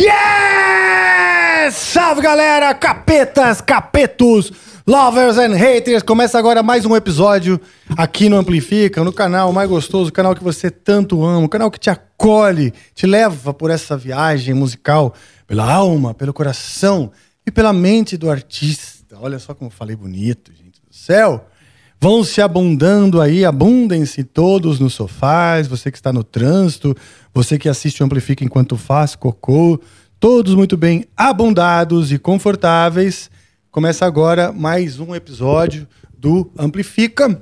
Yes! Salve galera, capetas, capetos, lovers and haters. Começa agora mais um episódio aqui no Amplifica, no canal mais gostoso, o canal que você tanto ama, o canal que te acolhe, te leva por essa viagem musical, pela alma, pelo coração e pela mente do artista. Olha só como eu falei bonito, gente do céu. Vão se abundando aí, abundem-se todos nos sofás, você que está no trânsito, você que assiste o Amplifica enquanto faz cocô, todos muito bem abundados e confortáveis. Começa agora mais um episódio do Amplifica.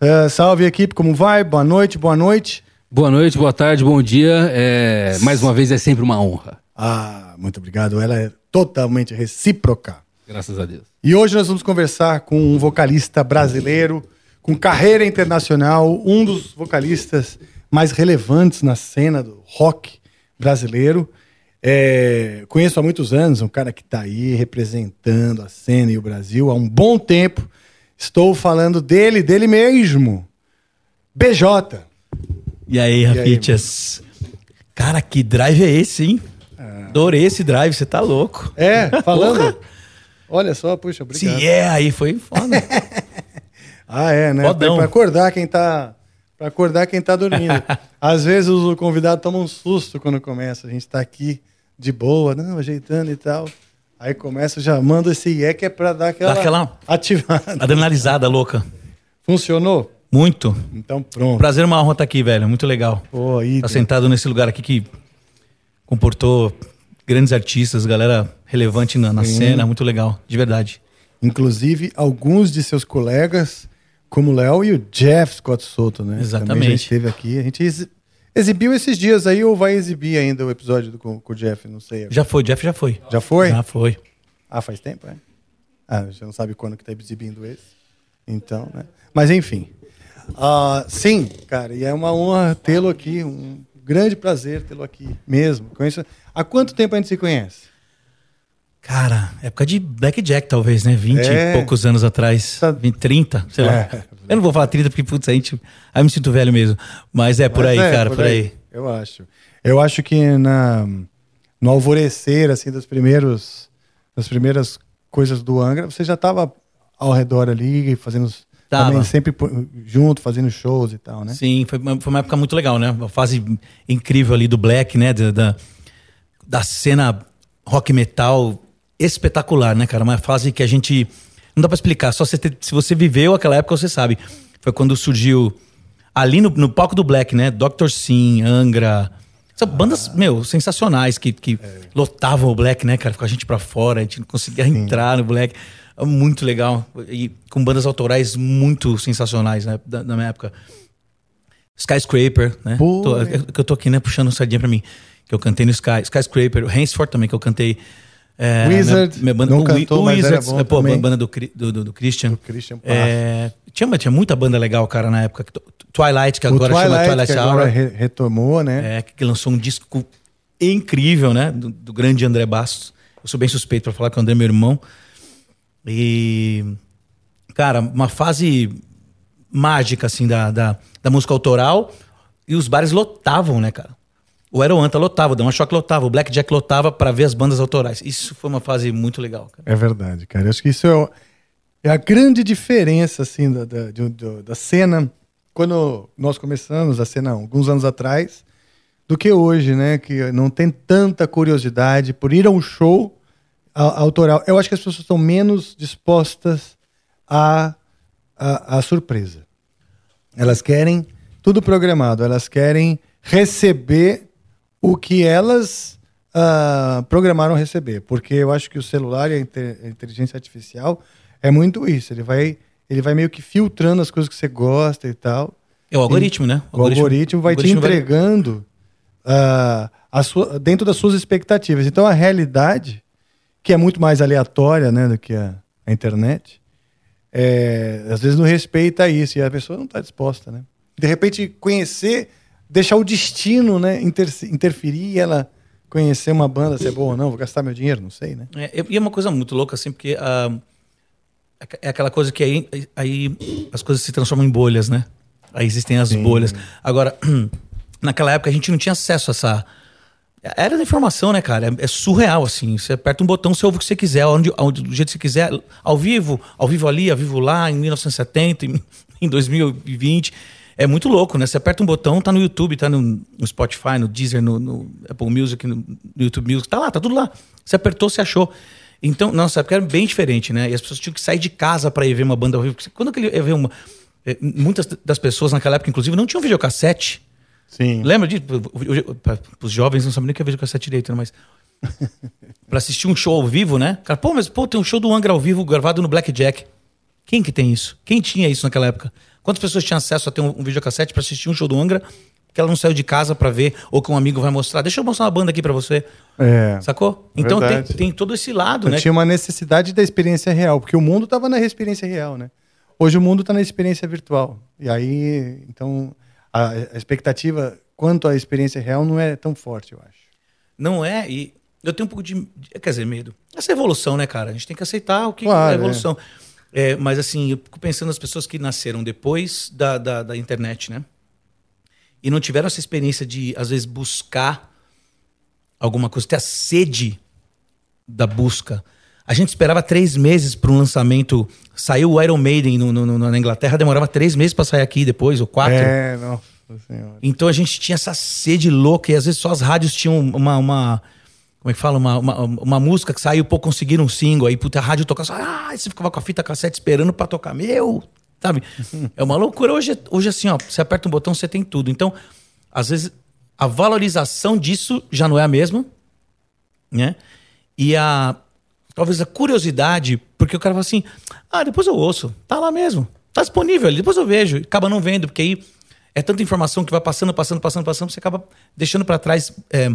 Eh, salve equipe, como vai? Boa noite, boa noite. Boa noite, boa tarde, bom dia. É, mais uma vez é sempre uma honra. Ah, muito obrigado. Ela é totalmente recíproca. Graças a Deus. E hoje nós vamos conversar com um vocalista brasileiro com carreira internacional, um dos vocalistas mais relevantes na cena do rock brasileiro. É, conheço há muitos anos, um cara que está aí representando a cena e o Brasil há um bom tempo. Estou falando dele, dele mesmo. BJ. E aí, Rafitas? Cara, que drive é esse, hein? Adorei esse drive, você tá louco. É, falando. Olha só, puxa, obrigado. Se é, aí foi foda. Ah, é, né? Fodão. Pra acordar quem tá. Pra acordar quem tá dormindo. Às vezes o convidado toma um susto quando começa. A gente tá aqui de boa, não, ajeitando e tal. Aí começa, já manda esse ié que é pra dar aquela, Dá aquela- ativada. Adrenalizada louca. Funcionou? Muito. Então pronto. Prazer, uma honra estar aqui, velho. Muito legal. Pô, aí, Tá sentado nesse lugar aqui que comportou grandes artistas, galera relevante na, na cena. Muito legal, de verdade. Inclusive, alguns de seus colegas, como o Léo e o Jeff Scott Soto, né? Exatamente. Também já esteve aqui. A gente exi- exibiu esses dias aí ou vai exibir ainda o episódio do, com, com o Jeff? Não sei. Já foi, Jeff já foi. Já foi? Já foi. Ah, faz tempo, é? Ah, você não sabe quando que tá exibindo esse. Então, né? Mas enfim. Ah, sim, cara, e é uma honra tê-lo aqui, um grande prazer tê-lo aqui mesmo. Conheço... Há quanto tempo a gente se conhece? Cara, época de Blackjack, talvez, né? 20 É. e poucos anos atrás. Tá- 20, 30, sei lá. É. Eu não vou falar 30 porque, putz, a gente. Aí me sinto velho mesmo. Mas é por Mas aí, é, cara, por aí. Eu acho. Eu acho que na, no alvorecer, assim, das, primeiros, das primeiras coisas do Angra, você já estava ao redor ali, fazendo. Tava. Também sempre junto, fazendo shows e tal, né? Sim, foi uma, foi uma época muito legal, né? Uma fase incrível ali do Black, né? Da, da, da cena rock metal espetacular, né, cara? Uma fase que a gente. Não dá pra explicar, só você ter- se você viveu aquela época, você sabe. Foi quando surgiu ali no, no palco do Black, né? Dr. Sim, Angra. São bandas, meu, sensacionais que, que lotavam o Black, né, cara? Com a gente pra fora, a gente não conseguia entrar no Black. É Muito legal. E com bandas autorais muito sensacionais, né? Da, da minha época. Skyscraper, né? Pô, Tô- é. eu, que eu tô aqui, né, puxando sardinha pra mim. Que eu cantei no Sky, Skyscraper, o Hansford também, que eu cantei. É, Wizard, minha, minha banda, não o cantou, o mas era Wizards, bom é, pô, também. a banda do, do, do, do Christian. Do Christian é, tinha, tinha muita banda legal, cara, na época. Twilight, que agora chama Twilight, Twilight que agora re- retomou, né? É, que lançou um disco incrível, né? Do, do grande André Bastos. Eu sou bem suspeito pra falar que o André é meu irmão. E. Cara, uma fase mágica, assim, da, da, da música autoral. E os bares lotavam, né, cara? O Aeroanta lotava, o Dama Choque lotava, o Blackjack lotava para ver as bandas autorais. Isso foi uma fase muito legal, cara. É verdade, cara. Eu acho que isso é, o- é a grande diferença, assim, da, da, de- da cena, quando nós começamos a cena alguns anos atrás, do que hoje, né? Que não tem tanta curiosidade por ir a um show a- autoral. Eu acho que as pessoas estão menos dispostas à, à, à surpresa. Elas querem tudo programado, elas querem receber o que elas ah, programaram receber. Porque eu acho que o celular e a, a inteligência artificial é muito isso. Ele vai, ele vai meio que filtrando as coisas que você gosta e tal. É o algoritmo, né? O algoritmo, vai algoritmo te entregando ah, a sua- dentro das suas expectativas. Então a realidade, que é muito mais aleatória né, do que a, a internet, é, às vezes não respeita isso e a pessoa não está disposta. Né? De repente, conhecer, deixar o destino né, inter- interferir e ela conhecer uma banda, se é boa ou não, vou gastar meu dinheiro, não sei, né? É, e é uma coisa muito louca, assim, porque ah, é aquela coisa que aí, aí as coisas se transformam em bolhas, né? Aí existem as bolhas. Agora, naquela época a gente não tinha acesso a essa. Era da informação, né, cara? É, é surreal, assim. Você aperta um botão, você ouve o que você quiser, onde, onde- do jeito que você quiser, ao vivo, ao vivo ali, ao vivo lá, em 1970, em, em 2020. É muito louco, né? Você aperta um botão, tá no YouTube, tá no, no Spotify, no Deezer, no, no Apple Music, no, YouTube Music, tá lá, tá tudo lá. Você apertou, você achou. Então, nossa época era bem diferente, né? E as pessoas tinham que sair de casa para ir ver uma banda ao vivo. Quando que ele ia ver uma. eh, Muitas das pessoas naquela época, inclusive, não tinham videocassete. Sim. Lembra disso? Os jovens não sabem nem o que é videocassete direito, né? Mas. pra assistir um show ao vivo, né? Cara, pô, mas pô, tem um show do Angra ao vivo gravado no Blackjack. Quem que tem isso? Quem tinha isso naquela época? Quantas pessoas tinham acesso a ter um, um videocassete pra assistir um show do Angra que ela não saiu de casa pra ver ou que um amigo vai mostrar? Deixa eu mostrar uma banda aqui pra você. É. Sacou? Então tem, tem todo esse lado, Eu né? tinha uma necessidade da experiência real, porque o mundo estava na experiência real, né? Hoje o mundo está na experiência virtual. E aí, então, a, a expectativa quanto à experiência real não é tão forte, eu acho. Não é, e eu tenho um pouco de. Quer dizer, medo. Essa é evolução, né, cara? A gente tem que aceitar o que Claro, é evolução. É, mas assim, eu fico pensando nas pessoas que nasceram depois da, da, da internet, né? E não tiveram essa experiência de, às vezes, buscar alguma coisa, ter a sede da busca. A gente esperava três meses para um lançamento. Saiu o Iron Maiden no, no- no- na Inglaterra, demorava três meses para sair aqui depois, ou quatro. É, nossa senhora. Então a gente tinha essa sede louca e às vezes só as rádios tinham uma. uma como é que fala? Uma, uma, uma música que saiu, pô, conseguiram um single. Aí, puta, a rádio tocava só. Ah, você ficava com a fita cassete esperando pra tocar. Meu! Sabe? É uma loucura. Hoje, hoje assim, ó, você aperta um botão, você tem tudo. Então, às vezes, a valorização disso já não é a mesma, né? E a. Talvez a curiosidade, porque o cara fala assim: ah, depois eu ouço, tá lá mesmo, tá disponível ali, depois eu vejo. Acaba não vendo, porque aí é tanta informação que vai passando, passando, passando, passando, você acaba deixando pra trás é,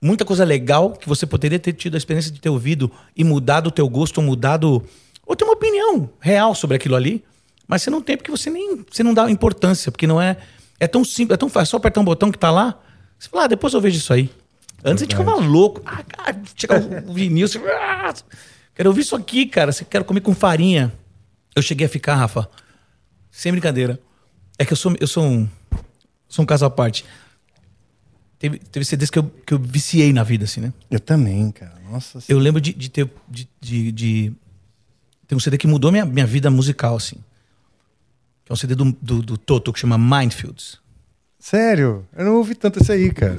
muita coisa legal que você poderia ter tido a experiência de ter ouvido e mudado o teu gosto, ou mudado. ou ter uma opinião real sobre aquilo ali, mas você não tem porque você nem. você não dá importância, porque não é. É tão simples, é tão fácil, só apertar um botão que tá lá, você fala, ah, depois eu vejo isso aí. Antes a gente ficava louco. Ah, cara, chega o vinil, você, ah, quero ouvir isso aqui, cara. Você quer comer com farinha. Eu cheguei a ficar, Rafa, sem brincadeira. É que eu sou, eu sou um. Sou um caso à parte. Teve, teve CDs que eu, que eu viciei na vida, assim, né? Eu também, cara. Nossa Eu lembro de, de ter. De, de, de- Tem um CD que mudou minha, minha vida musical, assim. Que é um CD do, do, do Toto, que chama Mindfields. Sério? Eu não ouvi tanto isso aí, cara.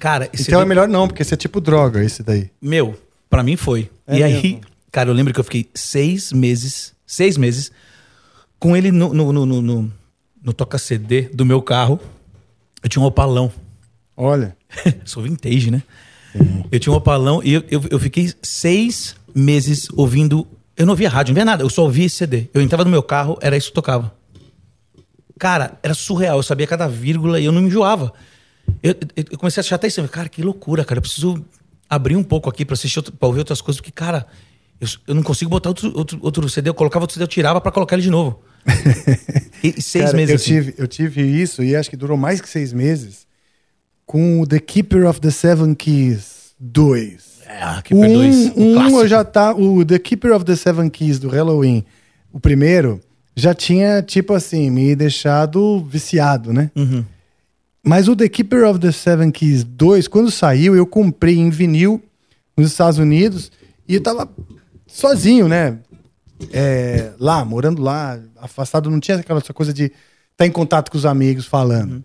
Cara, esse Então CD é melhor não, porque esse é tipo droga, esse daí. Meu, pra mim foi. É e aí, mesmo? cara, eu lembro que eu fiquei seis meses, seis meses, com ele no, no, no, no, no- no toca-CD do meu carro. Eu tinha um opalão. Olha. Sou vintage, né? Eu tinha um opalão e eu, eu, eu fiquei seis meses ouvindo. Eu não ouvia rádio, não via nada, eu só ouvia esse CD. Eu entrava no meu carro, era isso que tocava. Cara, era surreal, eu sabia cada vírgula e eu não me enjoava. Eu, eu- comecei a achar até isso. Cara, que loucura, cara. Eu preciso abrir um pouco aqui pra, assistir, pra ouvir outras coisas, porque, cara, eu, eu não consigo botar outro, outro, outro CD. Eu colocava outro CD, eu tirava pra colocar ele de novo. E, seis Cara, meses. eu, assim. tive, eu tive isso e acho que durou mais que seis meses com o The Keeper of the Seven Keys 2. Ah, Keeper dois, um, um um eu já tá. O The Keeper of the Seven Keys do Halloween, o primeiro, já tinha, tipo assim, me deixado viciado, né? Uhum. Mas o The Keeper of the Seven Keys 2, quando saiu, eu comprei em vinil nos Estados Unidos e eu tava sozinho, né? É, lá, morando lá, afastado, não tinha aquela coisa de estar em contato com os amigos falando.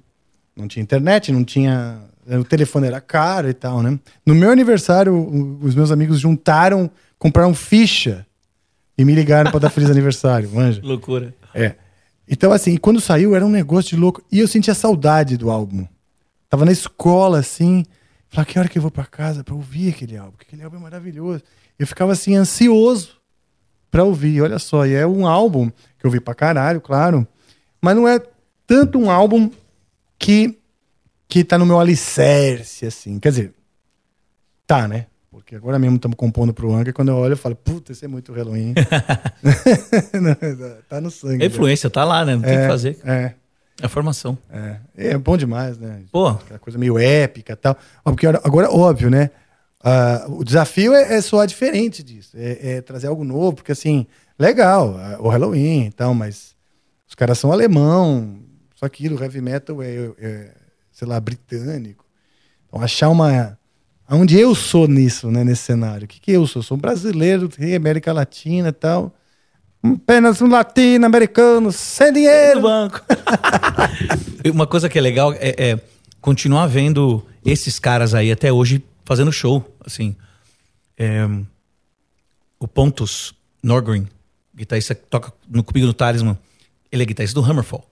Não tinha internet, não tinha. O telefone era caro e tal, né? No meu aniversário, os meus amigos juntaram, compraram ficha e me ligaram para dar feliz aniversário, manja. Loucura. É. Então, assim, quando saiu era um negócio de louco. E eu sentia saudade do álbum. Tava na escola, assim. Falava, que hora que eu vou pra casa pra ouvir aquele álbum? Porque aquele álbum é maravilhoso. Eu ficava, assim, ansioso pra ouvir. Olha só, e é um álbum que eu ouvi pra caralho, claro. Mas não é tanto um álbum que, que tá no meu alicerce, assim. Quer dizer, tá, né? Porque agora mesmo estamos compondo pro Angra e quando eu olho eu falo, puta, esse é muito Halloween. Não, tá no sangue. A influência tá lá, né? Não tem o que fazer. É, É a formação. é. É bom demais, né? Pô, Aquela coisa meio épica e tal. Porque agora, óbvio, né? Ah, o desafio é, é soar diferente disso. É, é trazer algo novo, porque assim, legal, ah, o Halloween e tal, mas os caras são alemão, só aquilo, o heavy metal é, é, sei lá, britânico. Então achar uma. Onde eu sou nisso, né, nesse cenário? O que, que eu sou? Sou um brasileiro, América Latina e tal. Apenas um latino-americano, sem no dinheiro. banco. Uma coisa que é legal é, é continuar vendo esses caras aí até hoje fazendo show. Assim, É, o Pontus Norgren, guitarrista que toca no, comigo no Talisman, ele é guitarrista do Hammerfall.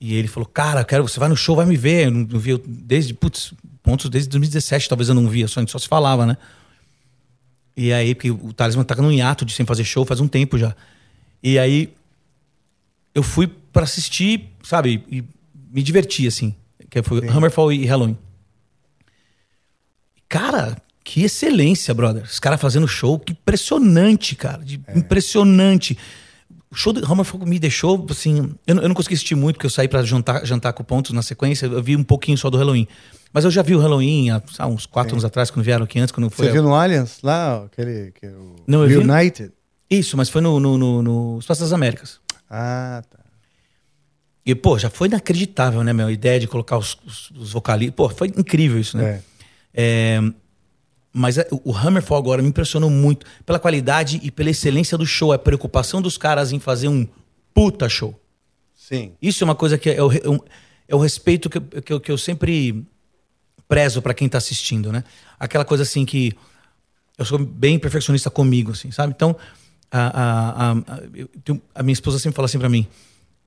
E ele falou, cara, quero, você vai no show, vai me ver. Eu não, não vi eu desde, putz, Pontus desde 2017, talvez eu não via, só, a gente só se falava, né? E aí, porque o Talisman tá num hiato de sem fazer show faz um tempo já. E aí, eu fui pra assistir, sabe, e me divertir, assim. Que foi Hammerfall e Halloween. Cara, que excelência, brother. Os caras fazendo show, que impressionante, cara. de- Impressionante. O show do Hammerfall me deixou, assim... Eu, não- eu não consegui assistir muito, porque eu saí pra jantar, jantar com pontos na sequência. Eu vi um pouquinho só do Halloween. Mas eu já vi o Halloween há uns quatro anos atrás, quando vieram aqui antes, quando foi... Você viu no Allianz lá, aquele que é o Não, eu vi United? Isso, mas foi no, no, no, no Espaço das Américas. Ah, tá. E, pô, já foi inacreditável, né, meu? A ideia de colocar os, os, os vocalistas. Pô, foi incrível isso, né? É, mas é, o Hammerfall agora me impressionou muito pela qualidade e pela excelência do show. A preocupação dos caras em fazer um puta show. Sim. Isso é uma coisa que é o, é o respeito que, eu- que, eu, que eu sempre prezo pra quem tá assistindo, né? Aquela coisa assim que eu sou bem perfeccionista comigo, assim, sabe? Então, a, a, a, a, eu tenho- a minha esposa sempre fala assim pra mim: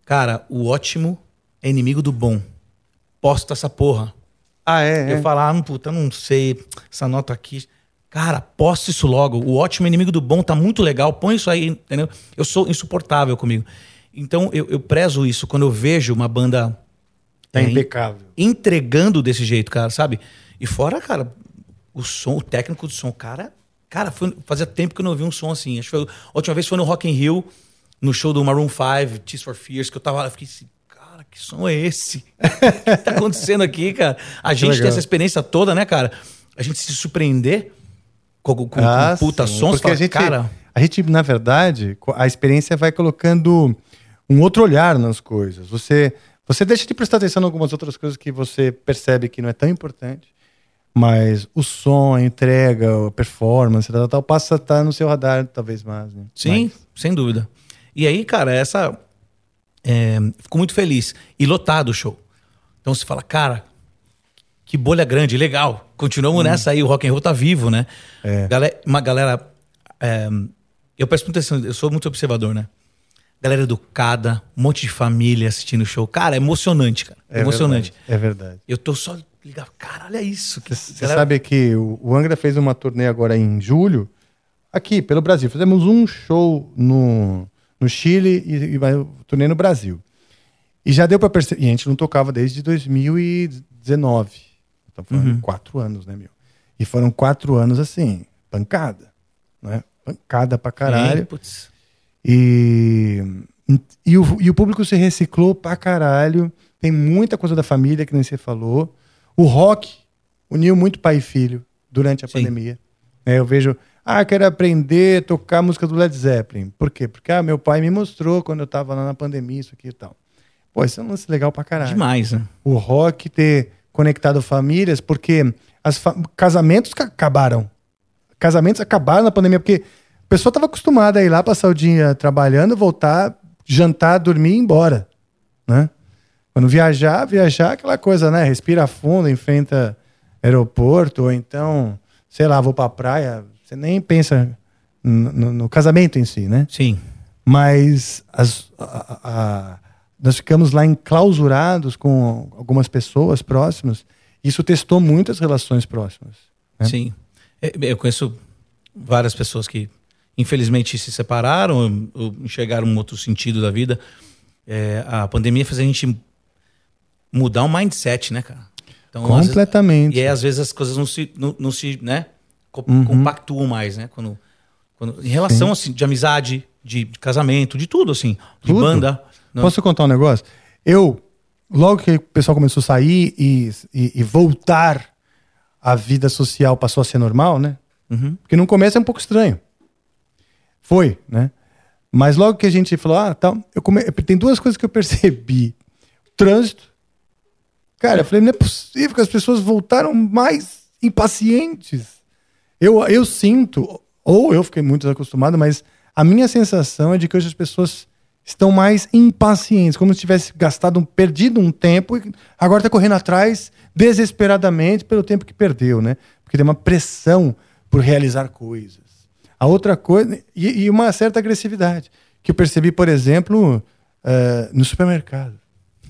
Cara, o ótimo é inimigo do bom. Posta essa porra. Ah, é? Eu é. falo, ah, puta, não sei, essa nota aqui. Cara, posta isso logo. O ótimo é inimigo do bom tá muito legal. Põe isso aí, entendeu? Eu sou insuportável comigo. Então, eu, eu prezo isso quando eu vejo uma banda Tá é, impecável. entregando desse jeito, cara, sabe? E fora, cara, o som, o técnico do som, cara, cara, foi- fazia tempo que eu não ouvi um som assim. Acho que foi, a última vez foi no Rock in Rio, no show do Maroon 5, Tears for Fears, que eu tava eu fiquei assim, que som é esse? o que tá acontecendo aqui, cara? A gente tem legal. essa experiência toda, né, cara? A gente se surpreender com, com, com Ah, puta sim, som, Porque fala, a gente, cara, a gente, na verdade, a experiência vai colocando um outro olhar nas coisas. Você, você deixa de prestar atenção em algumas outras coisas que você percebe que não é tão importante. Mas o som, a entrega, a performance, tal, tal, passa a estar no seu radar, talvez mais. Né? Sim, Mais. sem dúvida. E aí, cara, essa. É, fico muito feliz. E lotado o show. Então você fala, cara, que bolha grande, legal. Continuamos nessa aí, o rock and roll tá vivo, né? É. Galera, uma galera. é, eu presto muita atenção, eu sou muito observador, né? Galera educada, um monte de família assistindo o show. Cara, é emocionante, cara. É emocionante. verdade, É verdade. Eu tô só ligado, caralho, é isso. Você galera- sabe que o, o Angra fez uma turnê agora em julho, aqui pelo Brasil. Fizemos um show no, no Chile e, e turnê no Brasil. E já deu pra perceber. E a gente não tocava desde 2019. Estamos falando de quatro anos, né, meu? E foram quatro anos assim, pancada. Né? Pancada pra caralho. Sim. E, e, o, e o público se reciclou pra caralho. Tem muita coisa da família, que nem você falou. O rock uniu muito pai e filho durante a Sim. pandemia. É, eu vejo. Ah, quero aprender a tocar música do Led Zeppelin. Por quê? Porque ah, meu pai me mostrou quando eu tava lá na pandemia, isso aqui e tal. Pô, isso é um lance legal pra caralho. Demais, né? O rock ter conectado famílias, porque as fa- casamentos ca- acabaram. Casamentos acabaram na pandemia, porque a pessoa tava acostumada a ir lá passar o dia trabalhando, voltar, jantar, dormir e ir embora. Né? Quando viajar, viajar é aquela coisa, né? Respira fundo, enfrenta aeroporto, ou então, sei lá, vou pra praia. Você nem pensa no, no- casamento em si, né? Sim. Mas as- a- a- nós ficamos lá enclausurados com algumas pessoas próximas. Isso testou muitas relações próximas. né? Sim. É, Eu conheço várias pessoas que, infelizmente, se separaram ou enxergaram um outro sentido da vida. É, a pandemia fez a gente mudar o mindset, né, cara? Então, às vezes- Completamente. e aí, às vezes, as coisas não se, não, não se né, co- Uhum. compactuam mais, né? Quando, quando, em relação, assim, de amizade, de, de casamento, de tudo, assim. De Tudo. banda. Não- Posso contar um negócio? Eu, logo que o pessoal começou a sair e, e- e voltar, a vida social passou a ser normal, né? Uhum. Porque no começo é um pouco estranho. Foi, né? Mas logo que a gente falou, ah, tal, eu come... tem duas coisas que eu percebi. Trânsito. Cara, eu falei, não é possível que as pessoas voltaram mais impacientes. Eu, eu sinto, ou eu fiquei muito acostumado, mas a minha sensação é de que hoje as pessoas estão mais impacientes, como se tivesse gastado, perdido um tempo e agora está correndo atrás desesperadamente pelo tempo que perdeu, né? Porque tem uma pressão por realizar coisas. A outra coisa, e, e uma certa agressividade, que eu percebi, por exemplo, eh, no supermercado.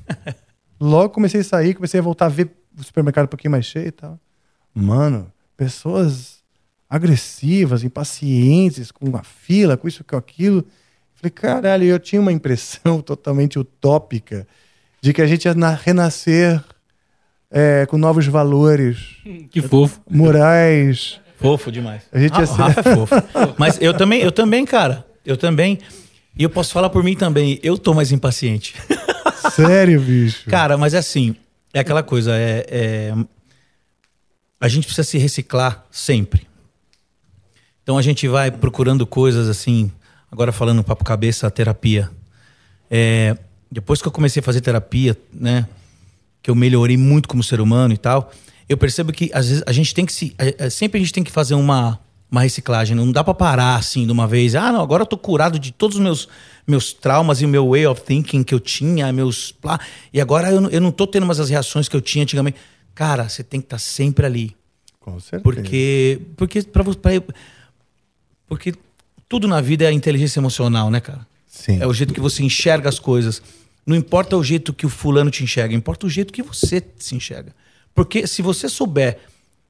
Logo comecei a sair, comecei a voltar a ver o supermercado um pouquinho mais cheio e tal. Mano, pessoas agressivas, impacientes, com a fila, com isso, com aquilo. Falei, caralho, eu tinha uma impressão totalmente utópica de que a gente ia na- renascer é, com novos valores Que fofo. morais. Fofo demais. A gente Ah, ia o ser- Rafa é fofo. Mas eu também, eu também, cara. Eu também. E eu posso falar por mim também. Eu tô mais impaciente. Sério, bicho. Cara, mas é assim. É aquela coisa. É, é- a gente precisa se reciclar sempre. Então a gente vai procurando coisas assim. Agora falando papo cabeça, terapia. É, depois que eu comecei a fazer terapia, né? Que eu melhorei muito como ser humano e tal. Eu percebo que às vezes a gente tem que se. é, é, sempre a gente tem que fazer uma, uma reciclagem. Não dá pra parar assim de uma vez. Ah, não, agora eu tô curado de todos os meus, meus traumas e o meu way of thinking que eu tinha, meus. plá, E agora eu, não- eu não tô tendo mais as reações que eu tinha antigamente. Cara, você tem que estar sempre ali. Com certeza. Porque. Porque, pra, vo- pra, porque tudo na vida é a inteligência emocional, né, cara? Sim. É o jeito que você enxerga as coisas. Não importa o jeito que o fulano te enxerga, importa o jeito que você se enxerga. Porque se você souber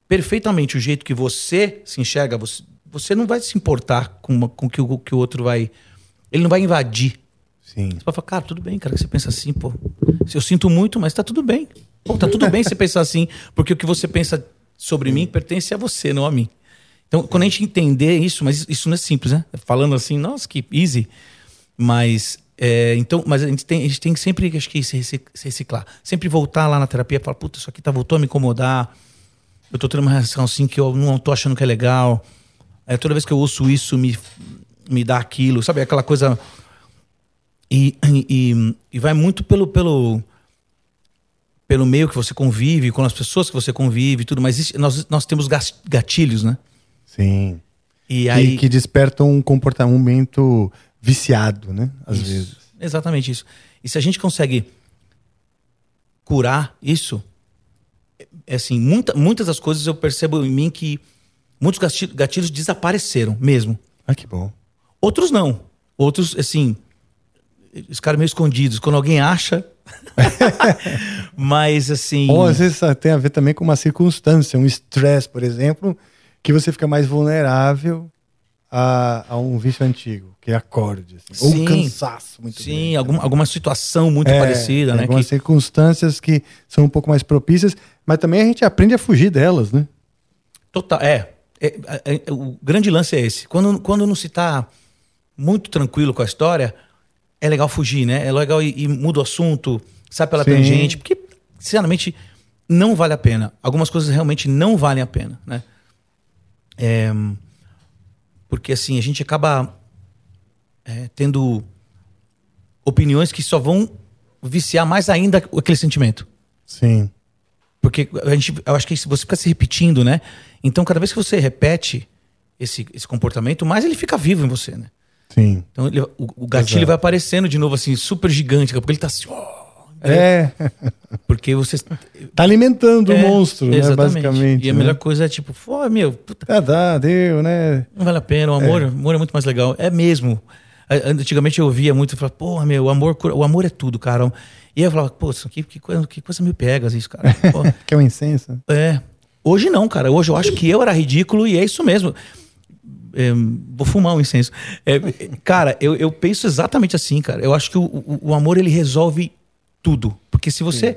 perfeitamente o jeito que você se enxerga, você, você não vai se importar com, uma- com que o que o outro vai. Ele não vai invadir. Sim. Você vai falar, cara, tudo bem, cara, que você pensa assim, pô. Eu sinto muito, mas tá tudo bem. Pô, tá tudo bem você pensar assim, porque o que você pensa sobre mim pertence a você, não a mim. Então, quando a gente entender isso, mas isso não é simples, né? Falando assim, nossa, que easy. Mas, é, então, mas a gente tem, a gente tem que sempre, acho que, se reci- se reciclar. Sempre voltar lá na terapia e falar, puta, isso aqui tá, voltou a me incomodar. Eu tô tendo uma reação assim que eu não tô achando que é legal. É, toda vez que eu ouço isso, me, me dá aquilo. Sabe, aquela coisa... E, e, e vai muito pelo, pelo, pelo meio que você convive, com as pessoas que você convive e tudo, mas isso- nós, nós temos gatilhos, né? Sim. E Que, aí. que despertam um comportamento viciado, né? Às Isso. vezes. Exatamente isso. E se a gente consegue curar isso, é- assim, muita, muitas das coisas eu percebo em mim que muitos gati- gatilhos desapareceram mesmo. Ah, que bom. Outros não. Outros, assim, os caras meio escondidos. Quando alguém acha. Mas, assim. Ou às vezes tem a ver também com uma circunstância, um estresse, por exemplo, que você fica mais vulnerável a, a um vício antigo, que é acorde. assim. Ou um cansaço muito Sim, grande. alguma, alguma situação muito É, parecida, né? Algumas Que, circunstâncias que são um pouco mais propícias, mas também a gente aprende a fugir delas, né? total, é, é, é, é, O grande lance é esse. Quando, quando não se tá muito tranquilo com a história, é legal fugir, né? É legal ir, ir muda o assunto, sai pela Sim. tangente, porque, sinceramente, não vale a pena. Algumas coisas realmente não valem a pena, né? É, Porque assim, a gente acaba é, tendo opiniões que só vão viciar mais ainda aquele sentimento. Sim. Porque a gente, eu acho que você fica se repetindo, né? Então, cada vez que você repete esse, esse comportamento, mais ele fica vivo em você, né? Sim. Então, ele- o, o gatilho Exato. vai aparecendo de novo, assim, super gigante, porque ele tá assim, ó, É. porque você. Tá alimentando o É, monstro, né? Basicamente. E a né? melhor coisa é tipo, pô, meu, puta, Ah, dá, deu, né? não vale a pena, o amor, o amor é muito mais legal. É mesmo. Antigamente eu ouvia muito, eu falava, pô, meu, o amor, o amor é tudo, cara. E eu falava, pô, aqui, que, coisa, que coisa me pegas isso, cara. Que é um incenso. É. Hoje não, cara. Hoje eu acho que eu era ridículo e é isso mesmo. É, vou fumar um incenso. É, cara, eu, eu penso exatamente assim, cara. Eu acho que o, o, o amor ele resolve tudo. Porque se você.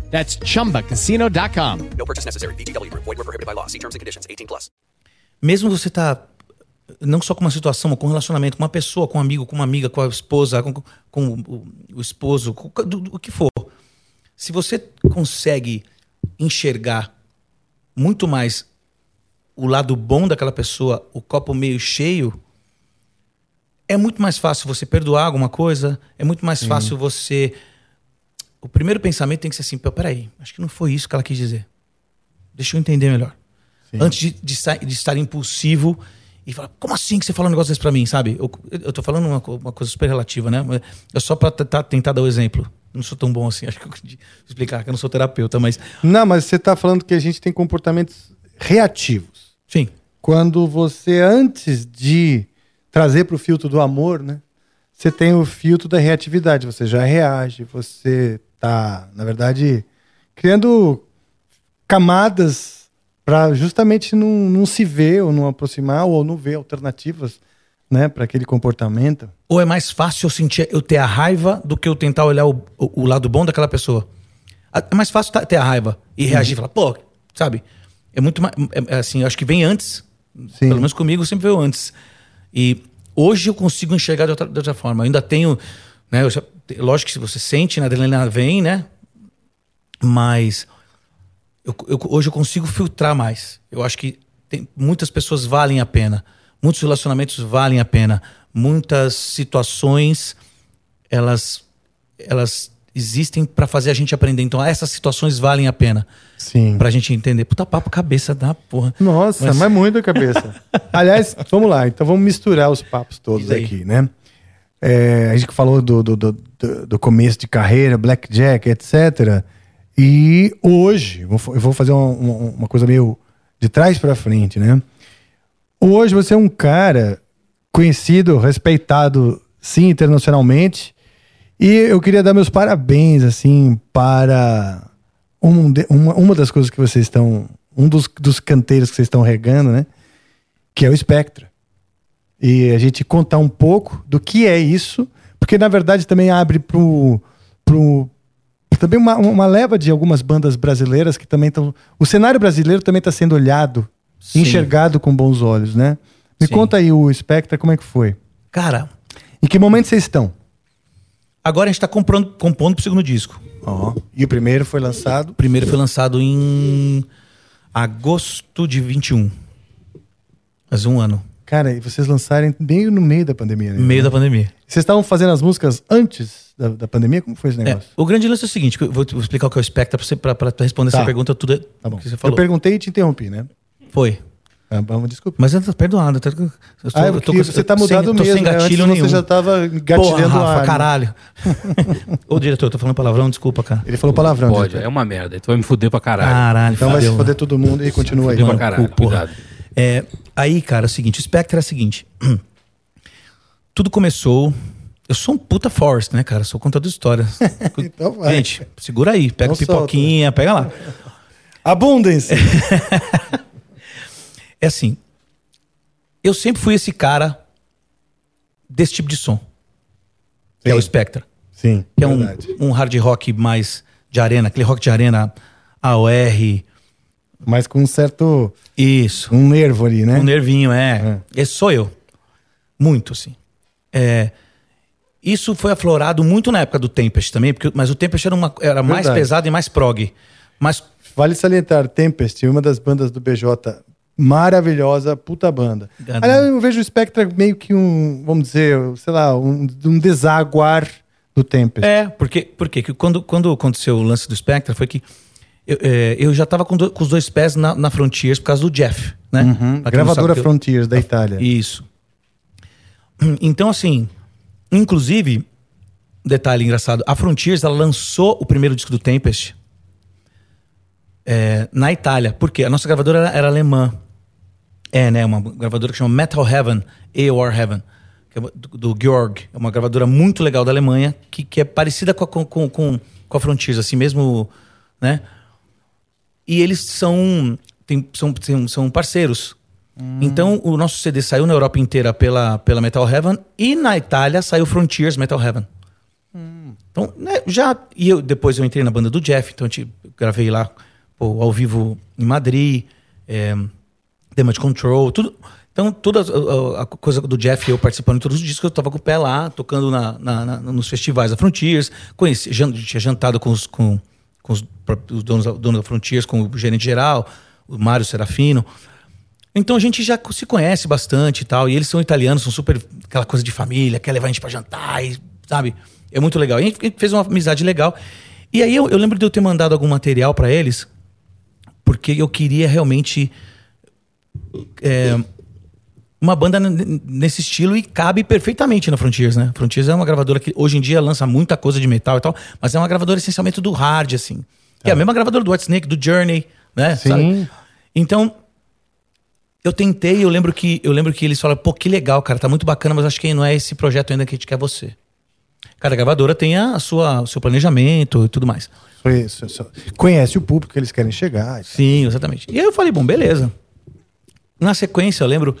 That's chumbacasino.com. No purchase necessary. VGW Group. Void were prohibited by law. See terms and conditions. 18 plus. Mesmo você tá. Não só com uma situação, com um relacionamento, com uma pessoa, com um amigo, com uma amiga, com a esposa, com, com o, o esposo, com, do- do- o que for. Se você consegue enxergar muito mais o lado bom daquela pessoa, o copo meio cheio, é muito mais fácil você perdoar alguma coisa, é muito mais fácil você. O primeiro pensamento tem que ser assim: "Pô, peraí, acho que não foi isso que ela quis dizer. Deixa eu entender melhor. Antes de, de, de estar impulsivo e falar, como assim que você falou um negócio desse pra mim, sabe? Eu, eu tô falando uma, uma coisa super relativa, né? É só pra tentar, tentar dar o exemplo. Não sou tão bom assim, acho que eu de explicar que eu não sou terapeuta, mas. Não, mas você tá falando que a gente tem comportamentos reativos. Sim. Quando você, antes de trazer para o filtro do amor, né? Você tem o filtro da reatividade. Você já reage, você tá, na verdade, criando camadas para justamente não, não se ver ou não aproximar ou não ver alternativas, né, para aquele comportamento. Ou é mais fácil eu sentir, eu ter a raiva do que eu tentar olhar o, o, o lado bom daquela pessoa? É mais fácil ter a raiva e reagir e falar, pô, sabe? É muito mais. é- é assim, acho que vem antes. Sim. Pelo menos comigo sempre veio antes. E hoje eu consigo enxergar de outra, de outra forma. Eu ainda tenho. Né, eu lógico que se você sente, né, a adrenalina vem, né? Mas eu- eu- hoje eu consigo filtrar mais. Eu acho que tem, muitas pessoas valem a pena. Muitos relacionamentos valem a pena. Muitas situações, elas, elas existem para fazer a gente aprender. Então, essas situações valem a pena. Sim. Pra gente entender. Puta papo cabeça da porra. Nossa, mas, Mas- muito cabeça. Aliás, vamos lá, então vamos misturar os papos todos aqui, né? É, a gente falou do, do, do, do- começo de carreira, blackjack, etc. E hoje, eu vou fazer uma, uma, coisa meio de trás pra frente, né? Hoje você é um cara conhecido, respeitado, sim, internacionalmente. E eu queria dar meus parabéns, assim, para um de- uma, uma das coisas que vocês estão. Um dos, dos canteiros que vocês estão regando, né? Que é o Spectra. E a gente contar um pouco do que é isso, porque na verdade também abre pro. pro também uma, uma leva de algumas bandas brasileiras que também estão. O cenário brasileiro também está sendo olhado, Sim. enxergado com bons olhos, né? Me Sim. conta aí o Spectra, como é que foi? Cara, Em que momento vocês estão? agora a gente tá comprando, compondo pro segundo disco. Ó. E o primeiro foi lançado. O primeiro foi lançado em agosto de 21. Faz um ano. Cara, e vocês lançarem bem no meio da pandemia, né? No meio da pandemia. Vocês estavam fazendo as músicas antes da, da pandemia? Como foi esse É, negócio? o grande lance é o seguinte, vou, vou explicar o que é o Spectra pra, você, pra, pra responder Tá. essa pergunta tudo Tá bom. que você Eu perguntei e te interrompi, né? Foi. Ah, vamos, desculpa. Mas eu tô perdoado. Eu tô, eu tô- Ah, é eu tô você tá eu tô mudado sem, tô mesmo. sem né? gatilho Antes nenhum. Você já tava Porra, gatilhando Rafa, o ar. né? caralho. Ô, diretor, eu tô falando palavrão, desculpa, cara. Ele falou palavrão. Pode, diretor. é uma merda. Tu vai me fuder pra caralho. Caralho, Então vai se fudeu. foder todo mundo e continua aí. Fudeu pra Mano. caralho, cu, porra. cuidado. É, aí, cara, é o seguinte, o Spectre é o seguinte. Tudo começou. Eu sou um puta Forrest, né, cara? Sou contador de histórias. Então vai. Gente, segura aí, pega Não pipoquinha, pega lá. Abundance. É assim. Eu sempre fui esse cara desse tipo de som. Que é o Sim. Spectre. Sim, Que é um, verdade. um hard rock mais de arena, aquele rock de arena AOR. Mas com um certo... Isso. Um nervo ali, né? Um nervinho, é. Esse sou eu. Muito, assim. É, isso foi aflorado muito na época do Tempest também, porque, mas o Tempest era, uma, era mais pesado e mais prog. Mas Vale salientar, Tempest, uma das bandas do BJ, maravilhosa, puta banda. Aliás, eu vejo o Spectre meio que um, vamos dizer, sei lá, um, um desaguar do Tempest. É, porque, porque que quando, quando aconteceu o lance do Spectre foi que eu, é, eu já tava com, do- com os dois pés na, na Frontiers por causa do Jeff, né? Não Gravadora sabe, eu- Frontiers, da Itália. Isso. Então, assim, inclusive, detalhe engraçado, a Frontiers ela lançou o primeiro disco do Tempest é, na Itália. Por quê? A nossa gravadora era, era alemã. É, né? Uma gravadora que chama Metal Heaven, AOR Heaven, que é do, do Georg. É uma gravadora muito legal da Alemanha, que, que é parecida com a, com, com, com a Frontiers, assim mesmo, né? E eles são, tem, são, são, parceiros. Então, o nosso CD saiu na Europa inteira pela, pela Metal Heaven e na Itália saiu Frontiers Metal Heaven. Então, né, já. E eu, depois eu entrei na banda do Jeff, então eu te- gravei lá pô, ao vivo em Madrid, é, Damage Control, tudo. Então, toda a, a- coisa do Jeff, eu participando de todos os discos, eu tava com o pé lá, tocando na, na- na- nos festivais da Frontiers, conheci, tinha jantado com os, com, com os, os donos, donos da Frontiers, com o gerente geral, o Mário Serafino. Então a gente já se conhece bastante e tal. E eles são italianos, são super aquela coisa de família, quer levar a gente pra jantar, e, sabe? É muito legal. E a gente fez uma amizade legal. E aí eu, eu lembro de eu ter mandado algum material pra eles, porque eu queria realmente é, uma banda nesse estilo e cabe perfeitamente na Frontiers, né? Frontiers é uma gravadora que hoje em dia lança muita coisa de metal e tal, mas é uma gravadora essencialmente do hard, assim. Que é a mesma gravadora do Whitesnake, do Journey, né? Sim. Sabe? Então, eu tentei, eu lembro que eu lembro que eles falaram, pô, que legal, cara, tá muito bacana, mas acho que não é esse projeto ainda que a gente quer você. Cada gravadora tem a sua, o seu planejamento e tudo mais. Foi isso, isso. Conhece o público que eles querem chegar. Sim, exatamente. E aí eu falei, bom, beleza. Na sequência, eu lembro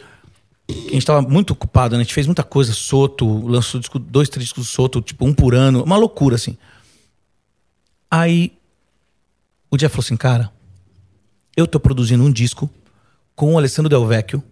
a gente tava muito ocupado, né? A gente fez muita coisa, Soto, lançou disco, dois, três discos Soto, tipo, um por ano, uma loucura, assim. Aí o Jeff falou assim, cara, eu tô produzindo um disco com o Alessandro Del Vecchio,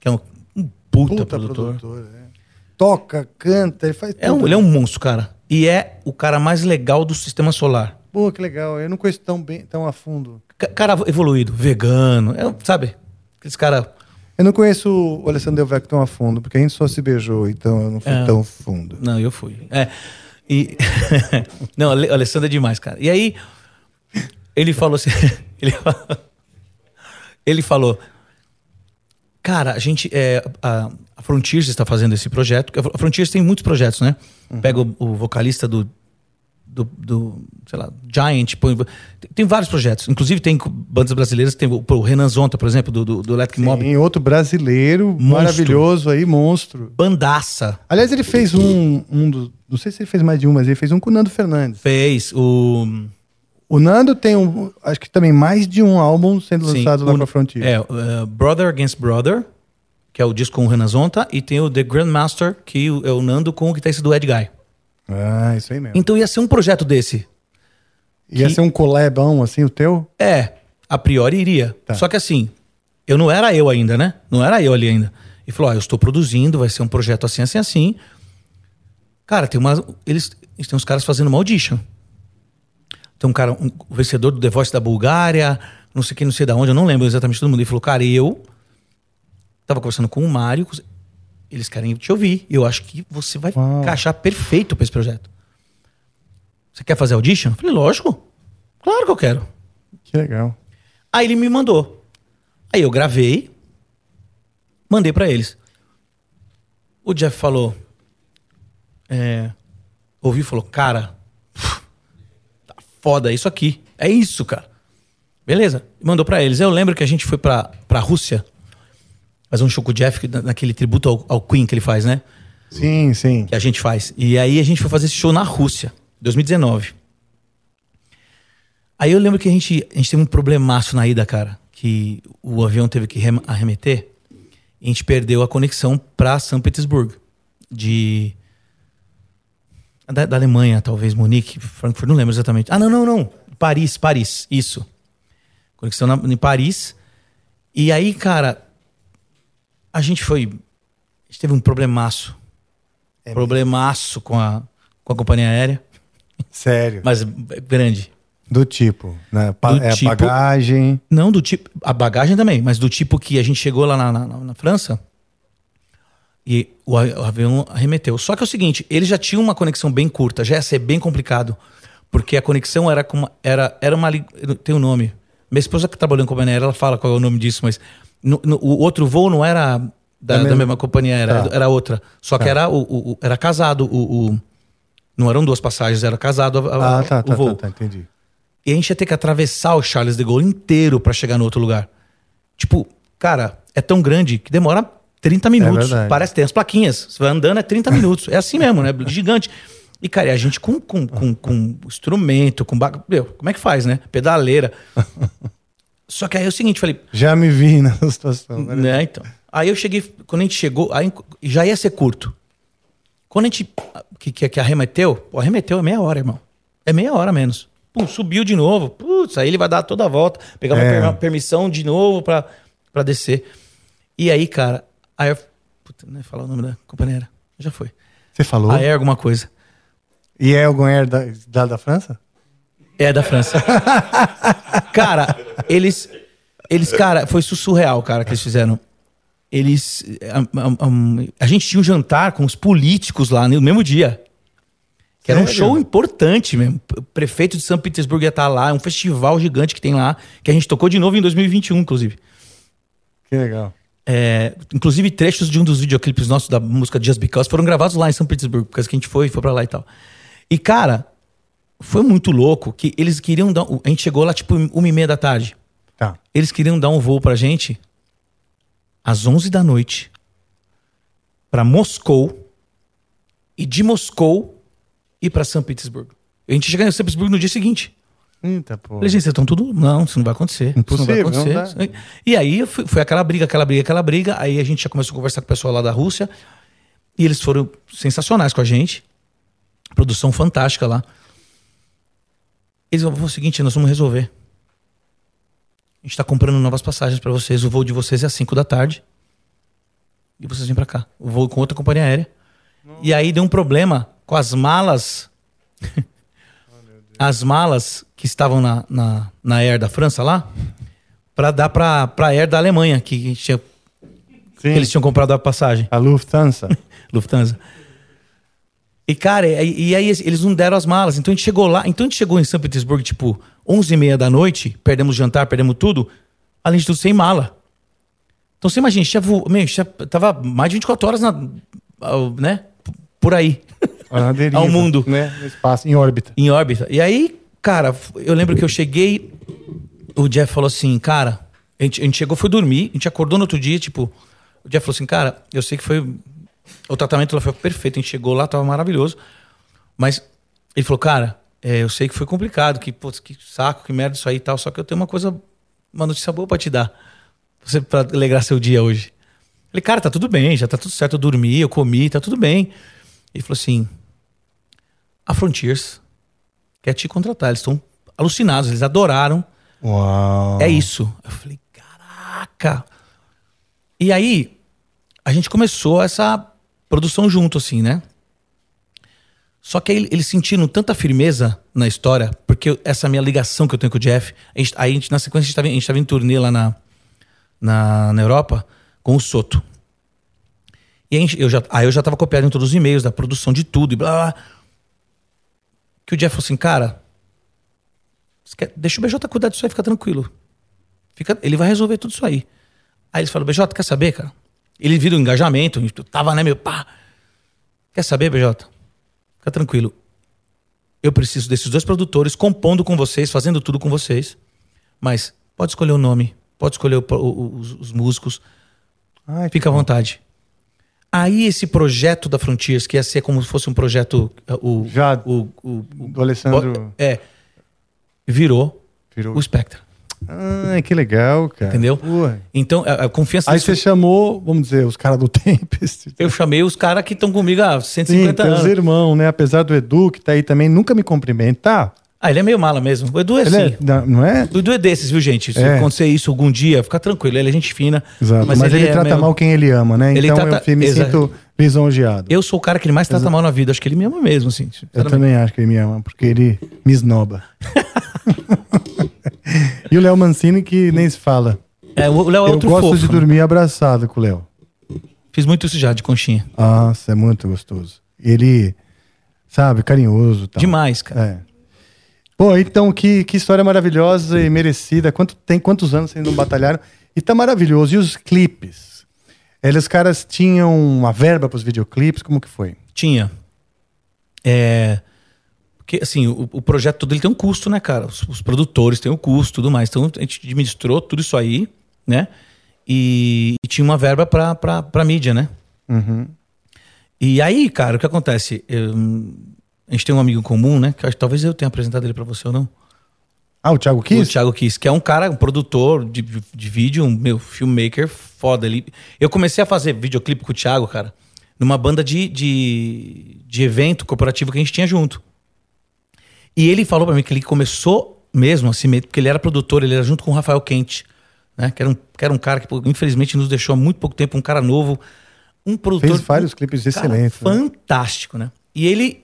que é um, um puta, Puta produtor. produtor. é. Toca, canta, ele faz É um, tudo. ele é um monstro, cara. E é o cara mais legal do sistema solar. Pô, que legal. Eu não conheço tão bem, tão a fundo. Ca- Cara evoluído, vegano, é, sabe? Aqueles cara Eu não conheço o Alessandro Del Vecchio tão a fundo, porque a gente só se beijou, então eu não fui É. tão fundo. Não, eu fui. É. E. não, Ale- Alessandro é demais, cara. E aí, ele falou assim. ele, falou, ele falou. Cara, a gente. É, a, a Frontiers está fazendo esse projeto. A Frontiers tem muitos projetos, né? Pega o, o vocalista do, do, do, sei lá, Giant. Tem, vários projetos. Inclusive, tem bandas brasileiras. Tem o, o Renan Zonta, por exemplo, do, do, do Electric Mob. Tem outro brasileiro maravilhoso aí, monstro. Bandaça. Aliás, ele fez um, um do, não sei se ele fez mais de um, mas ele fez um com o Nando Fernandes. Fez o. O Nando tem um, acho que também mais de um álbum sendo Sim, lançado lá o- pra Frontier. É, uh, Brother Against Brother, que é o disco com o Renan Zonta, e tem o The Grandmaster, que é o Nando com o guitarrista do Ed Guy. Ah, isso aí mesmo. Então ia ser um projeto desse. Ia que- ser um collabão assim, o teu? É, a priori iria. Tá. Só que assim, eu não era eu ainda, né? Não era eu ali ainda. E falou: Ó, eu estou produzindo, vai ser um projeto assim, assim, assim. Cara, tem uma. Eles, eles têm uns caras fazendo uma audition. Tem um cara, um, o vencedor do The Voice da Bulgária, não sei quem, não sei da onde, eu não lembro exatamente todo mundo. Ele falou, cara, eu tava conversando com o Mário, eles querem te ouvir. Eu acho que você vai Uau. encaixar perfeito pra esse projeto. Você quer fazer audition? Eu falei, lógico. Claro que eu quero. Que legal. Aí ele me mandou. Aí eu gravei, Mandei pra eles. O Jeff falou. É, ouviu e falou: Cara, tá foda isso aqui. É isso, cara. Beleza. Mandou pra eles. Eu lembro que a gente foi pra, pra Rússia fazer um show com o Jeff, na- naquele tributo ao, ao Queen que ele faz, né? Sim, sim. que a gente faz. E aí a gente foi fazer esse show na Rússia, 2019. Aí eu lembro que a gente, a gente teve um problemaço na ida, cara. Que o avião teve que rem- arremeter. E a gente perdeu a conexão pra São Petersburgo. De. Da, da Alemanha, talvez, Munique, Frankfurt, não lembro exatamente. Ah, não, não, não. Paris, Paris, isso. Conexão na- em Paris. E aí, cara, a gente foi. A gente teve um problemaço problemaço com a, com a companhia aérea, Sério. mas grande. Do tipo, né? Pa- Do é tipo- bagagem. Não do tipo. A bagagem também, mas do tipo que a gente chegou lá na, na, na França e o, a- o avião arremeteu. Só que é o seguinte, eles já tinham uma conexão bem curta, já ia ser bem complicado. Porque a conexão era com uma, era, era uma. Tem um nome. Minha esposa que trabalhou em companhia aérea, ela fala qual é o nome disso, mas no- no- o outro voo não era da, Da da mesma- companhia aérea, Tá. era outra. Só que era, o, o- era casado o, o- Não eram duas passagens, era casado a- a- Ah, tá, o tá, voo. tá, tá, entendi. E a gente ia ter que atravessar o Charles de Gaulle inteiro pra chegar no outro lugar. Tipo, cara, é tão grande que demora 30 minutos. verdade. Parece que tem as plaquinhas. Você vai andando, é 30 minutos. É assim mesmo, né? Gigante. E, cara, e a gente com, com, com, com instrumento, com. Meu, como é que faz, né? Pedaleira. Só que aí é o seguinte, falei, Já me vi nessa situação. né? né, então. Aí eu cheguei, quando a gente chegou, aí já ia ser curto. Quando a gente, que, que, que arremeteu, pô, arremeteu é meia hora, irmão. É meia hora menos. Pum, subiu de novo. Putz, aí ele vai dar toda a volta, pegar uma, É. uma permissão de novo pra, pra descer. E aí, cara, a Air... Puta, não ia falar o nome da companheira. Já foi. Você falou? A Air alguma coisa. E é algum air da, da, da França? É da França. cara, eles. Eles, cara, foi su- surreal, cara, que eles fizeram. Eles. A, gente tinha um jantar com os políticos lá no mesmo dia. Que era um show importante mesmo. O prefeito de São Petersburgo ia estar lá, é um festival gigante que tem lá, que a gente tocou de novo em 2021, inclusive. Que legal. É, inclusive, trechos de um dos videoclipes nossos da música Just Because foram gravados lá em São Petersburgo, porque que a gente foi, foi pra lá e tal. E, cara, foi muito louco que eles queriam dar. A gente chegou lá, tipo, uma e meia da tarde. Tá. Eles queriam dar um voo pra gente às 11 da noite pra Moscou e de Moscou ir pra São Petersburgo. A gente chega em São Petersburgo no dia seguinte. Eita, pô. Falei, gente, vocês estão tudo. Não, isso não vai acontecer. Impossível, isso não vai não acontecer. e aí foi, foi aquela briga, aquela briga, aquela briga. Aí a gente já começou a conversar com o pessoal lá da Rússia. E eles foram sensacionais com a gente. Produção fantástica lá. Eles vão, o seguinte, nós vamos resolver. A gente tá comprando novas passagens pra vocês. O voo de vocês é às 5 da tarde. E vocês vêm pra cá. O voo com outra companhia aérea. E aí deu um problema com as malas as malas que estavam na, na, na Air da França lá, pra dar pra, pra Air da Alemanha, que, tinha- que eles tinham comprado a passagem, A Lufthansa. Lufthansa. E, cara, e, e aí eles não deram as malas. Então a gente chegou lá, então a gente chegou em São Petersburgo, tipo, 11 e meia da noite, perdemos jantar, perdemos tudo, além de tudo, sem mala. Então você imagina, a gente já, vo- meu, já tava mais de 24 horas na, né, por aí. Deriva, Ao mundo. Né? No espaço, em órbita. em órbita. E aí, cara, eu lembro que eu cheguei, o Jeff falou assim, cara, a gente, a gente chegou, foi dormir, a gente acordou no outro dia, tipo, o Jeff falou assim, cara, eu sei que foi, o tratamento lá foi perfeito, a gente chegou lá, tava maravilhoso, mas ele falou, cara, é, eu sei que foi complicado, que, putz, que saco, que merda isso aí e tal, só que eu tenho uma coisa, uma notícia boa pra te dar, você pra alegrar seu dia hoje. Falei, cara, tá tudo bem, já tá tudo certo, eu dormi, eu comi, tá tudo bem. Ele falou assim, a Frontiers quer te contratar. Eles estão alucinados, eles adoraram. Uau. É isso. Eu falei, caraca. E aí, a gente começou essa produção junto, assim, né? Só que aí eles sentiram tanta firmeza na história, porque essa minha ligação que eu tenho com o Jeff, a gente, aí a gente, na sequência a gente estava em, turnê lá na, na, na Europa com o Soto. E eu já, aí eu já tava copiado em todos os e-mails da produção de tudo e blá blá. blá. Que o Jeff falou assim, cara, quer- deixa o BJ cuidar disso aí, fica tranquilo. Fica, ele vai resolver tudo isso aí. Aí eles falaram, BJ, quer saber, cara? Ele vira um engajamento, tava, né, meu, pá. Quer saber, BJ? Fica tranquilo. Eu preciso desses dois produtores compondo com vocês, fazendo tudo com vocês. Mas pode escolher o nome, pode escolher o- o- os, os músicos. Ai, Fica à vontade. Aí esse projeto da Frontiers, que ia ser como se fosse um projeto. uh, O, Já o, o, o- do Alessandro. É. Virou Virou. o Spectra. Ah, que legal, cara. Entendeu? Porra. Então, a, a confiança. Aí você chamou, vamos dizer, os caras do Tempest. Eu chamei os caras que estão comigo há Sim, 150 teus anos. irmãos, né? Apesar do Edu, que tá aí também, nunca me cumprimenta. Ah, ele é meio mala mesmo. O Edu é Ele assim. é, não é? O Edu é desses, viu, gente? Se É. acontecer isso algum dia, fica tranquilo. Ele é gente fina. Exato. Mas, ele, é trata meio- mal quem ele ama, né? Ele então trata- eu me Exato. sinto lisonjeado. Eu, Eu sou o cara que ele mais trata mal na vida. Acho que ele me ama mesmo, assim. sinceramente. também acho que ele me ama, porque ele me esnoba. e o Léo Mancini que nem se fala. É, o Léo é eu outro gosto fofo. de dormir abraçado com o Léo. Fiz muito isso já, de conchinha. Nossa, é muito gostoso. Ele, sabe, carinhoso. Tal. Demais, cara. É. Pô, então que, que história maravilhosa e merecida. Quanto, tem quantos anos vocês não batalharam? E tá maravilhoso. E os clipes? Eles, os caras tinham uma verba pros videoclipes? Como que foi? Tinha. É. Porque, assim, o, o projeto todo ele tem um custo, né, cara? Os, os produtores têm um custo e tudo mais. Então a gente administrou tudo isso aí, né? E, e tinha uma verba pra, pra, pra mídia, né? Uhum. E aí, cara, o que acontece? Eu- a gente tem um amigo comum, né? Que talvez eu tenha apresentado ele pra você ou não. Ah, o Thiago O Kiss? Thiago Kiss, que é um cara, um produtor de, de vídeo, um meu filmmaker foda. Ele, eu comecei a fazer videoclipe com o Thiago, cara, numa banda de, de, de evento corporativo que a gente tinha junto. E ele falou pra mim que ele começou mesmo assim, porque ele era produtor, ele era junto com o Rafael Quente, né? Que era um, que era um cara que, infelizmente, nos deixou há muito pouco tempo, um cara novo, um produtor. Fez vários clipes cara, excelentes. né? Fantástico, né? E ele.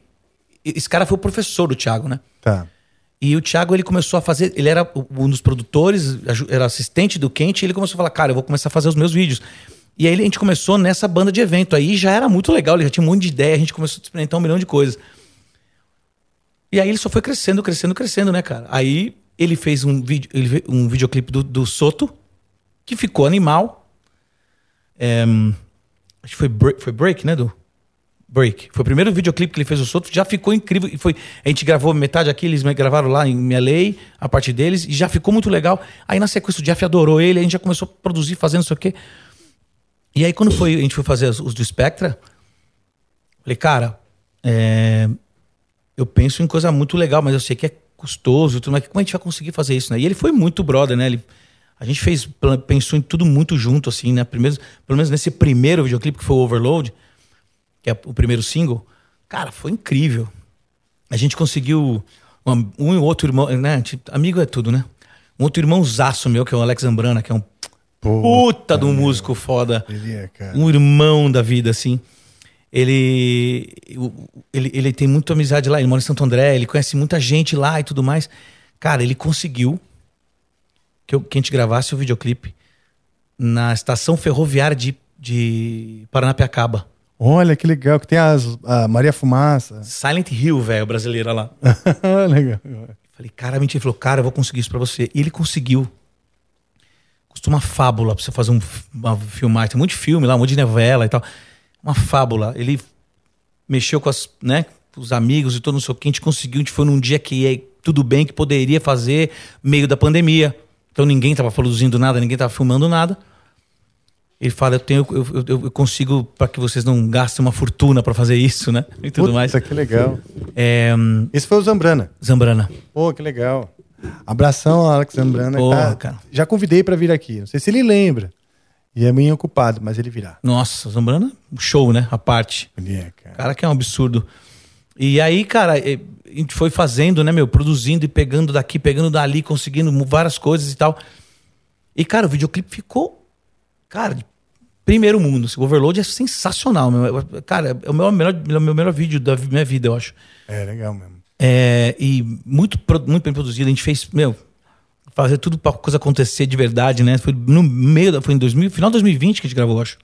Esse cara foi o professor do Thiago, né? Tá. E o Thiago, ele começou a fazer. Ele era um dos produtores, era assistente do Quente, e ele começou a falar: Cara, eu vou começar a fazer os meus vídeos. E aí a gente começou nessa banda de evento. Aí já era muito legal, ele já tinha um monte de ideia, a gente começou a experimentar um milhão de coisas. E aí ele só foi crescendo, crescendo, crescendo, né, cara? Aí ele fez um, vídeo, ele um videoclipe do, do Soto, que ficou animal. É, acho que foi break, foi break, né, do Break. Foi o primeiro videoclipe que ele fez o Soto, já ficou incrível. E foi, a gente gravou metade aqui, eles gravaram lá em LA, a parte deles, e já ficou muito legal. Aí na sequência o Jeff adorou ele, a gente já começou a produzir, fazendo não sei o quê. E aí quando foi, a gente foi fazer os, os do Spectra, falei, cara, é, eu penso em coisa muito legal, mas eu sei que é custoso, e tudo, mas como a gente vai conseguir fazer isso, né? E ele foi muito brother, né? Ele, a gente fez, pensou em tudo muito junto, assim, né? Primeiro, pelo menos nesse primeiro videoclipe que foi o Overload, que é o primeiro single, cara, foi incrível. A gente conseguiu um, um e outro irmão, né? Amigo é tudo, né? Um outro irmãozaço meu, que é o Alex Zambrana, que é um puta de um músico foda. Ele é, cara. Um irmão da vida, assim. Ele, ele, ele tem muita amizade lá, ele mora em Santo André, ele conhece muita gente lá e tudo mais. Cara, ele conseguiu que, eu, que a gente gravasse o videoclipe na estação ferroviária de, de Paranapiacaba. Olha que legal, que tem as, a Maria Fumaça. Silent Hill, velho, brasileira lá. legal. Falei, cara, mentira. Ele falou, cara, eu vou conseguir isso pra você. E ele conseguiu. Custa uma fábula pra você fazer um, uma filmagem. Tem um monte de filme lá, um monte de novela e tal. Uma fábula. Ele mexeu com as, né, os amigos e todo, não sei o que. A gente conseguiu. A gente foi num dia que ia tudo bem, que poderia fazer, meio da pandemia. Então ninguém tava produzindo nada, ninguém tava filmando nada. Ele fala, eu tenho, eu, eu- eu consigo para que vocês não gastem uma fortuna pra fazer isso, né? E tudo Puta, mais. que legal. É, Esse foi o Zambrana. Zambrana. Pô, que legal. Abração, Alex Zambrana. Pô, Tá- cara. Já convidei pra vir aqui. Não sei se ele lembra. E é meio ocupado, mas ele virá. Nossa, Zambrana, um show, né? A parte. Ele é, cara. Cara, que é um absurdo. E aí, cara, a gente foi fazendo, né, meu? Produzindo e pegando daqui, pegando dali, conseguindo várias coisas e tal. E, cara, o videoclipe ficou, cara, de primeiro mundo. O Overload é sensacional, meu. Cara, é o meu melhor, o meu melhor vídeo da minha vida, eu acho. É legal mesmo. É, e muito, muito bem produzido. A gente fez, meu, fazer tudo pra coisa acontecer de verdade, né? Foi no meio, da, foi em 2000, final de 2020 que a gente gravou, acho.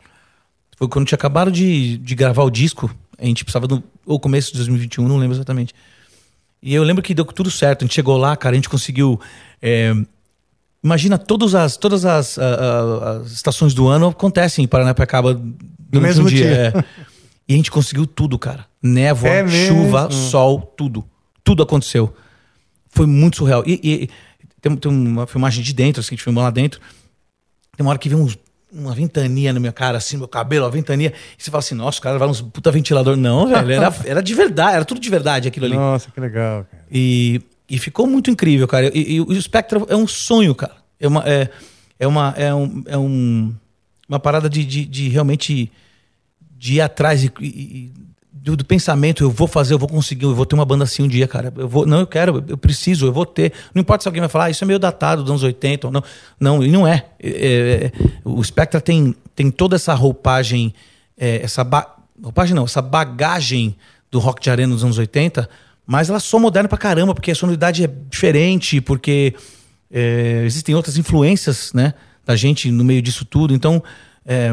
Foi quando tinha acabado de, de gravar o disco. A gente precisava do. Ou começo de 2021, não lembro exatamente. E eu lembro que deu tudo certo. A gente chegou lá, cara, a gente conseguiu. é, Imagina todas as, todas as, ah, ah, as estações do ano acontecem em Paranapiacaba no mesmo dia. é. E a gente conseguiu tudo, cara. Névoa, É chuva, sol, tudo. Tudo aconteceu. Foi muito surreal. E, e tem, tem uma filmagem de dentro, assim, que a gente filmou lá dentro. Tem uma hora que vem uns- uma ventania na minha cara, assim, no meu cabelo, uma ventania. E você fala assim, nossa, o cara vai uns puta ventilador. Não, velho, era, era de verdade, era tudo de verdade aquilo ali. Nossa, que legal, cara. E, e ficou muito incrível, cara. E, e o Spectra é um sonho, cara. É uma, é, é uma, é um, é um- uma parada de, de, de realmente de ir atrás e, e- e do, do pensamento. Eu vou fazer, eu vou conseguir, eu vou ter uma banda assim um dia, cara. Eu vou, não, eu quero, eu preciso, eu vou ter. Não importa se alguém vai falar, ah, isso é meio datado dos anos 80 ou não. Não, e não é. É, é, o Spectra tem, tem toda essa roupagem, é, essa ba- roupagem não, essa bagagem do rock de arena dos anos 80, mas ela só moderna pra caramba, porque a sonoridade é diferente, porque é, existem outras influências, né, da gente no meio disso tudo. Então, é,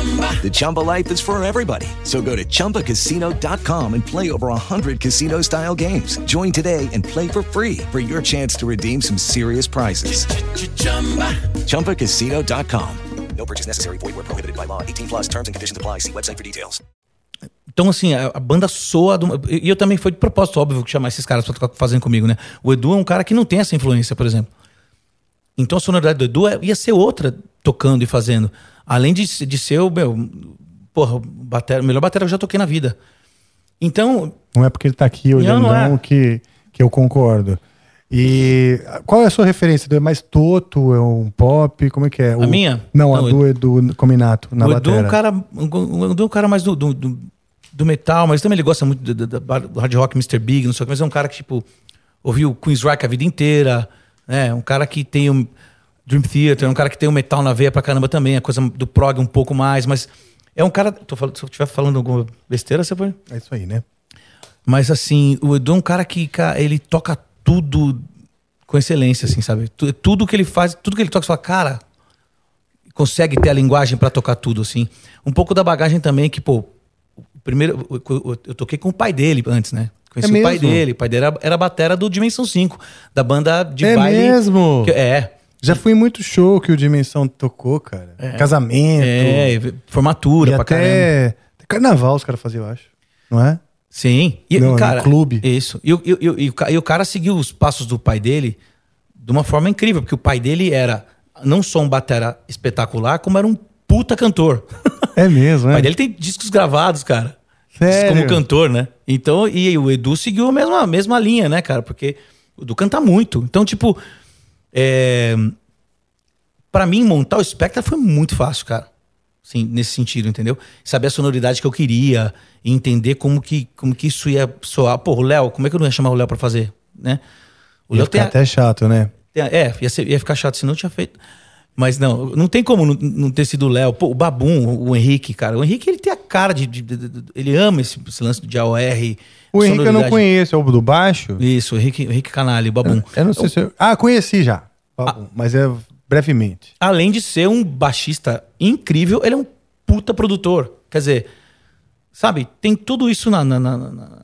The Chumba life is for everybody. So go to ChumbaCasino.com and play over 100 casino style games. Join today and play for free for your chance to redeem some serious prizes. ChumbaCasino.com. No purchase necessary. Void where prohibited by law. 18 plus terms and conditions apply. See website for details. Então, assim, a, a banda soa. do- e eu também foi de propósito, óbvio, que chamar esses caras pra tocar fazendo comigo, né? O Edu é um cara que não tem essa influência, por exemplo. Então a sonoridade do Edu é- ia ser outra tocando e fazendo. Além de, de ser o meu. Porra, o batera, o melhor batera que eu já toquei na vida. Então, Não é porque ele tá aqui olhando, Não, não, não é. que, que eu concordo. E qual é a sua referência? É mais toto? É um pop? Como é que é? A minha? Não, a Não, do Edu Cominato, na o Edu é bateria. um cara. O Edu é um cara mais do, do, do- do metal, mas também ele gosta muito do, do- do hard rock, Mr. Big, não sei o que, mas é um cara que, tipo, ouviu Queen's Rock a vida inteira. né? um cara que tem um Dream Theater, um cara que tem o metal na veia pra caramba também, a coisa do prog um pouco mais, mas é um cara. Tô falando, se eu estiver falando alguma besteira, você pode. É isso aí, né? Mas assim, o Edu é um cara que ele toca tudo com excelência, assim, sabe? Tu- Tudo que ele faz, tudo que ele toca, você fala, cara, consegue ter a linguagem pra tocar tudo, assim. Um pouco da bagagem também, que, pô, primeiro, eu, toquei com o pai dele antes, né? Conheci É o pai dele. O pai dele era, era a batera do Dimensão 5, da banda de É baile. mesmo? que- é. Já fui em muito show que o Dimensão tocou, cara. Casamento. É, formatura e pra caramba. até carnaval os caras faziam, eu acho. Não é? Sim. E, Não, o no cara, clube. Isso. E, o- e, o- e, o- e o ca- o cara seguiu os passos do pai dele de uma forma incrível, porque o pai dele era não só um batera espetacular, como era um puta cantor. É mesmo, O é? pai dele tem discos gravados, cara. Sério? Como cantor, né? Então, e o Edu seguiu a mesma, a mesma linha, né, cara? Porque o Edu canta muito. Então, tipo, é... para mim, montar o Spectra foi muito fácil, cara. Sim, nesse sentido, entendeu? Saber a sonoridade que eu queria e entender como que, como que isso ia soar. Pô, o Léo, como é que eu não ia chamar o Léo pra fazer, né? O Ia Léo tem ficar até chato, né? É, ia, ser- ia ficar chato se não tinha feito. Mas não, não tem como não, não ter sido o Léo. Pô, o Babum, o, o Henrique, cara. O Henrique, ele tem a cara de. de- de- de- ele ama esse, esse lance de AOR. O Henrique eu não conheço, é o do baixo? Isso, o Henrique, o Henrique Canali, o Babum. Eu não sei se eu... Ah, conheci já. Babum, Mas é brevemente. Além de ser um baixista incrível, ele é um puta produtor. Quer dizer, sabe, tem tudo isso na, na- na- na-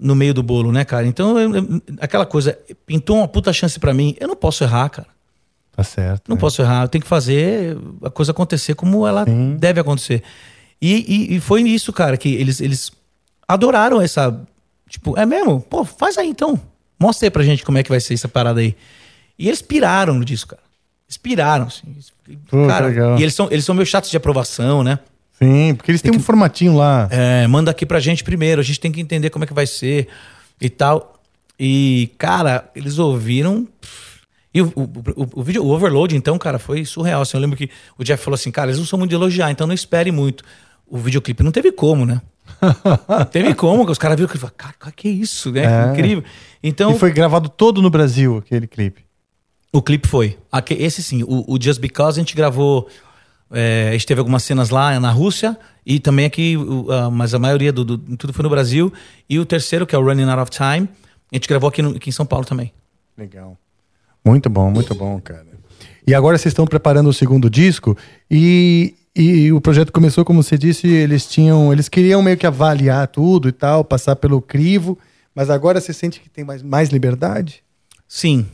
no meio do bolo, né, cara? Então, eu- eu- aquela coisa, pintou uma puta chance pra mim, eu não posso errar, cara. Tá certo. Não né? posso errar, eu tenho que fazer a coisa acontecer como ela Sim. deve acontecer. E, e- e foi isso, cara, que eles, eles adoraram essa. Tipo, é mesmo? Pô, faz aí então. Mostra aí pra gente como é que vai ser essa parada aí. E eles piraram no disco, cara. Eles piraram, assim. Pô, cara, legal. E eles são, eles são meio chatos de aprovação, né? Sim, porque eles têm um formatinho lá. É, manda aqui pra gente primeiro, a gente tem que entender como é que vai ser e tal. E, cara, eles ouviram. E o, o, o, o vídeo, o overload, então, cara, foi surreal. Assim, eu lembro que o Jeff falou assim, cara, eles não são muito de elogiar, então não espere muito. O videoclipe não teve como, né? Teve como, os caras viram que falaram, cara, que isso, né? É. Incrível. Então, E foi gravado todo no Brasil, aquele clipe. o clipe foi. Esse sim, o, o Just Because a gente gravou. é, a gente teve algumas cenas lá na Rússia e também aqui, mas a maioria do, do- tudo foi no Brasil. E o terceiro, que é o Running Out of Time, a gente gravou aqui, no- aqui em São Paulo também. Legal. Muito bom, muito bom, cara. E agora vocês estão preparando o segundo disco e, e o projeto começou, como você disse, eles tinham, eles queriam meio que avaliar tudo e tal, passar pelo crivo, mas agora você sente que tem mais, mais liberdade? Sim.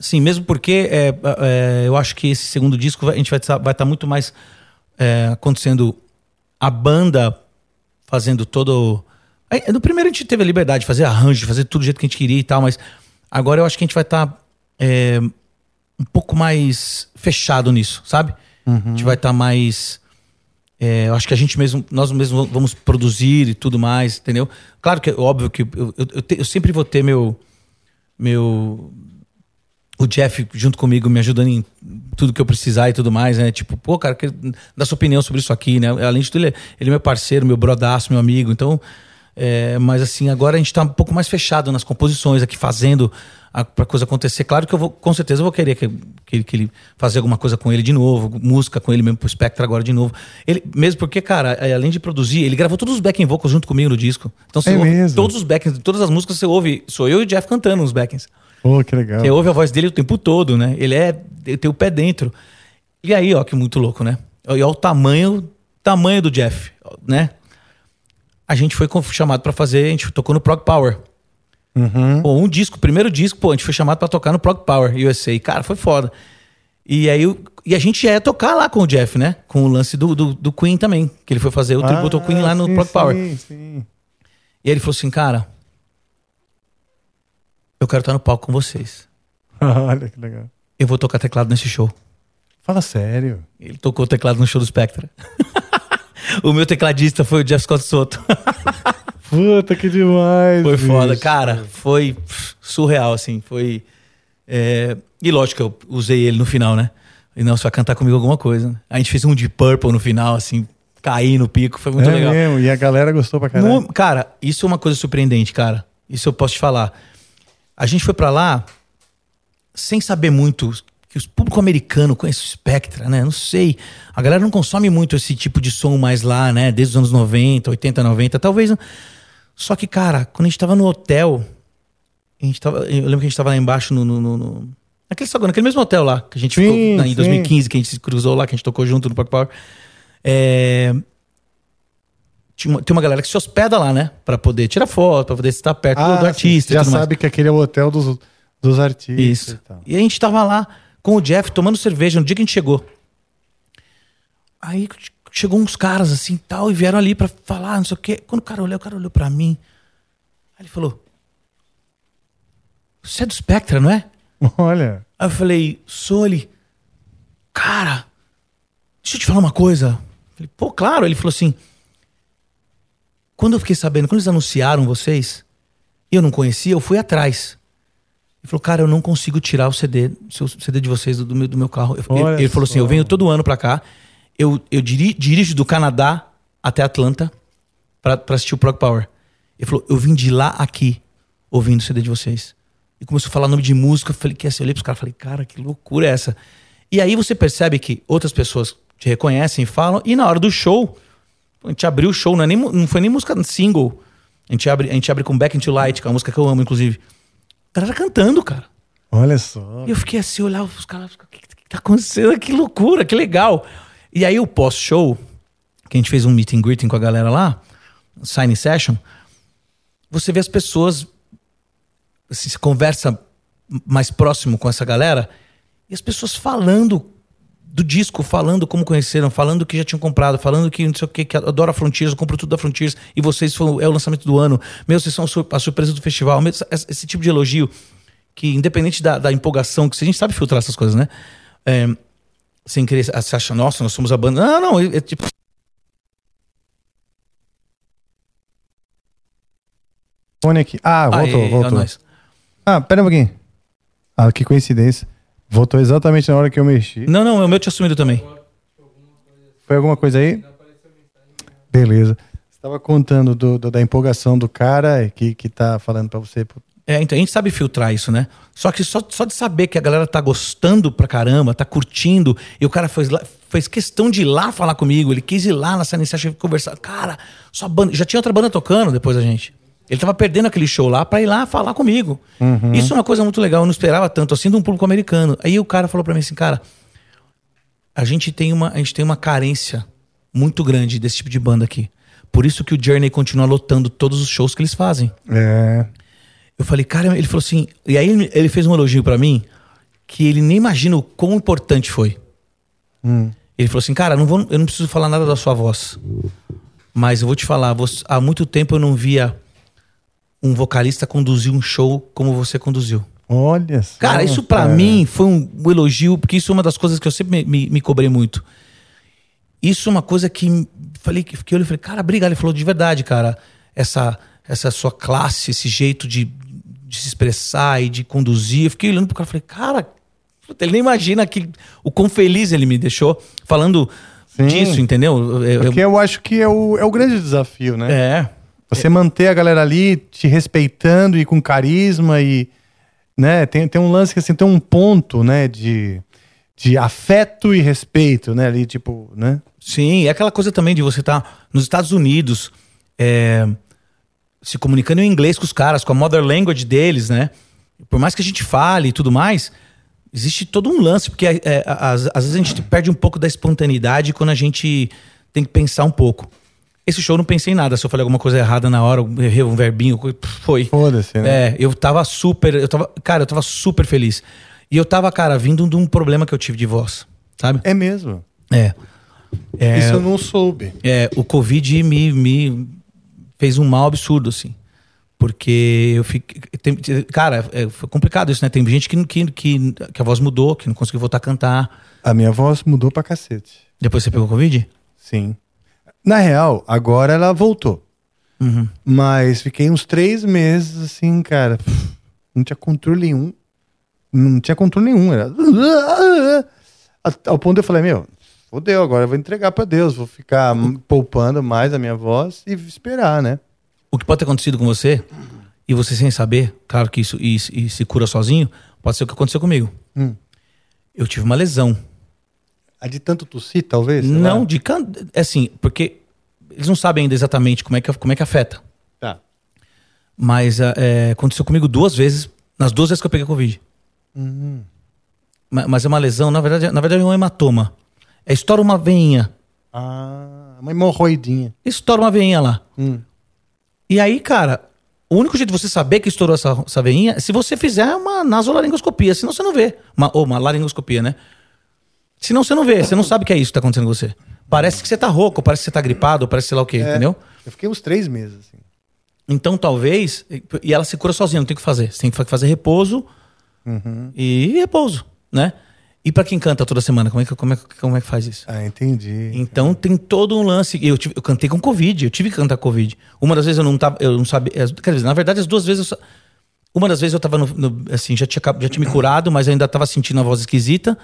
Sim, mesmo porque é, é, eu acho que esse segundo disco a gente vai estar vai tá muito mais é, acontecendo a banda fazendo todo. Aí, No primeiro a gente teve a liberdade de fazer arranjo, fazer tudo do jeito que a gente queria e tal, mas agora eu acho que a gente vai estar um pouco mais fechado nisso, sabe? A gente vai estar mais. é, eu acho que a gente mesmo, nós mesmos vamos produzir e tudo mais, entendeu? Claro que é óbvio que eu, eu, eu te- eu sempre vou ter meu. meu o Jeff junto comigo me ajudando em tudo que eu precisar e tudo mais, né? Tipo, pô, cara, que- dá sua opinião sobre isso aqui, né? Além de tudo, ele é, ele é meu parceiro, meu brodaço, meu amigo. Então, é, mas assim, agora a gente tá um pouco mais fechado nas composições aqui, fazendo a, pra coisa acontecer. Claro que eu vou, com certeza, eu vou querer que, que, ele- que ele fazer alguma coisa com ele de novo, música com ele mesmo pro Spectre agora de novo. Ele, mesmo porque, cara, é, além de produzir, ele gravou todos os backing vocals junto comigo no disco. Então, você É ouve mesmo? todos os backings, todas as músicas você ouve, sou eu e o Jeff cantando os backings. Pô, que legal. Você ouve a voz dele o tempo todo, né? Ele é. Ele tem o pé dentro. E aí, ó, que muito louco, né? E olha o tamanho, tamanho do Jeff, né? A gente foi chamado pra fazer, a gente tocou no Prog Power. Pô, um disco, primeiro disco, pô, a gente foi chamado pra tocar no Prog Power USA. Cara, foi foda. E aí, e a gente ia tocar lá com o Jeff, né? Com o lance do, do, do Queen também. Que ele foi fazer o tributo ao Queen lá no sim, Prog Power. Sim, sim. E aí ele falou assim, cara, eu quero estar no palco com vocês. Olha que legal. Eu vou tocar teclado nesse show. Fala sério. Ele tocou teclado no show do Spectra. o meu tecladista foi o Jeff Scott Soto. Puta que demais. foi foda. bicho. Cara, foi surreal, assim. Foi. é, E lógico que eu usei ele no final, né? E não, vai cantar comigo alguma coisa. A gente fez um de Purple no final, assim, caí no pico, foi muito é legal. mesmo, e a galera gostou pra caralho. Mu- Cara, isso é uma coisa surpreendente, cara. Isso eu posso te falar. A gente foi pra lá sem saber muito que o público americano conhece o Spectra, né? Não sei. A galera não consome muito esse tipo de som mais lá, né? Desde os anos 90, 80, 90, talvez. Só que, cara, quando a gente tava no hotel, a gente tava, eu lembro que a gente tava lá embaixo no, no, no- no- naquele naquele mesmo hotel lá, que a gente Sim, ficou na- em sim. 2015, que a gente se cruzou lá, que a gente tocou junto no Park Power. É, tinha uma, tem uma galera que se hospeda lá, né? Pra poder tirar foto, pra poder estar perto do, do Ah, artista. sim, já tudo mais. sabe que aquele é o hotel dos, dos artistas. Isso. E. E a gente tava lá com o Jeff tomando cerveja no dia que a gente chegou. Aí chegou uns caras assim tal e vieram ali pra falar, não sei o quê. Quando o cara olhou, o cara olhou pra mim. Aí ele falou: Você é do Spectra, não é? Olha. Aí eu falei, sou ele. Cara, deixa eu te falar uma coisa. Eu Falei, pô, claro. Ele falou assim: quando eu fiquei sabendo, quando eles anunciaram vocês, e eu não conhecia, eu fui atrás. Ele falou, cara, eu não consigo tirar o CD, o CD de vocês do meu, do meu carro. Eu- ele, ele falou assim: eu venho todo ano pra cá, eu, eu diri- dirijo do Canadá até Atlanta pra, pra assistir o Prog Power. Ele falou, eu vim de lá aqui ouvindo o CD de vocês. E começou a falar nome de música. Eu falei, que assim, eu olhei pros caras e falei, cara, que loucura é essa? E aí você percebe que outras pessoas te reconhecem e falam, e na hora do show, a gente abriu o show, não, é nem, não foi nem música single. A gente, abre, a gente abre com Back into Light, que é uma música que eu amo, inclusive. A galera cantando, cara. Olha só. E eu fiquei assim, olhava os caras, o que, que tá acontecendo? Que loucura, que legal. E aí o pós-show, que a gente fez um meet and greeting com a galera lá, signing session, você vê as pessoas, se conversa mais próximo com essa galera, e as pessoas falando do disco, falando como conheceram, falando que já tinham comprado, falando que não sei o que, que adora a Frontiers, eu compro tudo da Frontiers, e vocês foram, é o lançamento do ano, meu, vocês são a surpresa do festival, esse tipo de elogio, que independente da, da empolgação, que a gente sabe filtrar essas coisas, né? É, sem querer, você acha, nossa, nós somos a banda. Não, não, é, é tipo. Fone aqui. Ah, voltou, ó, voltou. nós. Ah, pera um pouquinho. Ah, que coincidência. Voltou exatamente na hora que eu mexi. Não, não, o meu tinha sumido também. Foi alguma coisa aí? Beleza. Você estava contando do- do- da empolgação do cara que, que tá falando pra você. É, então a gente sabe filtrar isso, né? Só que só, só de saber que a galera tá gostando pra caramba, tá curtindo, e o cara fez, lá- fez questão de ir lá falar comigo, ele quis ir lá na Sala Iniciativa conversar. Cara, sua banda. Já tinha outra banda tocando depois da gente. Ele tava perdendo aquele show lá pra ir lá falar comigo. Isso é uma coisa muito legal, eu não esperava tanto assim de um público americano. Aí o cara falou pra mim assim, cara, a gente tem uma, a gente tem uma carência muito grande desse tipo de banda aqui. Por isso que o Journey continua lotando todos os shows que eles fazem. É. Eu falei, cara, ele falou assim. E aí ele, fez um elogio pra mim que ele nem imagina o quão importante foi. Ele falou assim, cara, não vou, eu não preciso falar nada da sua voz. Mas eu vou te falar, você- há muito tempo eu não via um vocalista conduzir um show como você conduziu. Olha só. Cara, isso pra cara. mim foi um, um elogio, porque isso é uma das coisas que eu sempre me, me, me cobrei muito. Isso é uma coisa que falei que fiquei olhando e falei, cara, obrigado. Ele falou de verdade, cara. Essa, essa sua classe, esse jeito de, de se expressar e de conduzir. Eu fiquei olhando pro cara e falei, cara, ele nem imagina que, o quão feliz ele me deixou falando Sim. disso, entendeu? Eu- Porque eu acho que é o, é o grande desafio, né? é. Você manter a galera ali te respeitando e com carisma e, né, tem, tem um lance que assim, tem um ponto, né, de, de afeto e respeito, né, ali, tipo, né? Sim, é aquela coisa também de você estar nos Estados Unidos é, se comunicando em inglês com os caras, com a mother language deles, né? Por mais que a gente fale e tudo mais, existe todo um lance, porque é, é, às, às vezes a gente perde um pouco da espontaneidade quando a gente tem que pensar um pouco. Esse show eu não pensei em nada, se eu falei alguma coisa errada na hora, eu errei um verbinho, foi. Foda-se, né? É, eu tava super, eu tava, cara, eu tava super feliz. E eu tava, cara, vindo de um problema que eu tive de voz, sabe? É mesmo. É. É, Isso eu não soube. é, o Covid me, me fez um mal absurdo, assim. Porque eu fiquei. tem- cara, é, foi complicado isso, né? Tem gente que, que, que, que a voz mudou, que não conseguiu voltar a cantar. A minha voz mudou pra cacete. Depois você pegou Covid? Sim. Na real, agora ela voltou. Uhum. Mas fiquei uns três meses assim, cara. Não tinha controle nenhum. Não tinha controle nenhum. Era... Ao ponto de eu falei, meu, fodeu, agora eu vou entregar pra Deus. Vou ficar poupando mais a minha voz e esperar, né? O que pode ter acontecido com você, e você sem saber, claro que isso e, e se cura sozinho, pode ser o que aconteceu comigo. Hum. Eu tive uma lesão. A de tanto tossir, talvez? Não, lá. de can... é assim, porque eles não sabem ainda exatamente como é que, como é que afeta. Tá. Mas ah, é, aconteceu comigo duas vezes, nas duas vezes que eu peguei Covid. Ma- Mas é uma lesão, na verdade, na verdade é um hematoma. É estoura uma veinha. Ah, uma hemorroidinha. Estoura uma veinha lá. Hum. E aí, cara, o único jeito de você saber que estourou essa, essa veinha é se você fizer uma nasolaringoscopia, senão você não vê. Uma, ou uma laringoscopia, né? Senão você não vê, você não sabe que é isso que tá acontecendo com você. Parece que você tá rouco, parece que você tá gripado, parece sei lá o quê, entendeu? Eu fiquei uns três meses, assim. Então talvez. E ela se cura sozinha, não tem o que fazer. Você tem que fa- fazer repouso e repouso, né? E pra quem canta toda semana, como é que, como é, como é que faz isso? Ah, entendi. Então tem todo um lance. Eu, tive- eu cantei com Covid, eu tive que cantar Covid. Uma das vezes eu não tava, eu não sabia. Quer dizer, na verdade, as duas vezes eu. Uma das vezes eu tava no, no- assim, já tinha, já tinha me curado, mas ainda tava sentindo a voz esquisita.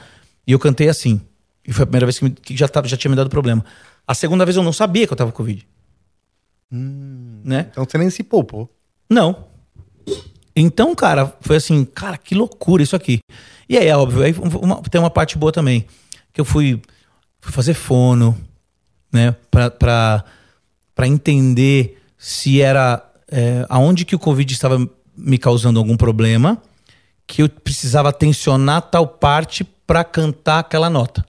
E eu cantei assim. E foi a primeira vez que, me- que já, tava, já tinha me dado problema. A segunda vez eu não sabia que eu tava com Covid. Né? Então você nem se poupou. Não. Então, cara, foi assim, cara, que loucura isso aqui. E aí, é óbvio, aí uma- tem uma parte boa também. Que eu fui, fui fazer fono, né? Pra, pra, pra entender se era. é, aonde que o Covid estava me causando algum problema, que eu precisava tensionar tal parte pra cantar aquela nota.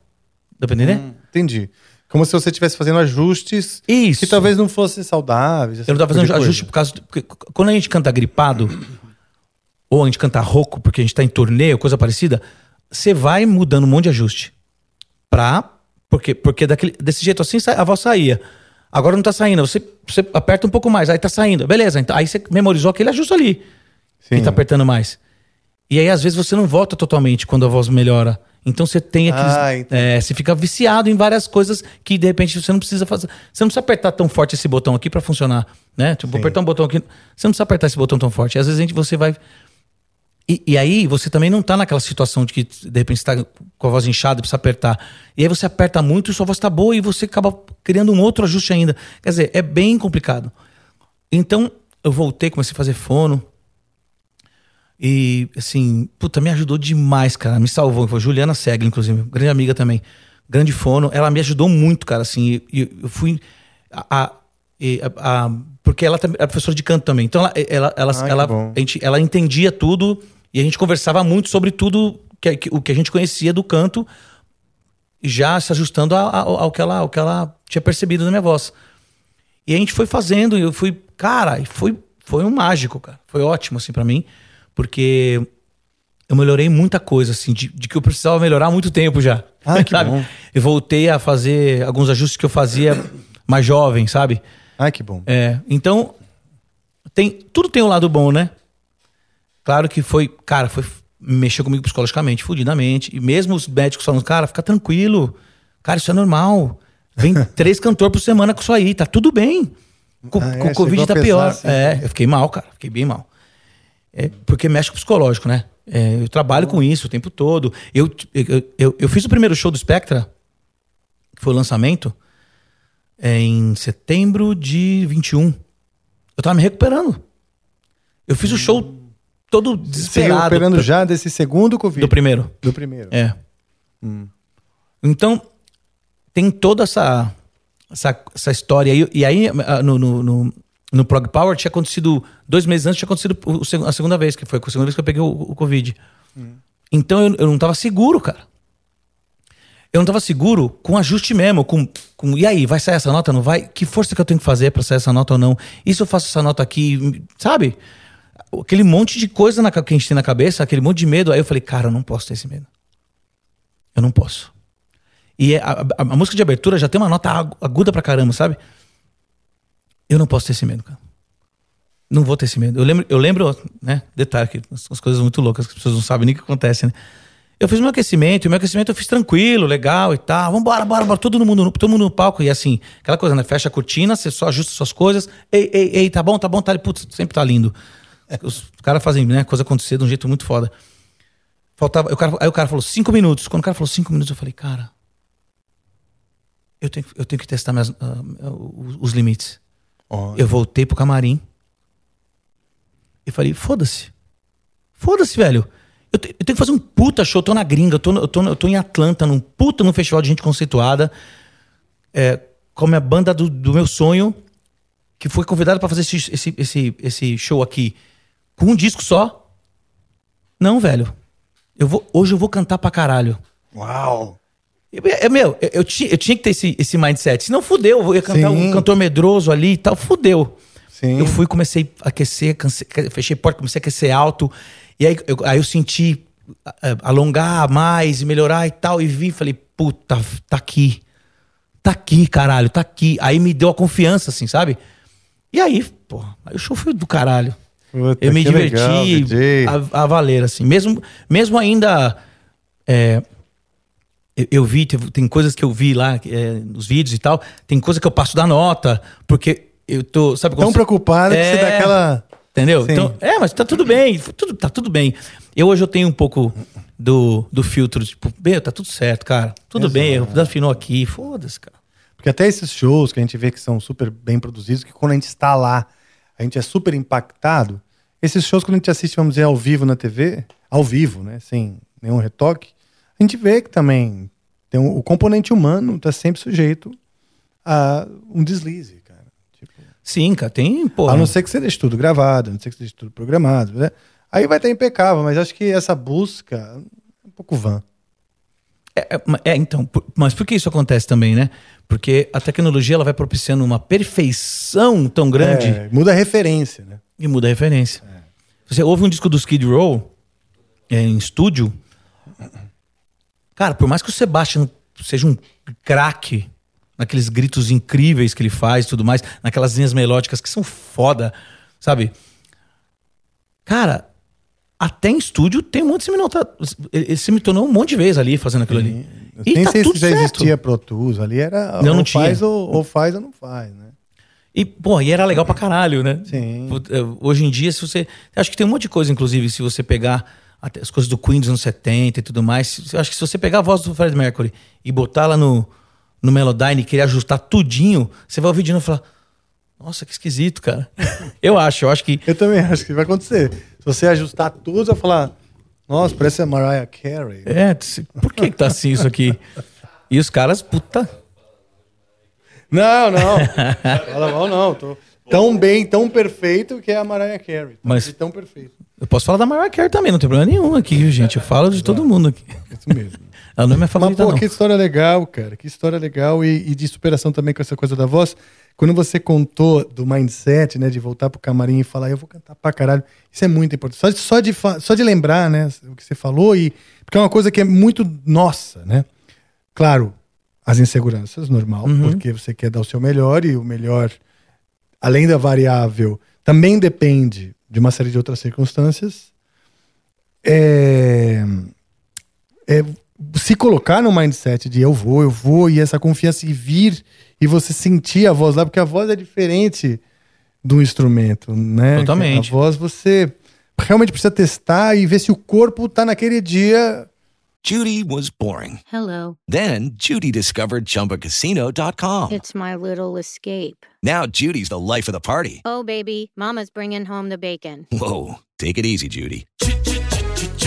Dá pra entender? Entendi. Como se você estivesse fazendo ajustes Isso. que talvez não fossem saudáveis. Eu não tava tipo fazendo ajuste por causa. do- porque quando a gente canta gripado, ou a gente canta rouco porque a gente tá em turnê ou coisa parecida, você vai mudando um monte de ajuste. Pra. Porque, porque daquele, desse jeito assim a voz saía. Agora não tá saindo. Você, você aperta um pouco mais, aí tá saindo. Beleza, então, aí você memorizou aquele ajuste ali. Sim. E tá apertando mais. E aí, às vezes, você não volta totalmente quando a voz melhora. Então você tem aqueles. Ah, é, você fica viciado em várias coisas que de repente você não precisa fazer. Você não precisa apertar tão forte esse botão aqui pra funcionar. Né? Tipo, vou apertar um botão aqui. Você não precisa apertar esse botão tão forte. Às vezes a gente, você vai. E, e aí você também não tá naquela situação de que de repente você tá com a voz inchada e precisa apertar. E aí você aperta muito e sua voz tá boa e você acaba criando um outro ajuste ainda. Quer dizer, é bem complicado. Então eu voltei, comecei a fazer fono. E assim, puta, me ajudou demais, cara. Me salvou. Foi Juliana Segli, inclusive, grande amiga também. Grande fono. Ela me ajudou muito, cara. Assim, e- e eu fui. A, a- a- porque ela é professora de canto também. Então ela, ela, ela, que ela, a gente, ela entendia tudo e a gente conversava muito sobre tudo que, que- o que a gente conhecia do canto, já se ajustando a- a- ao, que ela, ao que ela tinha percebido na minha voz. E a gente foi fazendo, e eu fui, cara, foi, foi um mágico, cara. Foi ótimo, assim, pra mim, porque eu melhorei muita coisa, assim, de, de que eu precisava melhorar há muito tempo já. Ah, que sabe? bom. Eu voltei a fazer alguns ajustes que eu fazia mais jovem, sabe? Ai, que bom. É, então, tem, tudo tem um lado bom, né? Claro que foi, cara, foi mexeu comigo psicologicamente, fudidamente. E mesmo os médicos falando, cara, fica tranquilo. Cara, isso é normal. Vem três cantores por semana com isso aí, tá tudo bem. Com, Ah, é? o Covid tá pior. assim, é, eu fiquei mal, cara. Fiquei bem mal. É, porque mexe com o psicológico, né? É, eu trabalho com isso o tempo todo. Eu, eu, eu, eu fiz o primeiro show do Spectra, que foi o lançamento, é, em setembro de 21. Eu tava me recuperando. Eu fiz o show todo Se desesperado. recuperando já desse segundo Covid. Do primeiro. Do primeiro. É. Então, tem toda essa, essa, essa história aí. E aí, ah, no, no, no, no Prog Power, tinha acontecido. Dois meses antes tinha acontecido a segunda vez, que foi a segunda vez que eu peguei o, o Covid. Então eu, eu não tava seguro, cara. Eu não tava seguro com ajuste mesmo, com, com. E aí, vai sair essa nota, não vai? Que força que eu tenho que fazer pra sair essa nota ou não? E se eu faço essa nota aqui, sabe? Aquele monte de coisa na, que a gente tem na cabeça, aquele monte de medo. Aí eu falei, cara, eu não posso ter esse medo. Eu não posso. E é- a, a- a música de abertura já tem uma nota agu- aguda pra caramba, sabe? Eu não posso ter esse medo, cara. Não vou ter esse medo. Eu lembro, eu lembro né? Detalhe, que as, as coisas muito loucas que as pessoas não sabem nem o que acontece, né? Eu fiz meu aquecimento, e meu aquecimento eu fiz tranquilo, legal e tal. Vambora, bora, bora, todo mundo, todo mundo no palco. E assim, aquela coisa, né? Fecha a cortina, você só ajusta suas coisas. Ei, ei, ei, tá bom, tá bom, tá Putz, sempre tá lindo. Os caras fazem, né? Coisa acontecer de um jeito muito foda. Faltava, o cara, aí o cara falou cinco minutos. Quando o cara falou cinco minutos, eu falei, cara, eu tenho, eu tenho que testar minhas, ah, os, os limites. Ó, Eu voltei pro camarim e falei, foda-se. Foda-se, velho. Eu, te- eu tenho que fazer um puta show. Eu tô na gringa, eu tô, eu tô, eu tô em Atlanta, num puta num festival de gente conceituada. É, com a minha banda do, do meu sonho, que foi convidada pra fazer esse, esse, esse, esse show aqui com um disco só. Não, velho. Eu vou, hoje eu vou cantar pra caralho. Uau! É, é, meu, eu, eu, tinha, eu tinha que ter esse, esse mindset. Senão fudeu, eu ia cantar Sim. um cantor medroso ali e tal, fudeu. Sim. Eu fui, comecei a aquecer, fechei porta, comecei a aquecer alto. E aí eu, aí eu senti alongar mais e melhorar e tal. E vi e falei, puta, tá aqui. Tá aqui, caralho, tá aqui. Aí me deu a confiança, assim, sabe? E aí, pô, aí o show foi do caralho. Puta, eu me diverti legal, a, a valer, assim. Mesmo, mesmo ainda. é, eu, eu vi, tem coisas que eu vi lá é, nos vídeos e tal. Tem coisa que eu passo da nota, porque eu tô. Sabe Tão você- preocupado que você dá aquela. Entendeu? Sim. Então, é, mas tá tudo bem, tudo, tá tudo bem. Eu hoje eu tenho um pouco do, do filtro, tipo, bem, tá tudo certo, cara. Tudo Exato. bem, eu desafinou aqui, foda-se, cara. Porque até esses shows que a gente vê que são super bem produzidos, que quando a gente está lá, a gente é super impactado. Esses shows, quando a gente assiste, vamos dizer, ao vivo na TV, ao vivo, né? Sem nenhum retoque, a gente vê que também tem um- o componente humano está sempre sujeito a um deslize, cara. Tipo, Sim, cara, tem, pô. a não ser que você deixe tudo gravado, a não ser que você deixe tudo programado, né? Aí vai estar impecável, mas acho que essa busca é um pouco vã. É, é, é, então, por- mas por que isso acontece também, né? Porque a tecnologia ela vai propiciando uma perfeição tão grande É, muda a referência, né? e muda a referência. Você ouve um disco do Skid Row é, em estúdio, cara, por mais que o Sebastian seja um craque naqueles gritos incríveis que ele faz e tudo mais, naquelas linhas melódicas que são foda, sabe? Cara, até em estúdio tem um monte de seminota. Ele, ele se me tornou um monte de vezes ali fazendo aquilo ali. Eu E nem tá sei se já certo. existia Pro Tools ali, era Não, ou não tinha. faz ou, ou faz ou não faz, né? E, pô, e era legal pra caralho, né? Sim. Eh, Hoje em dia, se você. Acho que tem um monte de coisa, inclusive, se você pegar as coisas do Queen dos anos 70 e tudo mais. se- Acho que se você pegar a voz do Fred Mercury e botar lá no, no Melodyne e querer ajustar tudinho, você vai ouvir de novo e falar. Nossa, que esquisito, cara. eu acho, eu acho que. Eu também acho que vai acontecer. Se você ajustar tudo, você vai falar, nossa, parece a Mariah Carey. É, por que, que tá assim isso aqui? E os caras, puta. Não, não. Fala mal, não. Tô tão bem, tão perfeito que é a Mariah Carey. Mas- De tão perfeito. Eu posso falar da Mariah Carey também, não tem problema nenhum aqui, gente? Eu falo de todo mundo aqui. Isso mesmo. Ela não é minha Mas, favorita, pô, não. que história legal, cara. Que história legal e, e de superação também com essa coisa da voz. Quando você contou do mindset, né, de voltar pro camarim e falar, eu vou cantar pra caralho, isso é muito importante. Só de, só de, só de lembrar, né, o que você falou, e porque é uma coisa que é muito nossa, né? Claro, as inseguranças, normal, porque você quer dar o seu melhor e o melhor, além da variável, também depende de uma série de outras circunstâncias. É, é se colocar no mindset de eu vou, eu vou, e essa confiança e vir e você sentir a voz lá, porque a voz é diferente do instrumento, né? Totalmente. A voz você realmente precisa testar e ver se o corpo tá naquele dia. Judy was boring. Hello. Then Judy discovered ChumbaCasino.com. It's my little escape. Now Judy's the life of the party. Oh, baby, Mama's bringing home the bacon. Whoa, take it easy, Judy.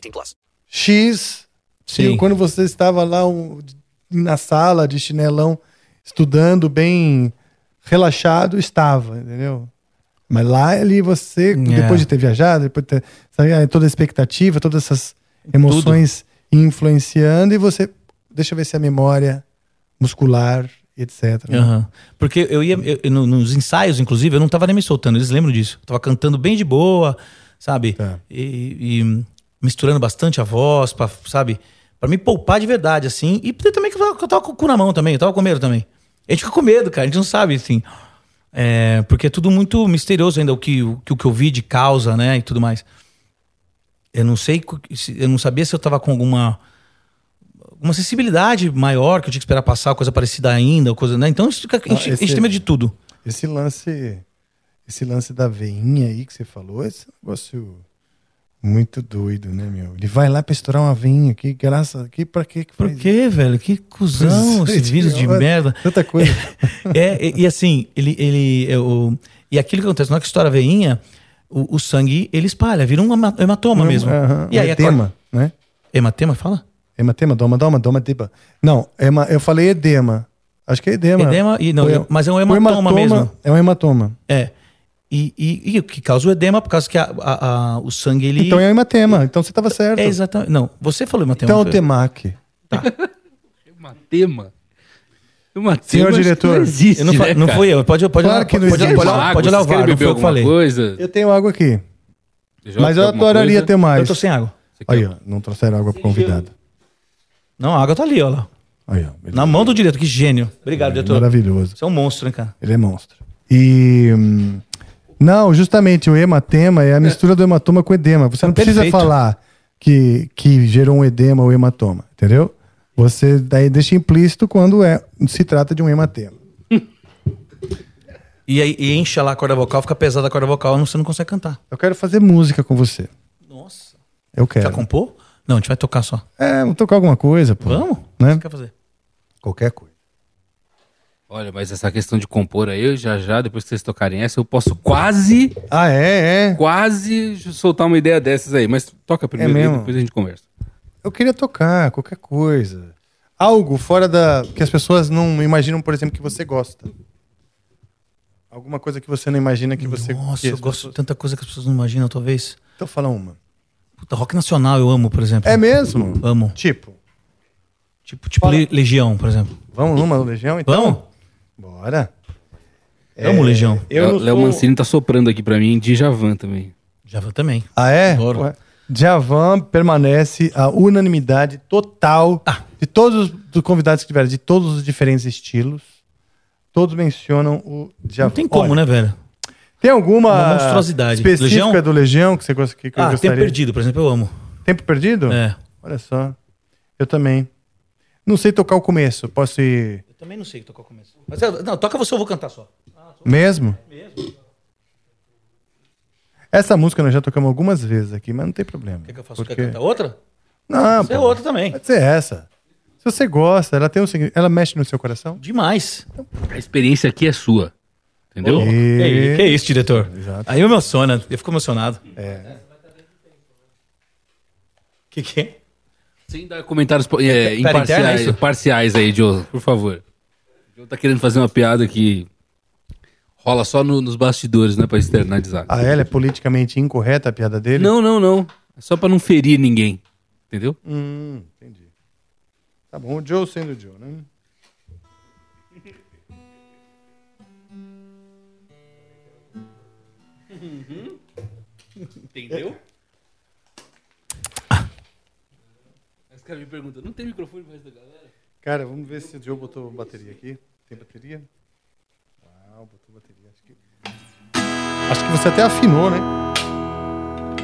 18 plus. X. Sim. E quando você estava lá um- na sala de chinelão, estudando bem relaxado, estava, entendeu? Mas lá ali você, É. depois de ter viajado, depois de ter sabe, toda a expectativa, todas essas emoções influenciando, e você. Deixa eu ver se a memória muscular, etc. né? Aham. Porque eu ia. eu- eu- no- nos ensaios, inclusive, eu não tava nem me soltando, eles lembram disso. Eu tava cantando bem de boa, sabe? Tá. E, e misturando bastante a voz, pra, sabe? Pra me poupar de verdade, assim. E também que eu tava, com o cu na mão também, eu tava com medo também. A gente fica com medo, cara, a gente não sabe, assim. É, porque é tudo muito misterioso ainda o que, o que o que eu vi de causa, né? E tudo mais. Eu não sei, eu não sabia se eu tava com alguma uma sensibilidade maior que eu tinha que esperar passar, coisa parecida ainda, ou coisa, né? Então isso fica, a, gente, a gente esse- tem medo de tudo. Esse lance. Esse lance da veinha aí que você falou, esse negócio muito doido, né, meu? Ele vai lá pra estourar uma veinha aqui, graça, aqui pra quê que Por faz quê, velho? Que cuzão, é, esse vírus de merda. Tanta coisa. É, e, e assim, ele. ele é, o- e aquilo que acontece, na hora que estoura a veinha, o, o sangue ele espalha, vira um hema- hematoma mesmo. Aham, E aí, um a edema, cor- né? Hematema, fala? Hematema, doma, doma, doma, deba. Não, hema, eu falei edema. Acho que é edema. Edema, e não, mas é um o hematoma mesmo. É um hematoma. É. E, e, e o que causa o edema, por causa que a- a- a- o sangue ele. Então é um hematema. Então você estava certo. É exatamente. Não, você falou hematema. então é o temac. Uma tema. Uma Senhor diretor, não existe, Eu não, né, não fui eu. Pode, pode, Claro olhar, que não pode, existe. pode, Água, olhar- pode olhar o vocês querem VAR, não beber foi eu que falei. Coisa? Eu tenho água aqui. Mas eu adoraria coisa? ter mais. Eu tô sem água. Aí, ó. Não trouxeram água pro convidado. Não, a água tá ali, ó lá. Aí, ó. Na mão do diretor, que gênio. Obrigado, diretor. Maravilhoso. Você é um monstro, hein, cara? Ele é monstro. E. hum, Não, justamente o hematema é a mistura do hematoma com edema. Você não precisa Perfeito. falar que, que gerou um edema ou hematoma, entendeu? Você daí deixa implícito quando é, se trata de um hematema. E aí e enche lá a corda vocal, fica pesada a corda vocal, você não consegue cantar. Eu quero fazer música com você. Nossa. Eu Quer quero. compor? Não, a gente vai tocar só. É, vamos tocar alguma coisa, pô. Vamos? O que Né? você quer fazer? Qualquer coisa. Olha, mas essa questão de compor aí, eu já já, depois que vocês tocarem essa, eu posso quase, Ah, é, é. quase soltar uma ideia dessas aí. Mas toca primeiro e mesmo? depois a gente conversa. Eu queria tocar qualquer coisa. Algo fora da. que as pessoas não imaginam, por exemplo, que você gosta. Alguma coisa que você não imagina que você. Nossa, que eu gosto de tanta coisa que as pessoas não imaginam, talvez. Então fala uma. Puta, rock nacional eu amo, por exemplo. É mesmo? Amo. Tipo. Tipo, tipo. Le- Legião, por exemplo. Vamos numa Legião, então? Vamos? Bora. Amo Legião. Eu Léo sou- Mancini tá soprando aqui pra mim de Javan também. Vou também. Ah, é? Adoro. Ué. Djavan permanece a unanimidade total Ah. de todos os dos convidados que tiveram, de todos os diferentes estilos. Todos mencionam o Djavan. Não tem como, Olha, né, velho? Tem alguma Uma monstruosidade. específica Legião? do Legião que você gosta que, que eu Ah, gostaria? Tempo Perdido, por exemplo, eu amo. Tempo perdido? É. Olha só. Eu também. Não sei tocar o começo. Posso ir Eu também não sei tocar o começo. Mas, não, toca você, eu vou cantar só. mesmo? Essa música nós já tocamos algumas vezes aqui, mas não tem problema. Quer que eu faça? Porque... Quer cantar outra? Não, é pô. outra também. Pode ser essa. Se você gosta, ela tem um ela mexe no seu coração. Demais. A experiência aqui é sua. Entendeu? E- Que, isso, diretor? Exato. Aí eu emociona, eu fico emocionado. É. Que que é? Sem dar comentários é, Piada interna, é imparciais, parciais aí, Joe, por favor. Joe tá querendo fazer uma piada que rola só no- nos bastidores, né, pra externalizar. A ela é politicamente incorreta a piada dele? Não, não, não. É só pra não ferir ninguém. Entendeu? Hum, entendi. Tá bom, o Joe sendo o Joe, né? Entendeu? Os caras me perguntam, não tem microfone mais da galera? Cara, vamos ver se o Joe botou bateria aqui. Tem bateria? Uau, botou bateria. Acho que, Acho que você até afinou, né?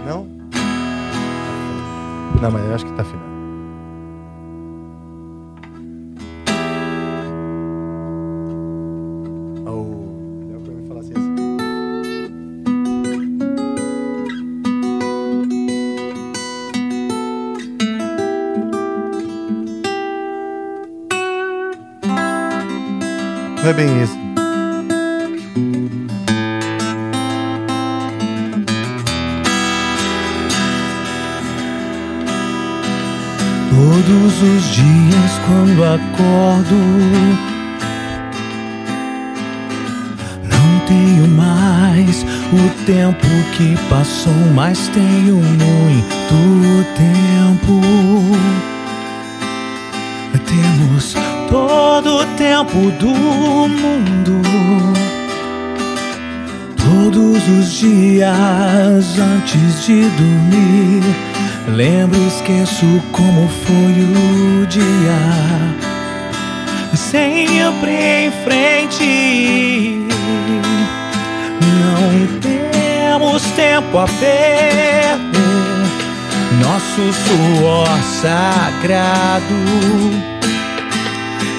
Não? Não, mas eu acho que tá afinado. É bem isso. Todos os dias quando acordo Não tenho mais o tempo que passou Mas tenho muito tempo Temos todo o tempo do mundo. Todos os dias antes de dormir Lembro esqueço como foi o dia. Sempre em frente. Não temos tempo a perder. Nosso suor sagrado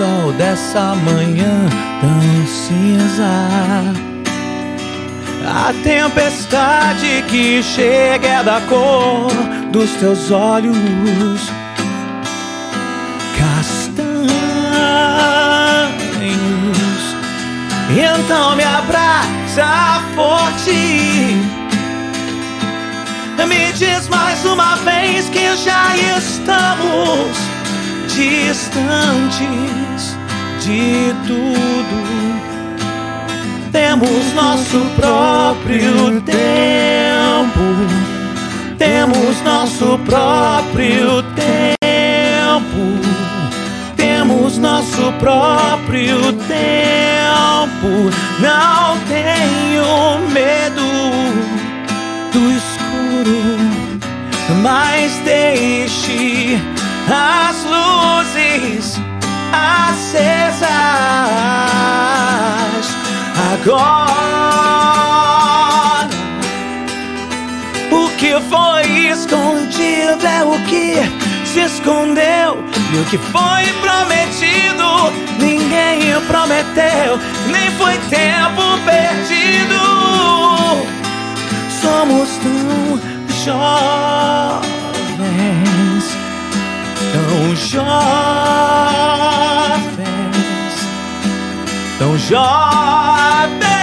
Sol dessa manhã tão cinza. A tempestade que chega é da cor dos teus olhos castanhos. Então me abraça forte. Me diz mais uma vez que já estamos distantes de tudo temos nosso próprio tempo. Temos nosso próprio tempo. Temos nosso próprio tempo. Não tenho medo do escuro, mas deixe as luzes acesas agora. O que foi escondido é o que se o que foi prometido, ninguém prometeu, nem foi tempo perdido. Somos tão jovens, tão jovens, tão jovens.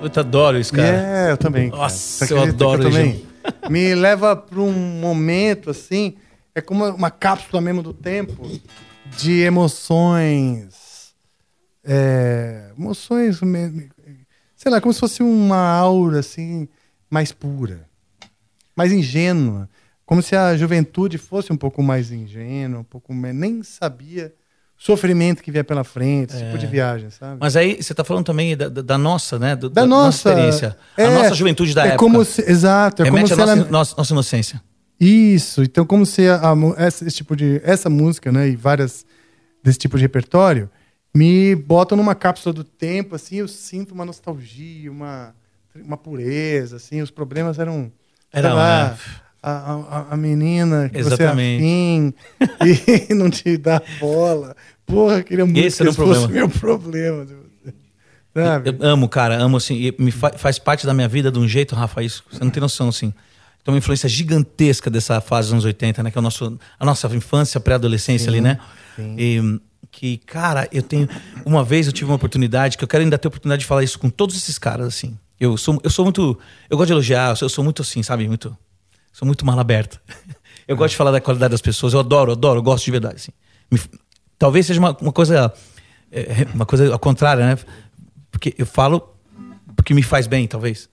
Eu te adoro isso, cara. É, eu também. cara. Nossa, eu adoro também. Me leva para um momento assim, é como uma cápsula mesmo do tempo de emoções. é, emoções, sei lá, como se fosse uma aura assim, mais pura, mais ingênua. Como se a juventude fosse um pouco mais ingênua, um pouco mais, nem sabia sofrimento que vinha pela frente, esse tipo de viagem, sabe? Mas aí você tá falando também da, da- da nossa, né? Do- da nossa experiência. é, a nossa juventude da é época. Como se, exato, é como Remete se à nossa, ela, nossa, nossa inocência. Isso, então como se a, a essa, esse tipo de essa música, né, e várias desse tipo de repertório me botam numa cápsula do tempo, assim, eu sinto uma nostalgia, uma uma pureza, assim, os problemas eram Eram, lá, é. A, a, a menina que Exatamente. você é afim e não te dá bola. Porra, queria muito Esse que esse fosse meu problema. Sabe? Eu amo, cara, amo assim. Me fa- faz parte da minha vida de um jeito, Rafa, isso. Você não tem noção, assim. Então, uma influência gigantesca dessa fase dos anos 80, né? Que é o nosso, a nossa infância, pré-adolescência ali, né? E, que, cara, eu tenho. Uma vez eu tive uma oportunidade, que eu quero ainda ter a oportunidade de falar isso com todos esses caras, assim. Eu sou, eu sou muito. Eu gosto de elogiar, eu sou, eu sou muito assim, sabe? Muito. Sou muito mal aberto. Eu gosto de falar da qualidade das pessoas, eu adoro, adoro, eu gosto de verdade, assim. Me- talvez seja uma, uma coisa. é, Uma coisa ao contrário, né? Porque eu falo porque me faz bem, talvez.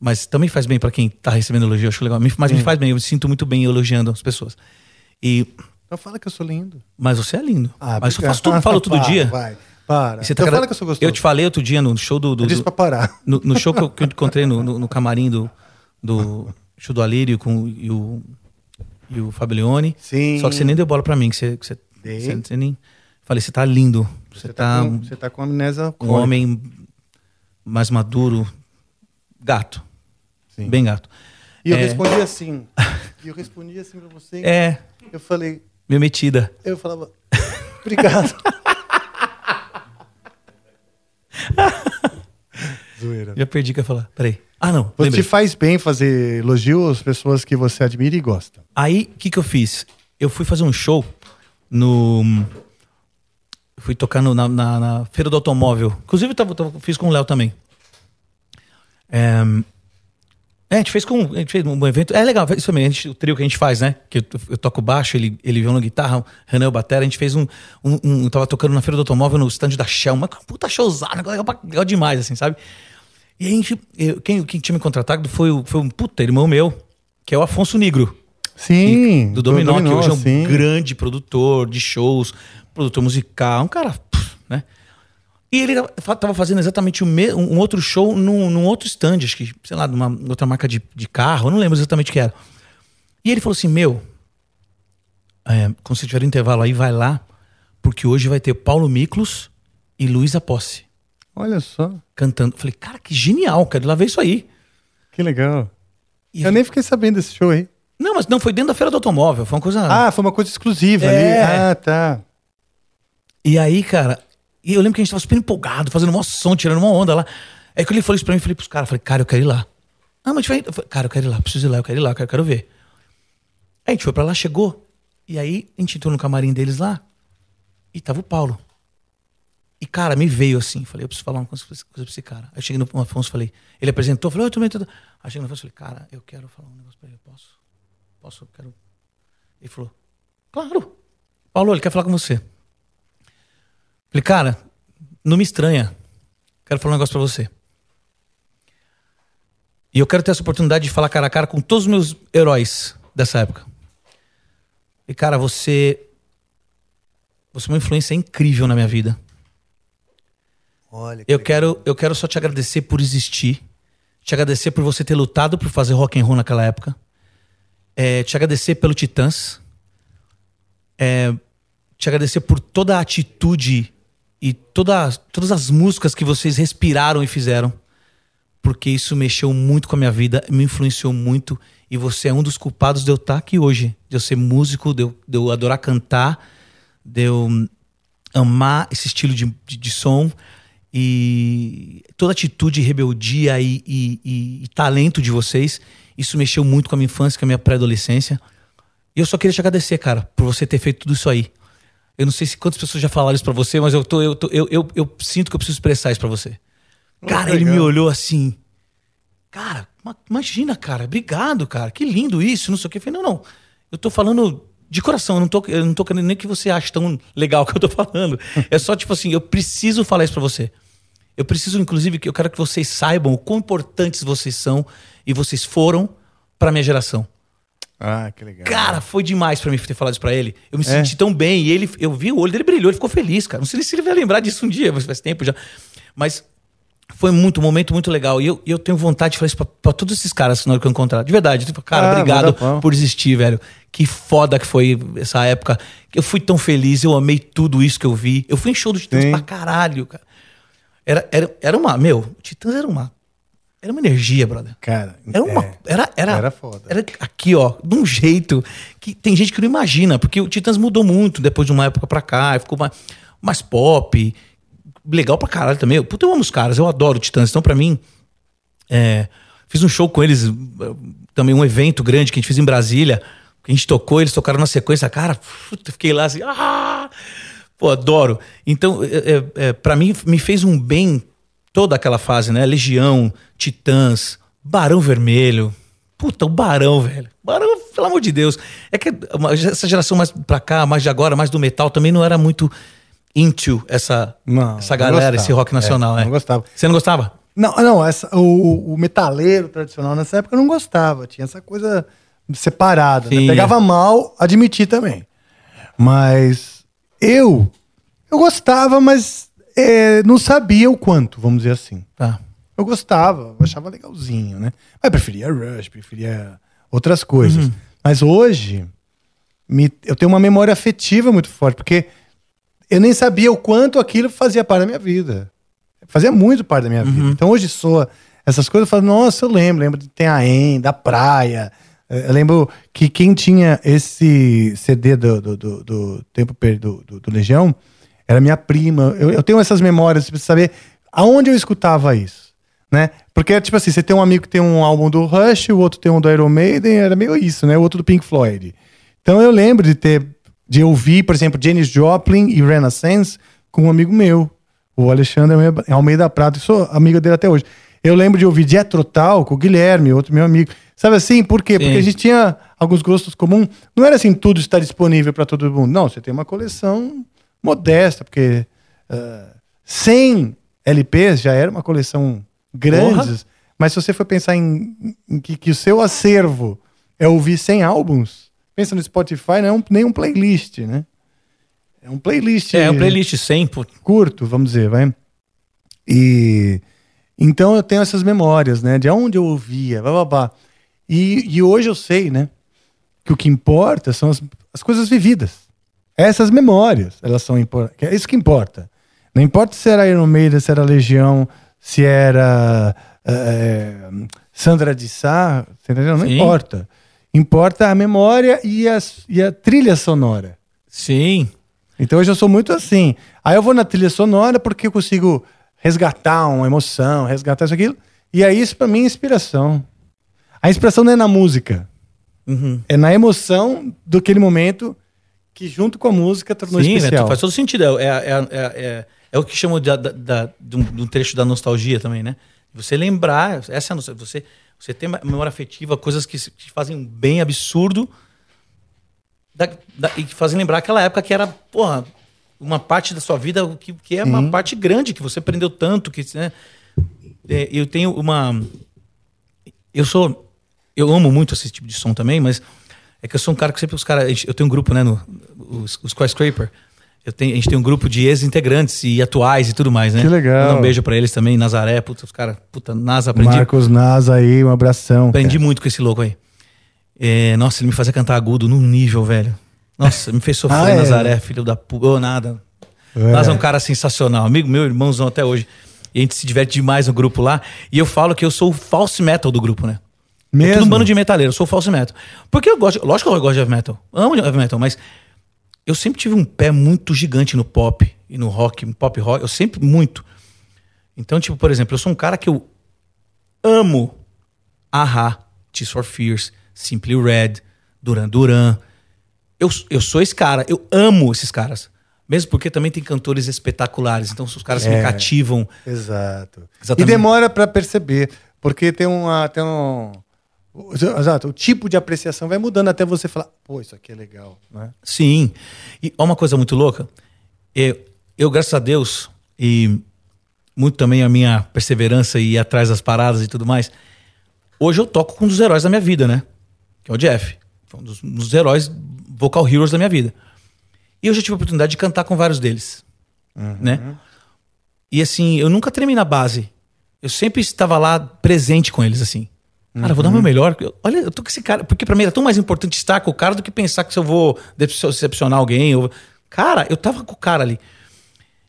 Mas também faz bem pra quem tá recebendo elogio, eu acho legal. Mas me faz bem, eu me sinto muito bem elogiando as pessoas. E, Então fala que eu sou lindo. mas você é lindo. Ah, mas eu faço tudo, falo todo Para, dia. Vai, para. E você então tá cada- fala que eu sou gostoso. Eu te falei outro dia no show do. do, Eu disse do- pra parar. no, no show que eu, que eu encontrei no, no, no camarim do, do show do Alírio com, e, o, e o Fabelione. Sim. Só que você nem deu bola pra mim, que você. Que você, você, você nem. Falei, você tá lindo. Você, Você tá, tá, com, você tá com amnésia um homem mais maduro. Gato. Sim. Bem gato. E eu É. respondi assim. E eu respondi assim pra você. É, Eu falei, meio metida. eu falava, obrigado. Zoeira. Já perdi o que eu ia falar. Peraí. Ah, não. Você lembrei. faz bem fazer elogio às pessoas que você admira e gosta. Aí, o que que eu fiz? Eu fui fazer um show no... Fui tocar no- na, na- na Feira do Automóvel. Inclusive, eu tava- tava- fiz com o Léo também. É, é, a gente fez com... A gente fez um evento... É legal, isso também. Gente, o trio que a gente faz, né? Que eu, eu toco baixo, ele, ele violão guitarra, o Renan o batera. A gente fez um, um, um... Eu tava tocando na Feira do Automóvel no stand da Shell. Uma puta showzada, legal, legal demais, assim, sabe? E a gente... eu- quem, quem tinha me contratado foi, o- foi um puta irmão meu, que é o Afonso Negro Sim. do Dominó, que hoje é um grande produtor de shows, produtor musical, um cara, né? E ele tava fazendo exatamente um outro show num, num outro stand, acho que, sei lá, numa outra marca de, de carro, eu não lembro exatamente o que era. E ele falou assim: Meu, é, quando você tiver intervalo aí, vai lá, porque hoje vai ter Paulo Miklos e Luísa Posse Olha só, cantando. Falei, cara, que genial, quero ir lá ver isso aí. que legal. E- Eu nem fiquei sabendo desse show aí. Não, mas não, foi dentro da feira do automóvel, foi uma coisa. Ah, foi uma coisa exclusiva É. ali. Ah, tá. E aí, cara, e eu lembro que a gente tava super empolgado, fazendo um som, tirando uma onda lá. Aí quando ele falou isso pra mim, eu falei pros caras, falei, cara, eu quero ir lá. Ah, mas a gente vai. Cara, eu quero ir lá, preciso ir lá, eu quero ir lá, eu quero, eu quero ver. Aí a gente foi pra lá, chegou. E aí a gente entrou no camarim deles lá e tava o Paulo. E, cara, me veio assim, falei, eu preciso falar uma coisa pra esse- cara. Aí eu cheguei no Afonso, falei, ele apresentou, falei, bem, tudo. Aí cheguei no Afonso, falei, cara, eu quero falar um negócio pra ele, posso? Posso? Eu quero. Ele falou, claro. Paulo, ele quer falar com você. Falei, cara, não me estranha. Quero falar um negócio pra você. E eu quero ter essa oportunidade de falar cara a cara com todos os meus heróis dessa época. E, cara, você Você é uma influência incrível na minha vida. Olha. Eu quero, eu quero só te agradecer por existir. Te agradecer por você ter lutado por fazer rock and roll naquela época. É, te agradecer pelo Titãs. É, te agradecer por toda a atitude e toda, todas as músicas que vocês respiraram e fizeram. Porque isso mexeu muito com a minha vida, me influenciou muito. E você é um dos culpados de eu estar aqui hoje. De eu ser músico, de eu, de eu adorar cantar, de eu amar esse estilo de, de, de som. E toda atitude, rebeldia e, e, e, e talento de vocês, isso mexeu muito com a minha infância, com a minha pré-adolescência. E eu só queria te agradecer, cara, por você ter feito tudo isso aí. Eu não sei se quantas pessoas já falaram isso pra você, mas eu, tô, eu, tô, eu, eu, eu sinto que eu preciso expressar isso pra você. Cara, ele me olhou assim. Cara, ma- imagina, cara, obrigado, cara. Que lindo isso, não sei o que. Eu falei, não, não. Eu tô falando de coração, eu não tô, eu não tô querendo nem que você ache tão legal o que eu tô falando. É só tipo assim, eu preciso falar isso pra você. Eu preciso, inclusive, que eu quero que vocês saibam o quão importantes vocês são e vocês foram pra minha geração. Ah, que legal. Cara, foi demais pra mim ter falado isso pra ele. Eu me É? senti tão bem. E ele, eu vi o olho dele brilhou, ele ficou feliz, cara. Não sei se ele vai lembrar disso um dia, mas faz tempo já. Mas foi muito, um momento muito legal. E eu, eu tenho vontade de falar isso pra, pra todos esses caras na hora que eu encontrar. De verdade. Tipo, cara, Ah, obrigado por existir, velho. Que foda que foi essa época. Eu fui tão feliz, eu amei tudo isso que eu vi. Eu fui em show do Titãs Sim. pra caralho, cara. Era, era, era uma. Meu, Titãs era uma. Era uma energia, brother. Cara, Era uma. é. Era, era, Era foda. Era aqui, ó, de um jeito que tem gente que não imagina, porque o Titãs mudou muito depois de uma época pra cá, ficou mais, mais pop. Legal pra caralho também. Puta, eu amo os caras, eu adoro Titãs. Então, pra mim, é, fiz um show com eles, eh, também um evento grande que a gente fez em Brasília. A gente tocou, eles tocaram na sequência. Cara, puta, fiquei lá assim, ah! Pô, adoro. Então, é, é, é, para mim, me fez um bem toda aquela fase, né? Legião, Titãs, Barão Vermelho. Puta, o Barão, velho. Barão, pelo amor de Deus. É que essa geração mais pra cá, mais de agora, mais do metal, também não era muito into essa, Não, essa galera, gostava. esse rock nacional, É, é. não gostava. Você não gostava? Não, não, essa, o, o metaleiro tradicional nessa época eu não gostava. Tinha essa coisa separada. né? Pegava mal, admiti também. Mas eu, eu gostava, mas é, não sabia o quanto, vamos dizer assim. Tá. Eu gostava, eu achava legalzinho, né? Mas preferia Rush, preferia outras coisas. Uhum. Mas hoje, me- eu tenho uma memória afetiva muito forte, porque eu nem sabia o quanto aquilo fazia parte da minha vida. Fazia muito parte da minha vida. Então hoje soa essas coisas, eu falo, nossa, eu lembro, lembro de Tem a En, da praia. Eh, Eu lembro que quem tinha esse CD do, do, do, do Tempo Perdido do, do Legião era minha prima. Eu, eu tenho essas memórias, pra saber aonde eu escutava isso. Né? Porque, tipo assim, você tem um amigo que tem um álbum do Rush, o outro tem um do Iron Maiden, era meio isso, né? O outro do Pink Floyd. Então eu lembro de ter, de ouvir, por exemplo, Janis Joplin e Renaissance com um amigo meu, o Alexandre Almeida Prado, eu sou amigo dele até hoje. Eu lembro de ouvir Jethro Tull com o Guilherme, outro meu amigo. Sabe assim? Por quê? Porque Sim. a gente tinha alguns gostos comuns. Não era assim, tudo está disponível para todo mundo. Não, você tem uma coleção modesta, porque ah, 100 LPs já era uma coleção grande. Mas se você for pensar em, em que, que o seu acervo é ouvir 100 álbuns, pensa no Spotify, não é um, nem um playlist, né? É um playlist. É, um playlist 100, pô. curto, vamos dizer, vai. E então eu tenho essas memórias, né? De onde eu ouvia, blá, blá, blá. E, e hoje eu sei, né? Que o que importa são as, as coisas vividas. Essas memórias, elas são importantes. É isso que importa. Não importa se era Iron Maiden, se era Legião, se era eh, Sandra de Sá? Não Sim. importa. Importa a memória e, as, e a trilha sonora. Sim. Então hoje eu sou muito assim. Aí eu vou na trilha sonora porque eu consigo resgatar uma emoção, resgatar isso aquilo. E aí isso pra mim é inspiração. A inspiração não é na música. Uhum. É na emoção do aquele momento que junto com a música tornou Sim, né? especial. faz todo sentido. É, é, é, é, é o que chamam de, de um trecho da nostalgia também, né? Você lembrar, essa é você, você tem memória afetiva, coisas que te fazem um bem absurdo da- da- e que fazem lembrar aquela época que era, porra, uma parte da sua vida que, que é uma parte grande, que você aprendeu tanto, que, né? É, eu tenho uma... Eu sou... Eu amo muito esse tipo de som também, mas é que eu sou um cara que sempre os caras... Eu tenho um grupo, né, no, os, os Skyscraper, tenho, a gente tem um grupo de ex-integrantes e atuais e tudo mais, né? Que legal. Manda um beijo pra eles também, Nazaré, puta, os caras, puta, Nasa, aprendi, Marcos Nasa aí, um abração. aprendi cara. muito com esse louco aí. É, nossa, ele me fazia cantar agudo num nível, velho. Nossa, me fez sofrer, Ah, é? Nazaré, filho da puta. Ô, nada. É. Nasa é um cara sensacional, amigo meu, irmãozão até hoje. E a gente se diverte demais no grupo lá. E eu falo que eu sou o false metal do grupo, né? É Mesmo? tudo um bando de metaleiro, eu sou false metal. Porque eu gosto, lógico que eu gosto de heavy metal. Amo heavy metal, mas eu sempre tive um pé muito gigante no pop e no rock, no pop rock, eu sempre muito. Então, tipo, por exemplo, eu sou um cara que eu amo Aha, Tears for Fears, Simply Red, Duran Duran. Eu, eu sou esse cara, eu amo esses caras. Mesmo porque também tem cantores espetaculares, então os caras me É. cativam. Exato. Exatamente. E demora pra perceber, porque tem uma tem um Exato, o tipo de apreciação vai mudando até você falar, pô, isso aqui é legal, né? Sim. E uma coisa muito louca. Eu, eu, graças a Deus, e muito também a minha perseverança e ir atrás das paradas e tudo mais, hoje eu toco com um dos heróis da minha vida, né? Que é o Jeff. Foi um dos, um dos heróis vocal heroes da minha vida. E eu já tive a oportunidade de cantar com vários deles. Né? E assim, eu nunca treinei na base. Eu sempre estava lá presente com eles, assim. Cara, eu vou dar o meu melhor. Eu- Olha, eu tô com esse cara. Porque pra mim era tão mais importante estar com o cara do que pensar que se eu vou decep- decepcionar alguém. Eu... Cara, eu tava com o cara ali.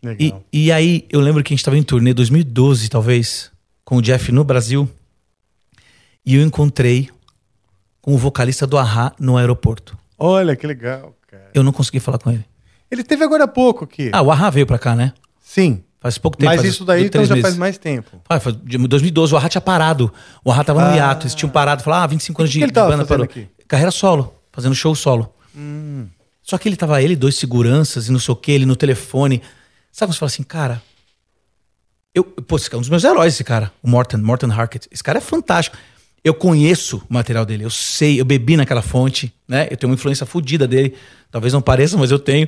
E, Legal. e aí, eu lembro que a gente tava em turnê 2012, talvez, com o Jeff no Brasil. E eu encontrei com o vocalista do Ahá no aeroporto. Olha que legal, cara. Eu não consegui falar com ele. Ele teve agora há pouco aqui. Ah, o Ahá veio pra cá, né? Sim. Faz pouco tempo. Mas isso daí então já meses. faz mais tempo. Ah, foi de 2012, o Ahá tinha parado. O Ahá tava no hiato, eles tinham parado. Falaram, ah, 25 anos que de, que ele de banda parou. aqui? Carreira solo, fazendo show solo. Só que ele tava ele, dois seguranças e não sei o que, ele no telefone. Sabe quando você fala assim, cara. Eu, pô, esse cara é um dos meus heróis, esse cara, o Morton, Morton Harkett. Esse cara é fantástico. Eu conheço o material dele, eu sei, eu bebi naquela fonte, né? Eu tenho uma influência fodida dele. Talvez não pareça, mas eu tenho.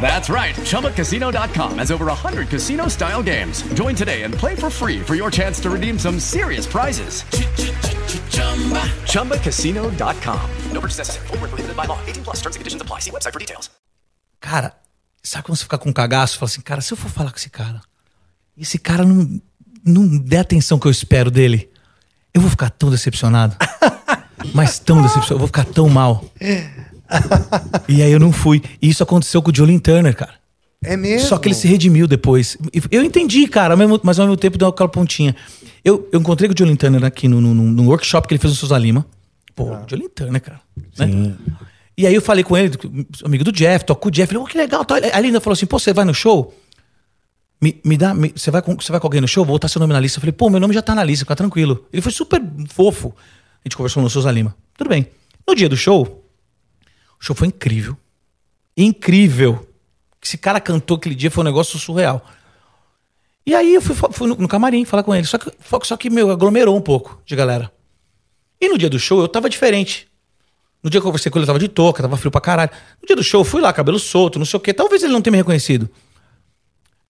That's right. ChumbaCasino.com has over 100 casino style games. Join today and play for free for your chance to redeem some serious prizes. ChumbaCasino.com. No purchase necessary. Void where prohibited by law. 18 plus terms and conditions apply. See website for details. Cara, sabe quando você fica com um cagaço? Fala assim, cara, se eu for falar com esse cara, e esse cara não, não der a atenção que eu espero dele, eu vou ficar tão decepcionado. mas tão decepcionado, eu vou ficar tão mal. E aí eu não fui. E isso aconteceu com o Jolene Turner, cara. É mesmo? Só que ele se redimiu depois. Eu entendi, cara, mas ao mesmo tempo deu aquela pontinha. Eu, eu encontrei com o Jolene Turner aqui no, no, no workshop que ele fez no Sousa Lima. Pô, Jolene Turner, cara. né? E aí eu falei com ele, amigo do Jeff, toco com o Jeff. Ele, oh, que legal. Tal. Aí ele ainda falou assim, pô, você vai no show? Me, me dá, me- você, vai com, você vai com alguém no show? Vou botar seu nome na lista. Eu falei, pô, meu nome já tá na lista, fica tranquilo. Ele foi super fofo. A gente conversou no Sousa Lima. Tudo bem. No dia do show, o show foi incrível. Incrível. Esse cara cantou aquele dia foi um negócio surreal. E aí eu fui, fui no, no camarim falar com ele. Só que, só que, meu, aglomerou um pouco de galera. E no dia do show eu tava diferente. No dia que eu conversei com ele, eu tava de touca, tava frio pra caralho. No dia do show, eu fui lá, cabelo solto, não sei o quê. Talvez ele não tenha me reconhecido.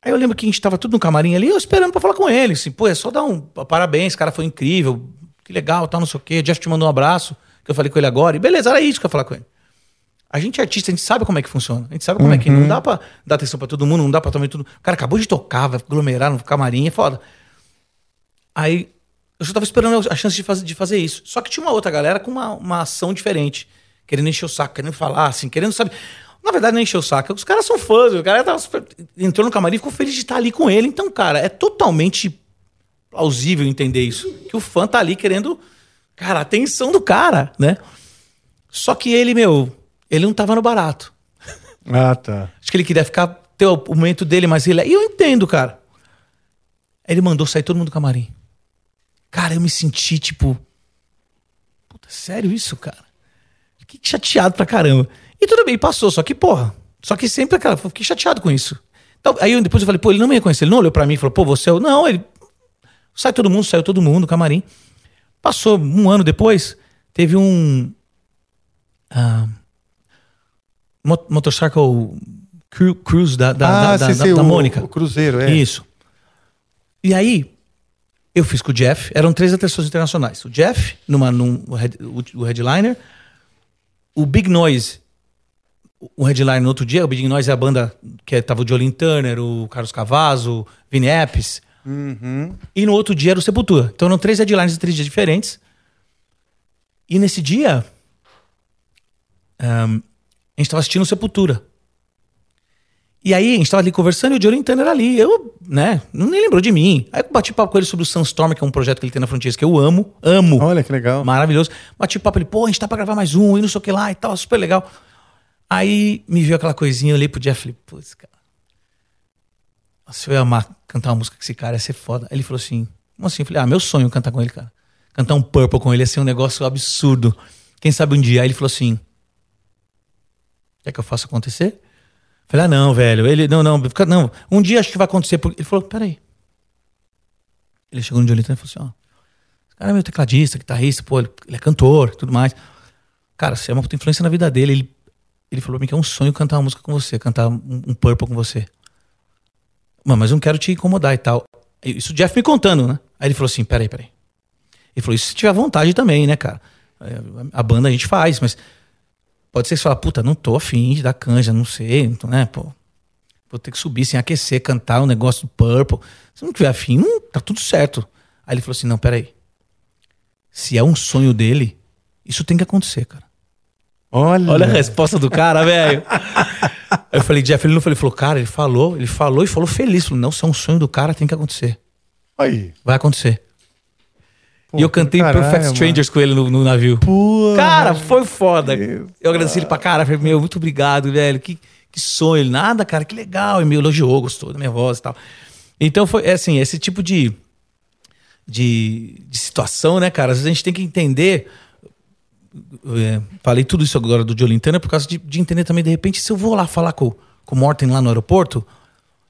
Aí eu lembro que a gente tava tudo no camarim ali, eu esperando pra falar com ele. Assim, pô, é só dar um parabéns, cara, foi incrível, que legal, tal, não sei o quê. Jeff te mandou um abraço, que eu falei com ele agora. E beleza, era isso que eu ia falar com ele. A gente é artista, a gente sabe como é que funciona. A gente sabe como é que não dá pra dar atenção pra todo mundo, não dá pra também tudo. O cara acabou de tocar, vai aglomerar no camarim, é foda. Aí eu só tava esperando a chance de fazer, de fazer isso. Só que tinha uma outra galera com uma, uma ação diferente. Querendo encher o saco, querendo falar, assim, querendo, sabe? Na verdade, não encher o saco. Os caras são fãs, o cara tava super- entrou no camarim e ficou feliz de estar ali com ele. Então, cara, é totalmente plausível entender isso. Que o fã tá ali querendo, cara, a atenção do cara, né? Só que ele, meu, Ele não tava no barato. Ah, tá. Acho que ele queria ficar, ter o momento dele, mas ele. E eu entendo, cara. Aí ele mandou sair todo mundo do camarim. Cara, eu me senti tipo. Puta, sério isso, cara? Fiquei chateado pra caramba. E tudo bem, passou, só que, porra. Só que sempre, cara, fiquei chateado com isso. Então, aí eu- depois eu falei, pô, ele não me reconheceu. Ele não olhou pra mim e falou, pô, você é o. Não, ele. Sai todo mundo, saiu todo mundo do camarim. Passou um ano depois, teve um. ah, mo- motorcycle cru- cruise da, da, ah, da, da, sei, da o- Mônica. O Cruzeiro, é. Isso. E aí, eu fiz com o Jeff, eram três atrações internacionais. O Jeff, numa, num, o, head- o- o headliner, o Big Noise, o headliner no outro dia, o Big Noise é a banda que tava o Jolin Turner, o Carlos Cavazo, Vini Apps. Uhum. E no outro dia era o Sepultura. Então eram três headliners em três dias diferentes. E nesse dia, ahn, a gente estava assistindo Sepultura. E aí, a gente tava ali conversando e o Jolin Turner ali. Eu, né, não nem lembrou de mim. Aí eu bati papo com ele sobre o Sunstorm, que é um projeto que ele tem na Frontiers, que eu amo, amo. Olha que legal. Maravilhoso. Bati papo ele, pô, a gente tá pra gravar mais um, e não sei o que lá e tal, super legal. Aí me viu aquela coisinha, eu olhei pro Jeff e falei, putz, cara. Nossa, eu ia amar cantar uma música com esse cara, ia ser foda. Aí ele falou assim, como assim? Eu falei, ah, meu sonho é cantar com ele, cara. Cantar um Purple com ele ia ser um negócio absurdo. Quem sabe um dia. Aí ele falou assim, quer que eu faça acontecer? Falei, ah, não, velho. Ele, não, não, fica- não. Um dia acho que vai acontecer. Porque... Ele falou, peraí. Ele chegou no Jolita e falou assim, ó. Esse cara é meu tecladista, guitarrista, pô, ele, ele é cantor, tudo mais. Cara, você é uma puta influência na vida dele. Ele, ele falou pra mim que é um sonho cantar uma música com você, cantar um, um Purple com você. Mano, mas eu não quero te incomodar e tal. Isso o Jeff me contando, né? Aí ele falou assim, peraí, peraí. Ele falou, isso se tiver vontade também, né, cara? É, A banda a gente faz, mas pode ser que você fala, puta, não tô afim de dar canja, não sei, então, né, pô. Vou ter que subir sem aquecer, cantar um negócio do Purple. Se não tiver afim, não, tá tudo certo. Aí ele falou assim, não, peraí. Se é um sonho dele, isso tem que acontecer, cara. Olha. Olha a resposta do cara, velho. Aí eu falei, Jeff, ele não falou, ele falou, cara, ele falou, ele falou e falou feliz. Falou, não, se é um sonho do cara, tem que acontecer. Aí. Vai acontecer. Pô, e eu cantei caralho, Perfect mano. Strangers com ele no, no navio. Pô. Cara, foi foda. Eu agradeci ele pra cara. Falei, meu, muito obrigado, velho. Que, que sonho. Ele, nada, cara, que legal. E me elogiou, gostou da minha voz e tal. Então foi, é assim, esse tipo de, de, de situação, né, cara? Às vezes a gente tem que entender. é, falei tudo isso agora do Jolin Turner por causa de, de entender também, de repente, se eu vou lá falar com, com o Morten lá no aeroporto,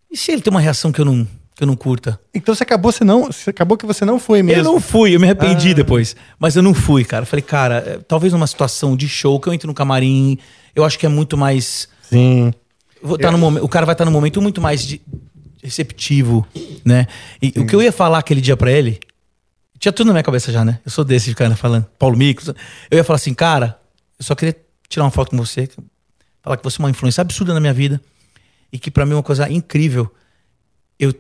e se ele tem uma reação que eu não, que eu não curta? Então você acabou, você não, você acabou que você não foi mesmo. Eu não fui, eu me arrependi Ah. depois. Mas eu não fui, cara. Falei, cara, é, talvez numa situação de show que eu entre no camarim, eu acho que é muito mais. Sim. Vou tá no momen- o cara vai estar num momento muito mais de- receptivo, né? E o que eu ia falar aquele dia pra ele, tinha tudo na minha cabeça já, né? Eu sou desse cara falando, Paulo Micos. Eu ia falar assim, cara, eu só queria tirar uma foto com você, falar que você é uma influência absurda na minha vida e que pra mim é uma coisa incrível. Eu,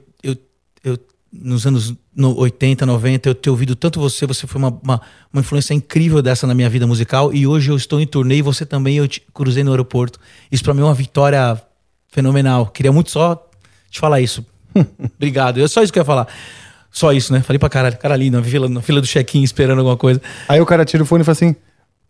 eu, nos anos no 80, 90, eu ter ouvido tanto você, você foi uma, uma, uma influência incrível dessa na minha vida musical e hoje eu estou em turnê e você também, eu te cruzei no aeroporto. Isso pra mim é uma vitória fenomenal. Queria muito só te falar isso. Obrigado. É só isso que eu ia falar. Só isso, né? Falei pra caralho. Cara ali na fila, na fila do check-in esperando alguma coisa. Aí o cara tira o fone e fala assim: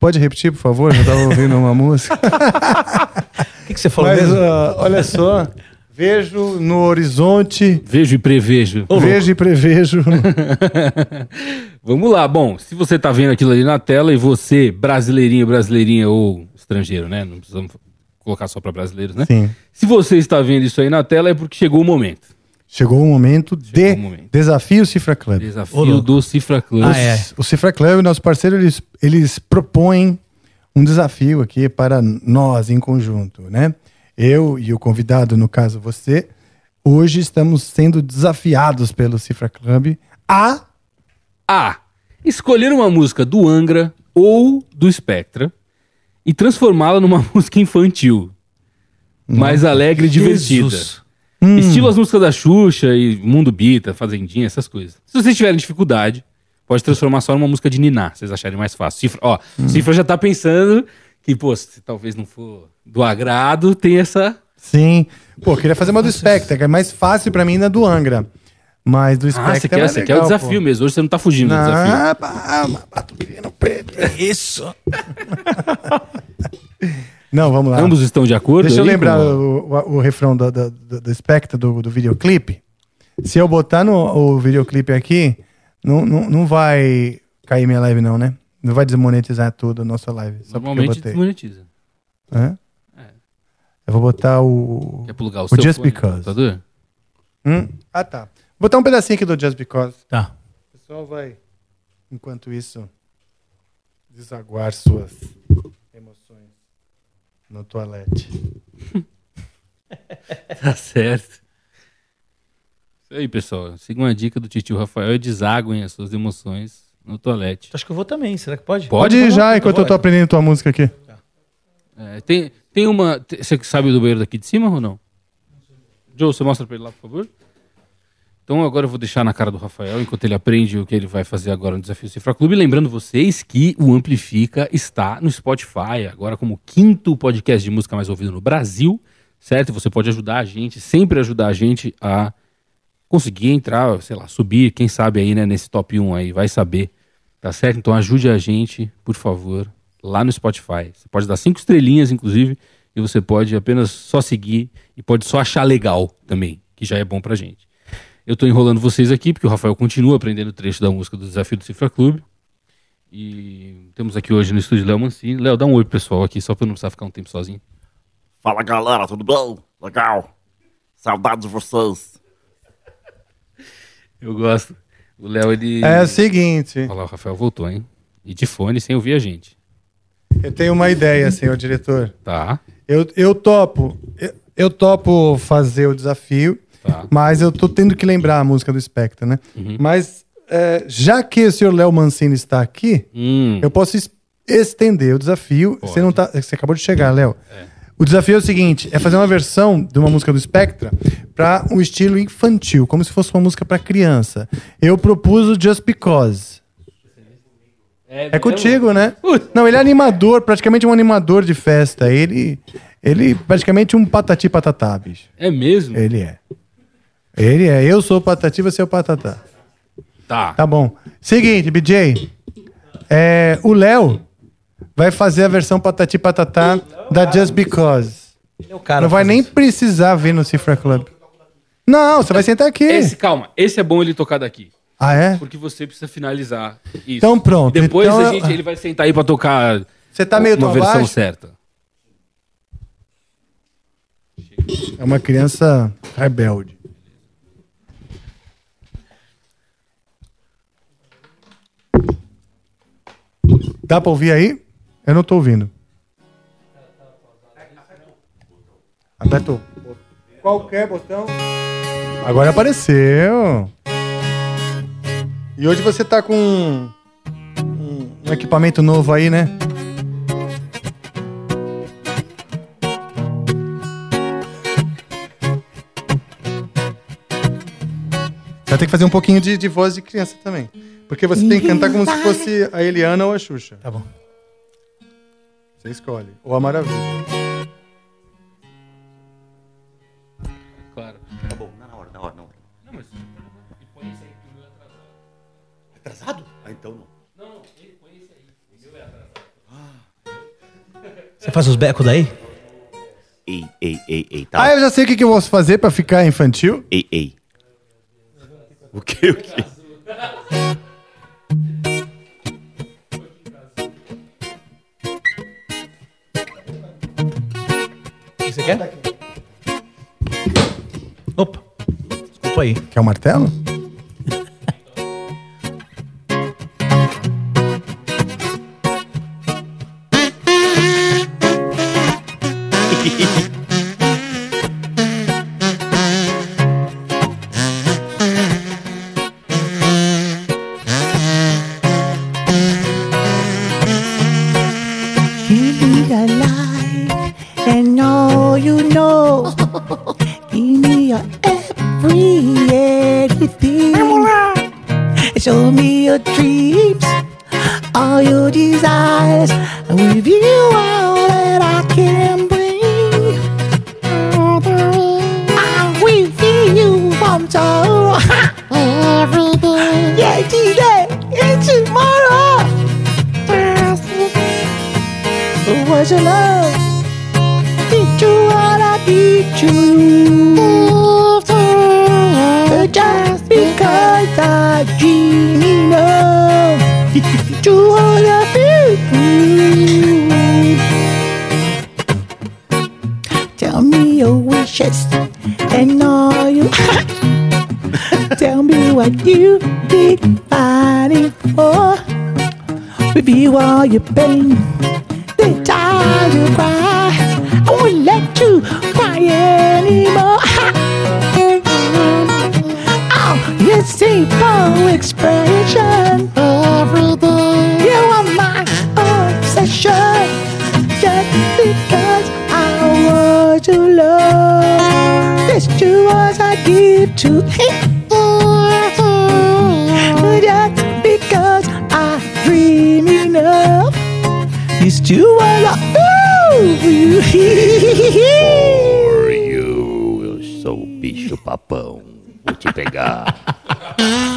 pode repetir, por favor? Eu tava ouvindo uma música. O que, que você falou Mas, mesmo? ó, olha só. Vejo no horizonte. Vejo e prevejo. vejo e prevejo. Vamos lá, bom, se você tá vendo aquilo ali na tela e você, brasileirinho, brasileirinha ou estrangeiro, né? Não precisamos colocar só pra brasileiros, né? Sim. Se você está vendo isso aí na tela é porque chegou o momento. Chegou o momento de o momento. Desafio Cifra Club. Desafio do Cifra Club. Ah, é. O Cifra Club, nosso parceiro, eles, eles propõem um desafio aqui para nós em conjunto, né? Eu e o convidado, no caso você, hoje estamos sendo desafiados pelo Cifra Club a A. Escolher uma música do Angra ou do Spectra e transformá-la numa música infantil. Mais alegre e divertida. Jesus. Estilo as músicas da Xuxa e Mundo Bita, Fazendinha, essas coisas. Se vocês tiverem dificuldade, pode transformar só numa música de Niná, se vocês acharem mais fácil. Cifra, ó, Cifra já tá pensando que, pô, se talvez não for do agrado, tem essa. Sim. Pô, queria fazer uma do Spectre, que é mais fácil pra mim na do Angra. Mas do Spectre Ah, você é quer, mais você quer o legal, desafio pô. mesmo. Hoje você não tá fugindo do desafio. Ah, pá, pá, tu querendo preto. Isso. Não, vamos lá. Ambos estão de acordo? Deixa eu aí lembrar com- o, o, o refrão do, do, do, do Spectre, do, do videoclipe. Se eu botar no o videoclipe aqui, não, não, não vai cair minha live, não, né? Não vai desmonetizar tudo a nossa live. Eu Normalmente botei. desmonetiza. Hã? Eu vou botar o. Quer plugar o, o seu Just Because. Hum? Ah, tá. Vou botar um pedacinho aqui do Just Because. Tá. O pessoal vai, enquanto isso, desaguar suas emoções no toalete. Tá certo. Isso aí, pessoal. Siga uma dica do tio Rafael e desaguem as suas emoções no toalete. Acho que eu vou também. Será que pode? Pode ir já, enquanto eu tô aprendendo tua música aqui. É, tem, tem uma. Você sabe do banheiro daqui de cima ou não? Joe, você mostra pra ele lá, por favor? Então agora eu vou deixar na cara do Rafael enquanto ele aprende o que ele vai fazer agora no Desafio Cifra Clube. Lembrando vocês que o Amplifica está no Spotify, agora como quinto podcast de música mais ouvido no Brasil, certo? Você pode ajudar a gente, sempre ajudar a gente a conseguir entrar, sei lá, subir, quem sabe aí, né, nesse top 1 aí, vai saber, tá certo? Então ajude a gente, por favor, lá no Spotify. Você pode dar cinco estrelinhas, inclusive, e você pode apenas só seguir e pode só achar legal também, que já é bom pra gente. Eu tô enrolando vocês aqui, porque o Rafael continua aprendendo trecho da música do Desafio do Cifra Clube. E temos aqui hoje no estúdio Léo Mancini. Léo, dá um oi pro pessoal aqui, só pra eu não precisar ficar um tempo sozinho. Fala galera, tudo bem? Legal. Saudades de vocês. Eu gosto. O Léo, ele. É o seguinte, Olha lá, o Rafael voltou, hein? E de fone, sem ouvir a gente. Eu tenho uma ideia, senhor diretor. Tá. Eu, eu topo, eu, eu topo fazer o desafio, Tá. mas eu tô tendo que lembrar a música do Spectre, né? Uhum. Mas é, já que o senhor Léo Mancini está aqui, Hum, eu posso es- estender o desafio. Você não tá, você acabou de chegar, Léo. É. O desafio é o seguinte: é fazer uma versão de uma música do Spectra para um estilo infantil, como se fosse uma música para criança. Eu propus o Just Because. É contigo, né? Não, ele é animador, praticamente um animador de festa. Ele, ele praticamente um patati patatá, bicho. É mesmo? Ele é. Ele é. Eu sou o patati, você é o patatá. Tá. Tá bom. Seguinte, BJ. É, o Léo vai fazer a versão patati patatá da Just Because. É o cara Não vai nem isso. precisar vir no Cifra Club. Não, você vai sentar aqui. Esse, calma, esse é bom ele tocar daqui. Ah, é? Porque você precisa finalizar isso. Então pronto, E depois então a eu- gente, ele vai sentar aí pra tocar Você tá meio uma tom versão baixo? certa. É uma criança rebelde. Dá pra ouvir aí? Eu não tô ouvindo. Apertou. Qualquer botão. Agora apareceu. E hoje você tá com um, um equipamento novo aí, né? Você vai ter que fazer um pouquinho de, de voz de criança também. Porque você tem que cantar como se fosse a Eliana ou a Xuxa. Tá bom. Você escolhe. Ou a Maravilha. Então não. Não, não, ele põe esse aí. O meu é atrasado. Você faz os becos daí? Ei, ei, ei, ei, tá. Ah, eu já sei o que, que eu vou fazer pra ficar infantil. Ei, ei. O que, o que? O que você quer? Opa. Desculpa aí. Quer o martelo? Yeah. Dream enough. These two words I ooh, You, eu sou o bicho papão. Vou te pegar.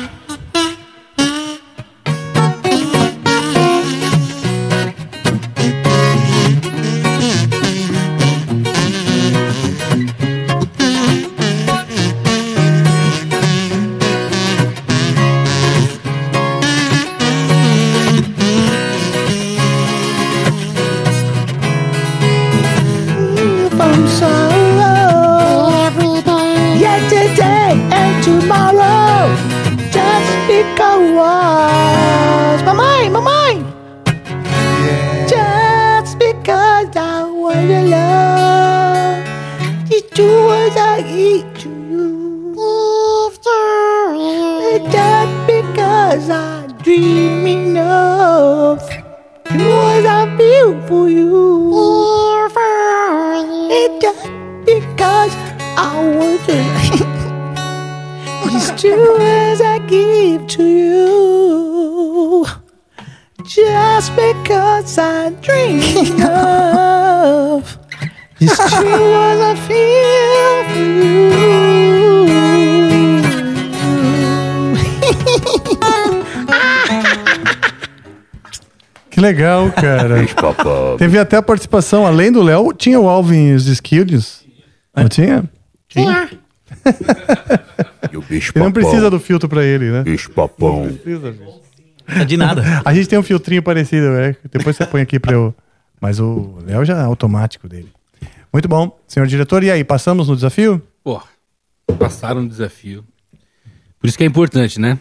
legal, cara. Bicho papão. Teve até a participação, além do Léo, tinha o Alvin e os Skills. Não tinha? Tinha. E o bicho Ele não precisa do filtro pra ele, né? Bicho papão. Não precisa, bicho. De nada. A gente tem um filtrinho parecido, né? Depois você põe aqui pra eu. Mas o Léo já é automático dele. Muito bom. Senhor diretor, e aí, passamos no desafio? Pô, passaram no desafio. Por isso que é importante, né?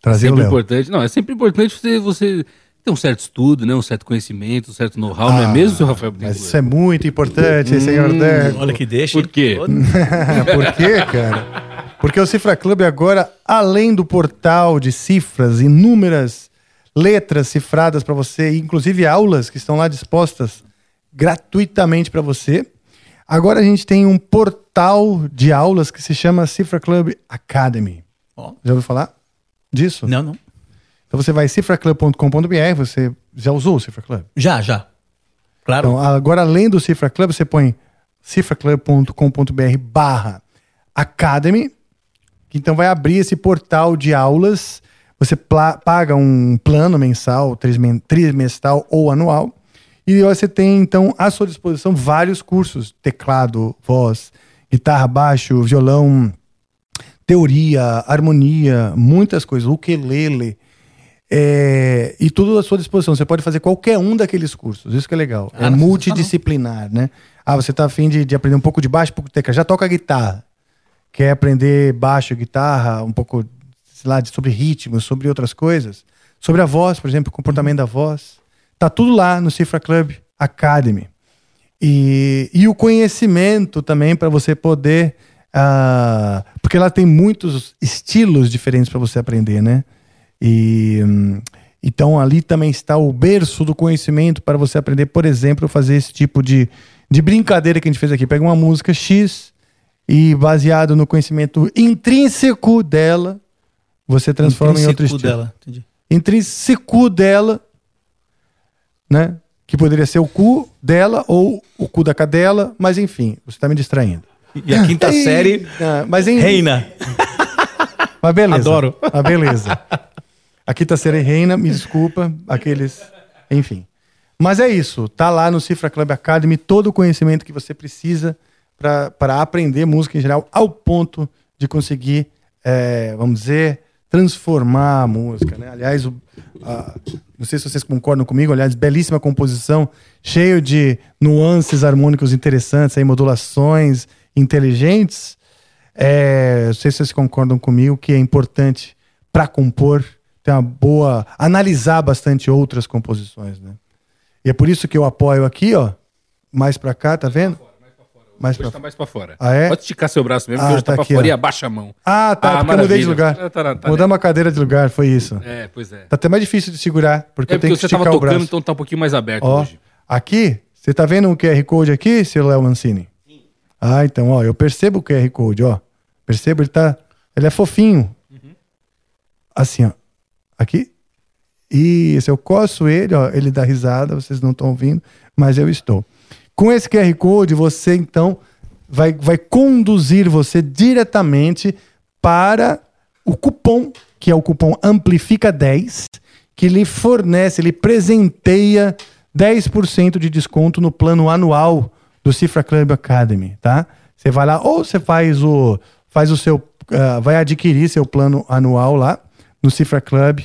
Trazer é o sempre Léo. importante. Não, é sempre importante você, você ter um certo estudo, né? Um certo conhecimento, um certo know-how, não Ah, é mesmo, seu Rafael Mas isso é muito importante, senhor Hum, Deco. Olha que deixa. Por quê? Por quê, cara? Porque o Cifra Club agora, além do portal de cifras, inúmeras letras cifradas para você, inclusive aulas que estão lá dispostas gratuitamente para você. Agora a gente tem um portal de aulas que se chama Cifra Club Academy. Já ouviu falar disso? Não, não. Então você vai cifraclub.com.br, você já usou o Cifra Club? Já, já. Claro. Então, agora, além do Cifra Club, você põe cifraclub.com.br barra Academy, que então vai abrir esse portal de aulas. Você paga um plano mensal, trimestral ou anual. E você tem, então, à sua disposição vários cursos: teclado, voz, guitarra, baixo, violão, teoria, harmonia, muitas coisas, ukulele. É, e tudo à sua disposição. Você pode fazer qualquer um daqueles cursos. Isso que é legal. Ah, é multidisciplinar, né? Ah, você tá afim de, de aprender um pouco de baixo, um pouco de teclado. Já toca guitarra. Quer aprender baixo, guitarra, um pouco, sei lá, de- sobre ritmo, sobre outras coisas. Sobre a voz, por exemplo, o comportamento da voz. Tá tudo lá no Cifra Club Academy. E, e o conhecimento também para você poder. ah, porque lá tem muitos estilos diferentes para você aprender, né? E então ali também está o berço do conhecimento para você aprender, por exemplo, fazer esse tipo de, de brincadeira que a gente fez aqui. Pega uma música X e baseado no conhecimento intrínseco dela, você transforma em outro Intrínseco estilo. dela, entendi. Intrínseco dela, né? Que poderia ser o cu dela ou o cu da cadela, mas enfim, você está me distraindo. E a quinta série. Ah, mas em- Reina. Mas beleza. Adoro. Mas beleza. A quinta série reina, me desculpa, aqueles. Enfim. Mas é isso. Tá lá no Cifra Club Academy todo o conhecimento que você precisa para aprender música em geral, ao ponto de conseguir, é, vamos dizer, transformar a música. Né? Aliás, o- a- não sei se vocês concordam comigo, aliás, belíssima composição, cheio de nuances harmônicos interessantes, aí, modulações inteligentes. É, não sei se vocês concordam comigo que é importante para compor ter uma boa. analisar bastante outras composições. Né? E é por isso que eu apoio aqui, ó. Mais pra cá, tá vendo? Mais Hoje pra tá mais pra fora. Ah, é? Pode esticar seu braço mesmo, Ah, que hoje tá, tá pra aqui, fora ó. e abaixa a mão. Ah, tá. Ah, porque eu mudei de lugar. Ah, tá, tá, Mudamos a cadeira de lugar, foi isso. É, pois é. Tá até mais difícil de segurar, porque É eu tenho porque que você esticar tava o braço. tocando, então tá um pouquinho mais aberto Ó, hoje. aqui, você tá vendo o QR Code aqui, seu Léo Mancini? Ah, então, ó, eu percebo o QR Code, ó. Percebo, ele tá. Ele é fofinho. Assim, ó. Aqui. Se eu coço ele, ó, ele dá risada, vocês não estão ouvindo, mas eu estou. Com esse QR Code, você então vai, vai conduzir você diretamente para o cupom, que é o cupom Amplifica 10, que lhe fornece, ele presenteia 10% de desconto no plano anual do Cifra Club Academy, tá? Você vai lá, ou você faz o, faz o seu, ah, vai adquirir seu plano anual lá no Cifra Club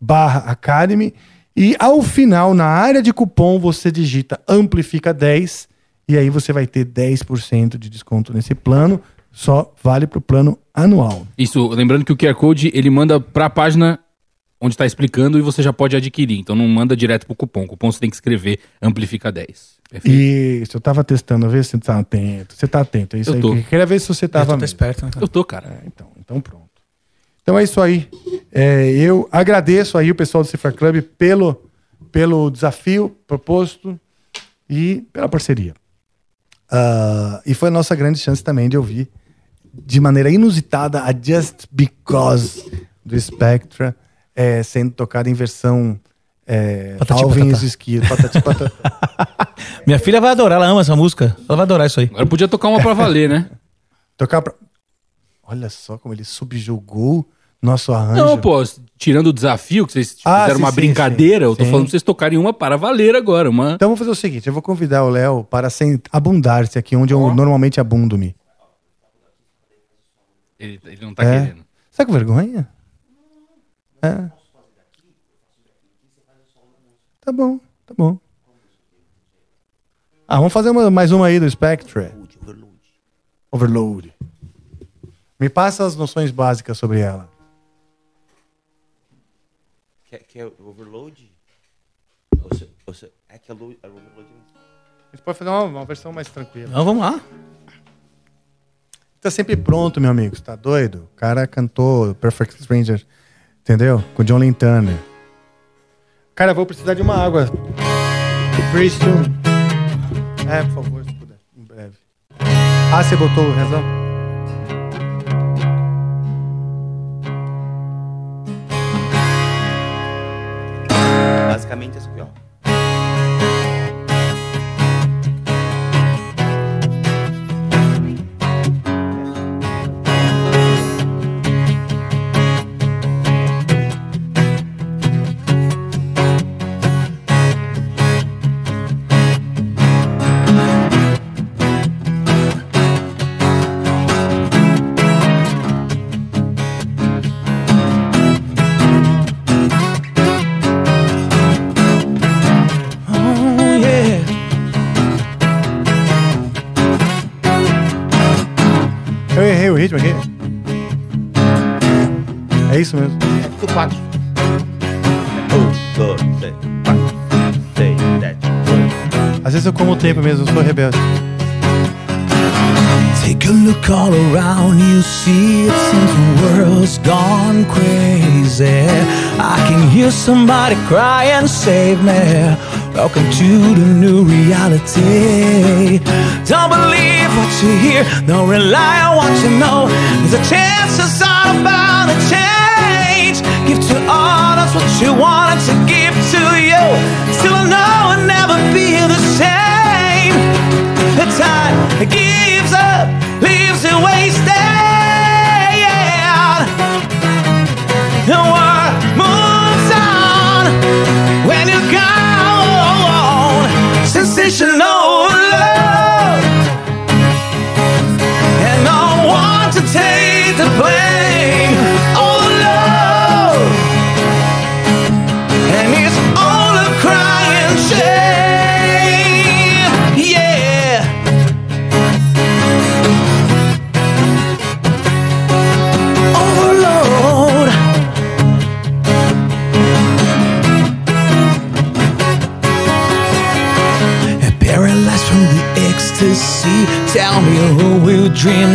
barra Academy e ao final, na área de cupom, você digita Amplifica 10 e aí você vai ter 10% de desconto nesse plano, só vale para o plano anual. Isso, lembrando que o QR Code ele manda pra página onde tá explicando e você já pode adquirir. Então não manda direto pro cupom. O cupom você tem que escrever Amplifica 10. Perfeito. Isso, eu tava testando, ver se você tá atento. Você tá atento, é isso Eu aí. tô. Eu queria ver se você tava tá mesmo. esperto, né? Eu tô, cara. então, então pronto. Então é isso aí. É, eu agradeço aí o pessoal do Cifra Club pelo, pelo desafio proposto e pela parceria. Ah, e foi a nossa grande chance também de ouvir de maneira inusitada a Just Because do Spectra é, sendo tocada em versão é, Patati Alvin e os Esquilos. Patati. Minha filha vai adorar, ela ama essa música. Ela vai adorar isso aí. Agora podia tocar uma pra valer, né? Tocar pra... Olha só como ele subjugou nosso arranjo. Não, pô, tirando o desafio, que vocês Ah, fizeram sim, uma sim, brincadeira, sim. eu tô Sim. falando pra vocês tocarem uma para valer agora. Uma... Então vamos fazer o seguinte: eu vou convidar o Léo para abundar-se aqui onde eu normalmente abundo-me. Ele, ele não tá É. querendo. Você tá com vergonha? É. Tá bom, tá bom. Ah, vamos fazer uma- mais uma aí do Spectre. Overload. Me passa as noções básicas sobre ela. Quer, quer overload? Você, você, é que a, lo- a overload... A gente pode fazer uma, uma versão mais tranquila. Então vamos lá. Tá sempre pronto, meu amigo. Você tá doido? O cara cantou Perfect Stranger, entendeu? Com John Lynn Turner. Cara, eu vou precisar de uma água. Bristol. É, por favor, se puder. Em breve. Ah, você botou o razão? Basicamente isso aqui, ó. Isso mesmo. Do 4. Um, dois, três, quatro, seis, sete, oito. Às vezes eu como o tempo mesmo, eu sou rebelde. Take a look all around you, see it seems the world's gone crazy. I can hear somebody cry and save me. Welcome to the new reality. Don't believe what you hear, don't rely on what you know. There's a chance it's all about to change. Give to others what you wanted to give to you. Still, I know it'll never be the same. The time gives up, leaves it wasted.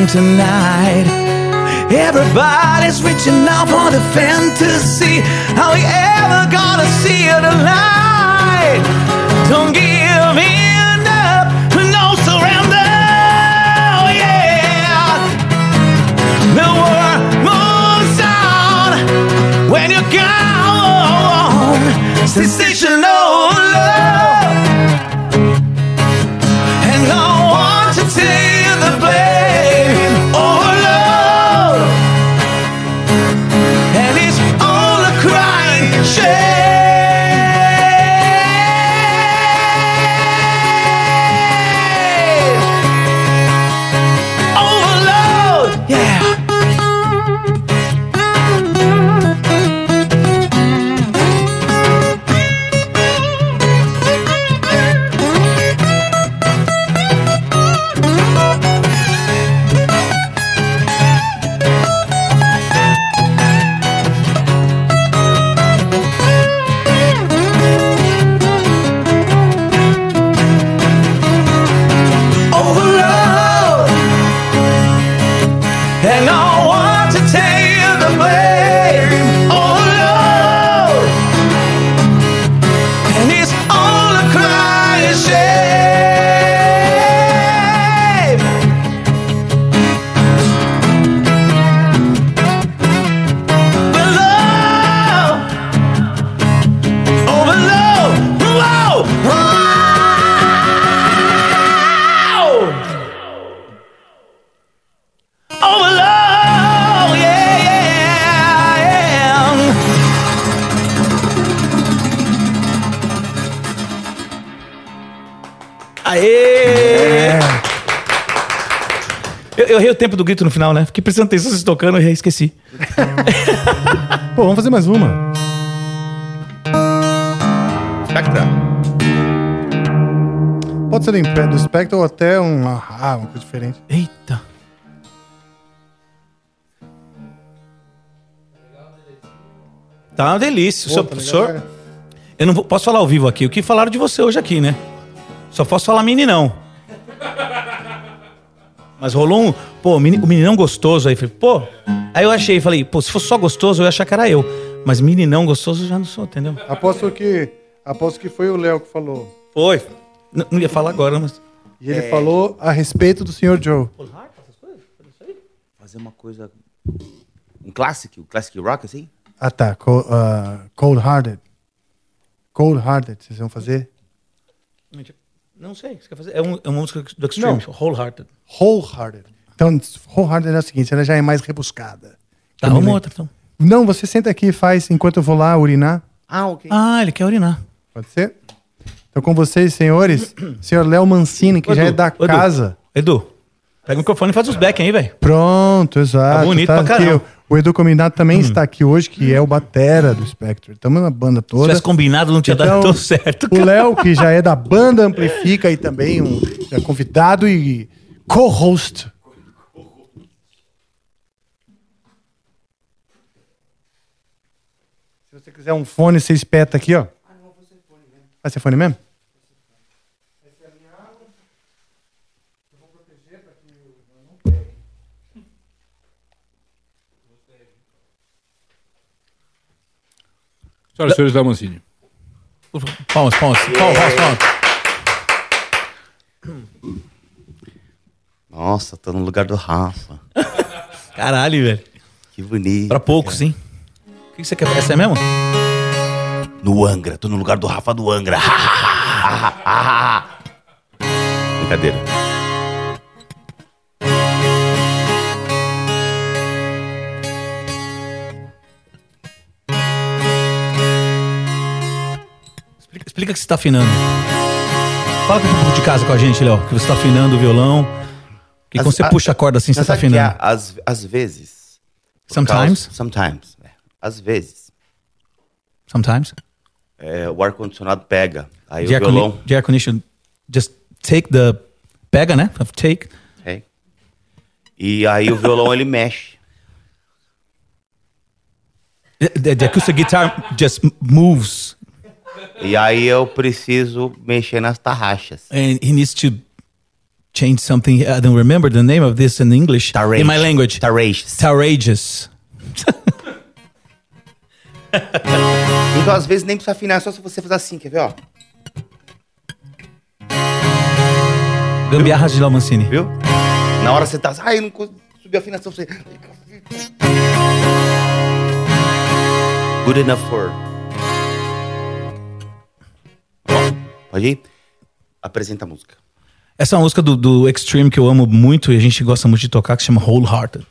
Tonight. Everybody's reaching out for the fantasy. Are we ever gonna see the light? Don't give in up, no surrender. Oh, yeah. The world moves on when you're gone. Sensational tempo do grito no final, né? Fiquei prestando atenção vocês tocando e esqueci. Pô, vamos fazer mais uma. Spectra. Pode ser do Imp- do Spectre ou até um ah, uma coisa diferente. Eita. Tá uma delícia. Pô, seu tá professor. Eu não vou- posso falar ao vivo aqui. O que falaram de você hoje aqui, né? Só posso falar meninão. Mas rolou um. Pô, o meninão gostoso aí. Falei, pô. Aí eu achei, falei, pô, se fosse só gostoso, eu ia achar que era eu. Mas meninão gostoso eu já não sou, entendeu? Aposto que, aposto que foi o Léo que falou. Foi. Não, não ia falar agora, mas. E ele falou a respeito do Sr. Joe. Fazer uma coisa. Um classic, um classic rock assim? Ah, tá. Co- ah, Cold Hearted. Cold Hearted, vocês vão fazer? Não sei, você quer fazer? É, um- é uma música do Extreme, Não. Wholehearted. Wholehearted. Então, Wholehearted é o seguinte, ela já é mais rebuscada. Tá, uma outra então. Não, você senta aqui e faz enquanto eu vou lá urinar. Ah, ok. Ah, ele quer urinar. Pode ser? Então, com vocês, senhores, senhor Léo Mancini, que Ô, já Edu, é da Edu. casa. Edu, pega o microfone e faz os back aí, velho. Pronto, exato. Tá bonito pra aqui. caramba. O, o Edu Combinado também está aqui hoje, que é o batera do Spectre. Estamos na banda Se toda. tivesse combinado, não tinha Então, dado tão certo. O Léo, que já é da banda Amplifica e também um é convidado e co-host. Se você quiser um fone, você espeta aqui, ó. Vai ser fone mesmo? Senhoras e senhores da Mancini. Palmas, palmas, palmas, palmas. Nossa, tô no lugar do Rafa. Caralho, velho. Que bonito. Pra poucos, hein? O que que você quer? Essa é mesmo? No Angra, tô no lugar do Rafa do Angra. Brincadeira. Explica, explica que você tá afinando. Fala com pouco de casa com a gente, Léo, que você tá afinando o violão. Porque quando você puxa a corda assim, você tá sabe que afinando. é, às, às vezes. por Sometimes? causa- sometimes. Às vezes. Sometimes. é, o ar-condicionado pega. Aí The o violão. the air condition just take the pega, né? Of Take. É. E aí o violão ele mexe. The, the acoustic guitar just moves E aí eu preciso mexer nas tarraxas. and he needs to change something. I don't remember the name of this in English. In my language. Tarages. Tarages. Então às vezes nem precisa afinar, é só se você fizer assim, quer ver, ó? Gambiarras de Dalmancini. Viu? Na hora você tá. Ai, eu não subir a afinação. Você... Good enough for. Ó, pode ir? Apresenta a música. Essa é uma música do, do Extreme que eu amo muito e a gente gosta muito de tocar, que se chama Wholehearted.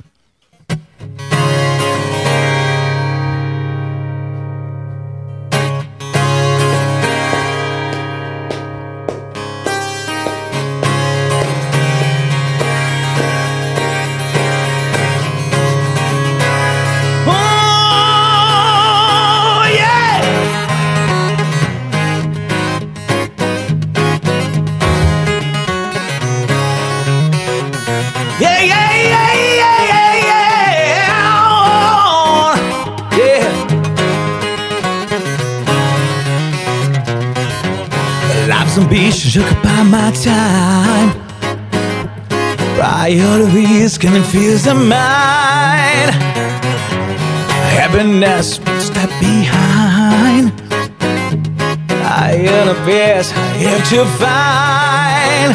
Infuse the mind. Happiness, one step behind. I am the best here to find.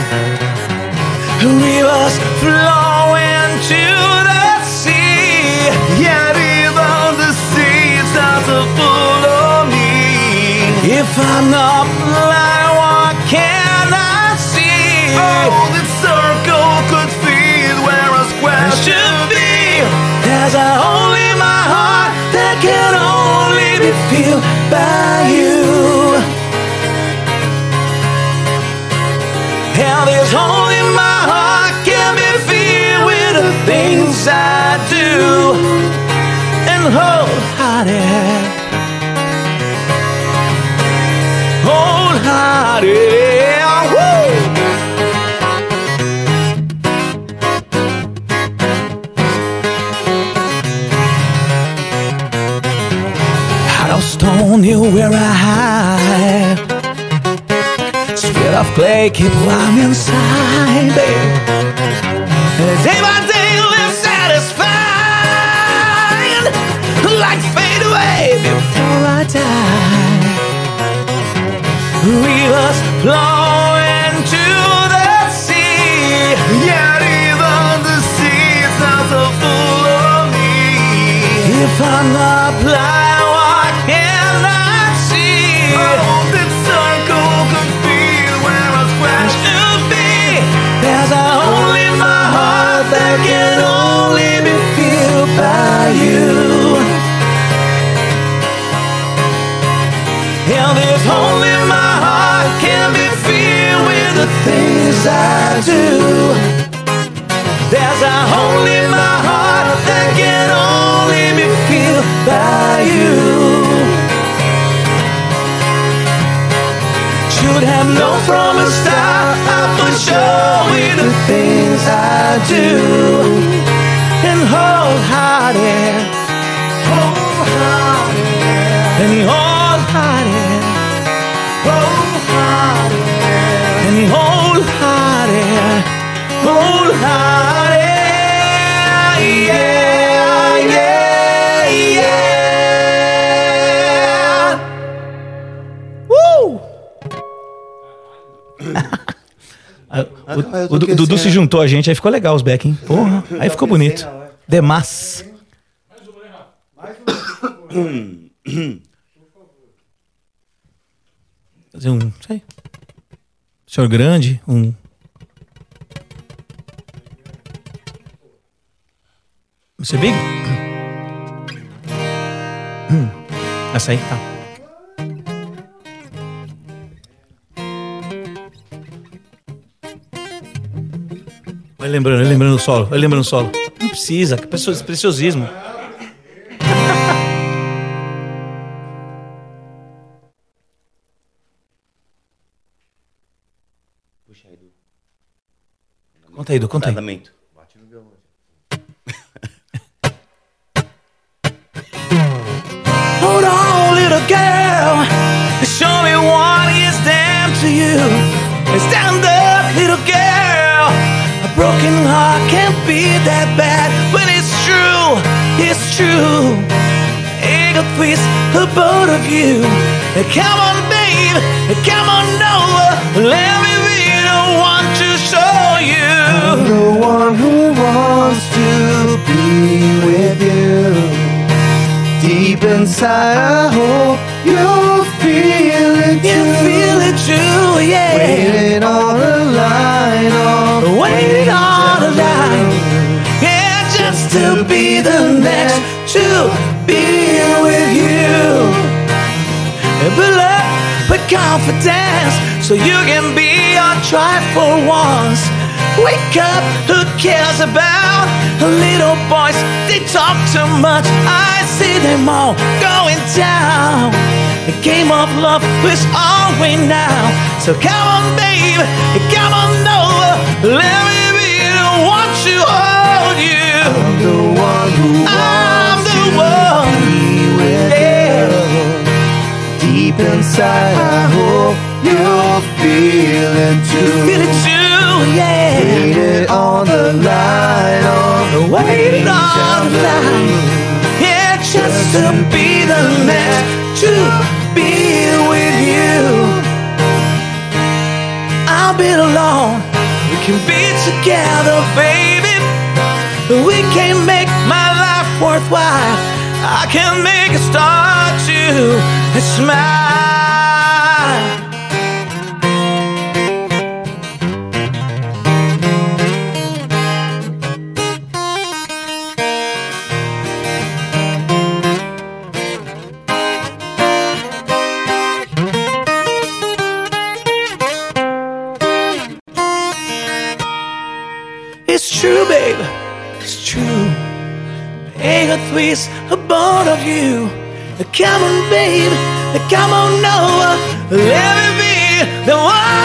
Only by you. And this hole in my heart can be filled with the things I do. And wholehearted, wholehearted, Of stone, you where I hide. Spirit of clay, keep warm inside, babe. Day by day, live satisfied. Like fade away before I die. Rivers flowing to the sea. Yeah, even the sea is not so full of me. If I'm not blind, things I do. There's a hole in my heart that can only be filled by you. Should have known from the start I would show you the things I do. And wholehearted, o, o Du- o Dudu se juntou a gente, aí ficou legal os back, hein? Porra, aí ficou bonito. Demais. Fazer um, sei. Senhor grande, um. Você big? Hum, Essa aí, tá. Well, lembrando, lembrando o solo, lembrando o solo. Não precisa, que precio- preciosismo. Conta aí, Edu, conta aí. Girl. Show me what is done to you. Stand up, little girl. A broken heart can't be that bad, but it's true, it's true. Eagle twist the both of you. Come on, babe. Come on, Noah. Let me be the one to show you. I'm the one who wants to be with you. Deep inside, I hope you feel it too. You feel it too, yeah. Waiting on the line, oh, Waiting on the line. Yeah, just to be the next to be with you. But love, but confidence, so you can be on try for once. Wake up, who cares about little boys? They talk too much. I see them all going down. The game of love is all we now. So come on, babe, come on, Noah. Let me be the one to hold you. I'm the one who I'm the one. be with Yeah. you. Deep inside, I hope you'll feel it too. Feel it too, yeah. Waited on the line, oh, Waiting on the line. Yeah, just to be the next to be with you. I'll be alone. We can be together, baby. We can make my life worthwhile. I can make it start to smile. Of you. Come on, babe. Come on, Noah. Let me be the one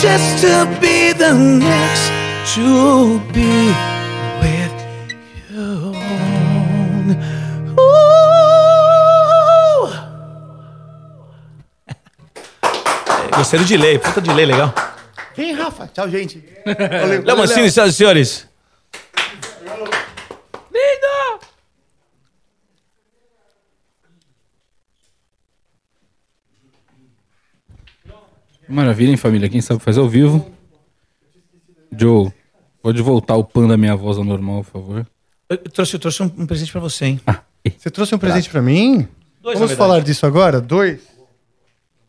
Just to be the next to be with you. Ooh. Gostei do delay, puta delay legal. Vem, Rafa. Tchau, gente. Valeu. Léo Mancini, senhoras e senhores. Maravilha, hein, família? Quem sabe faz ao vivo. Joe, pode voltar o pan da minha voz ao normal, por favor. Eu trouxe, eu trouxe um, presente pra você, hein? Você trouxe um presente pra mim? Dois, Vamos falar disso agora? Dois?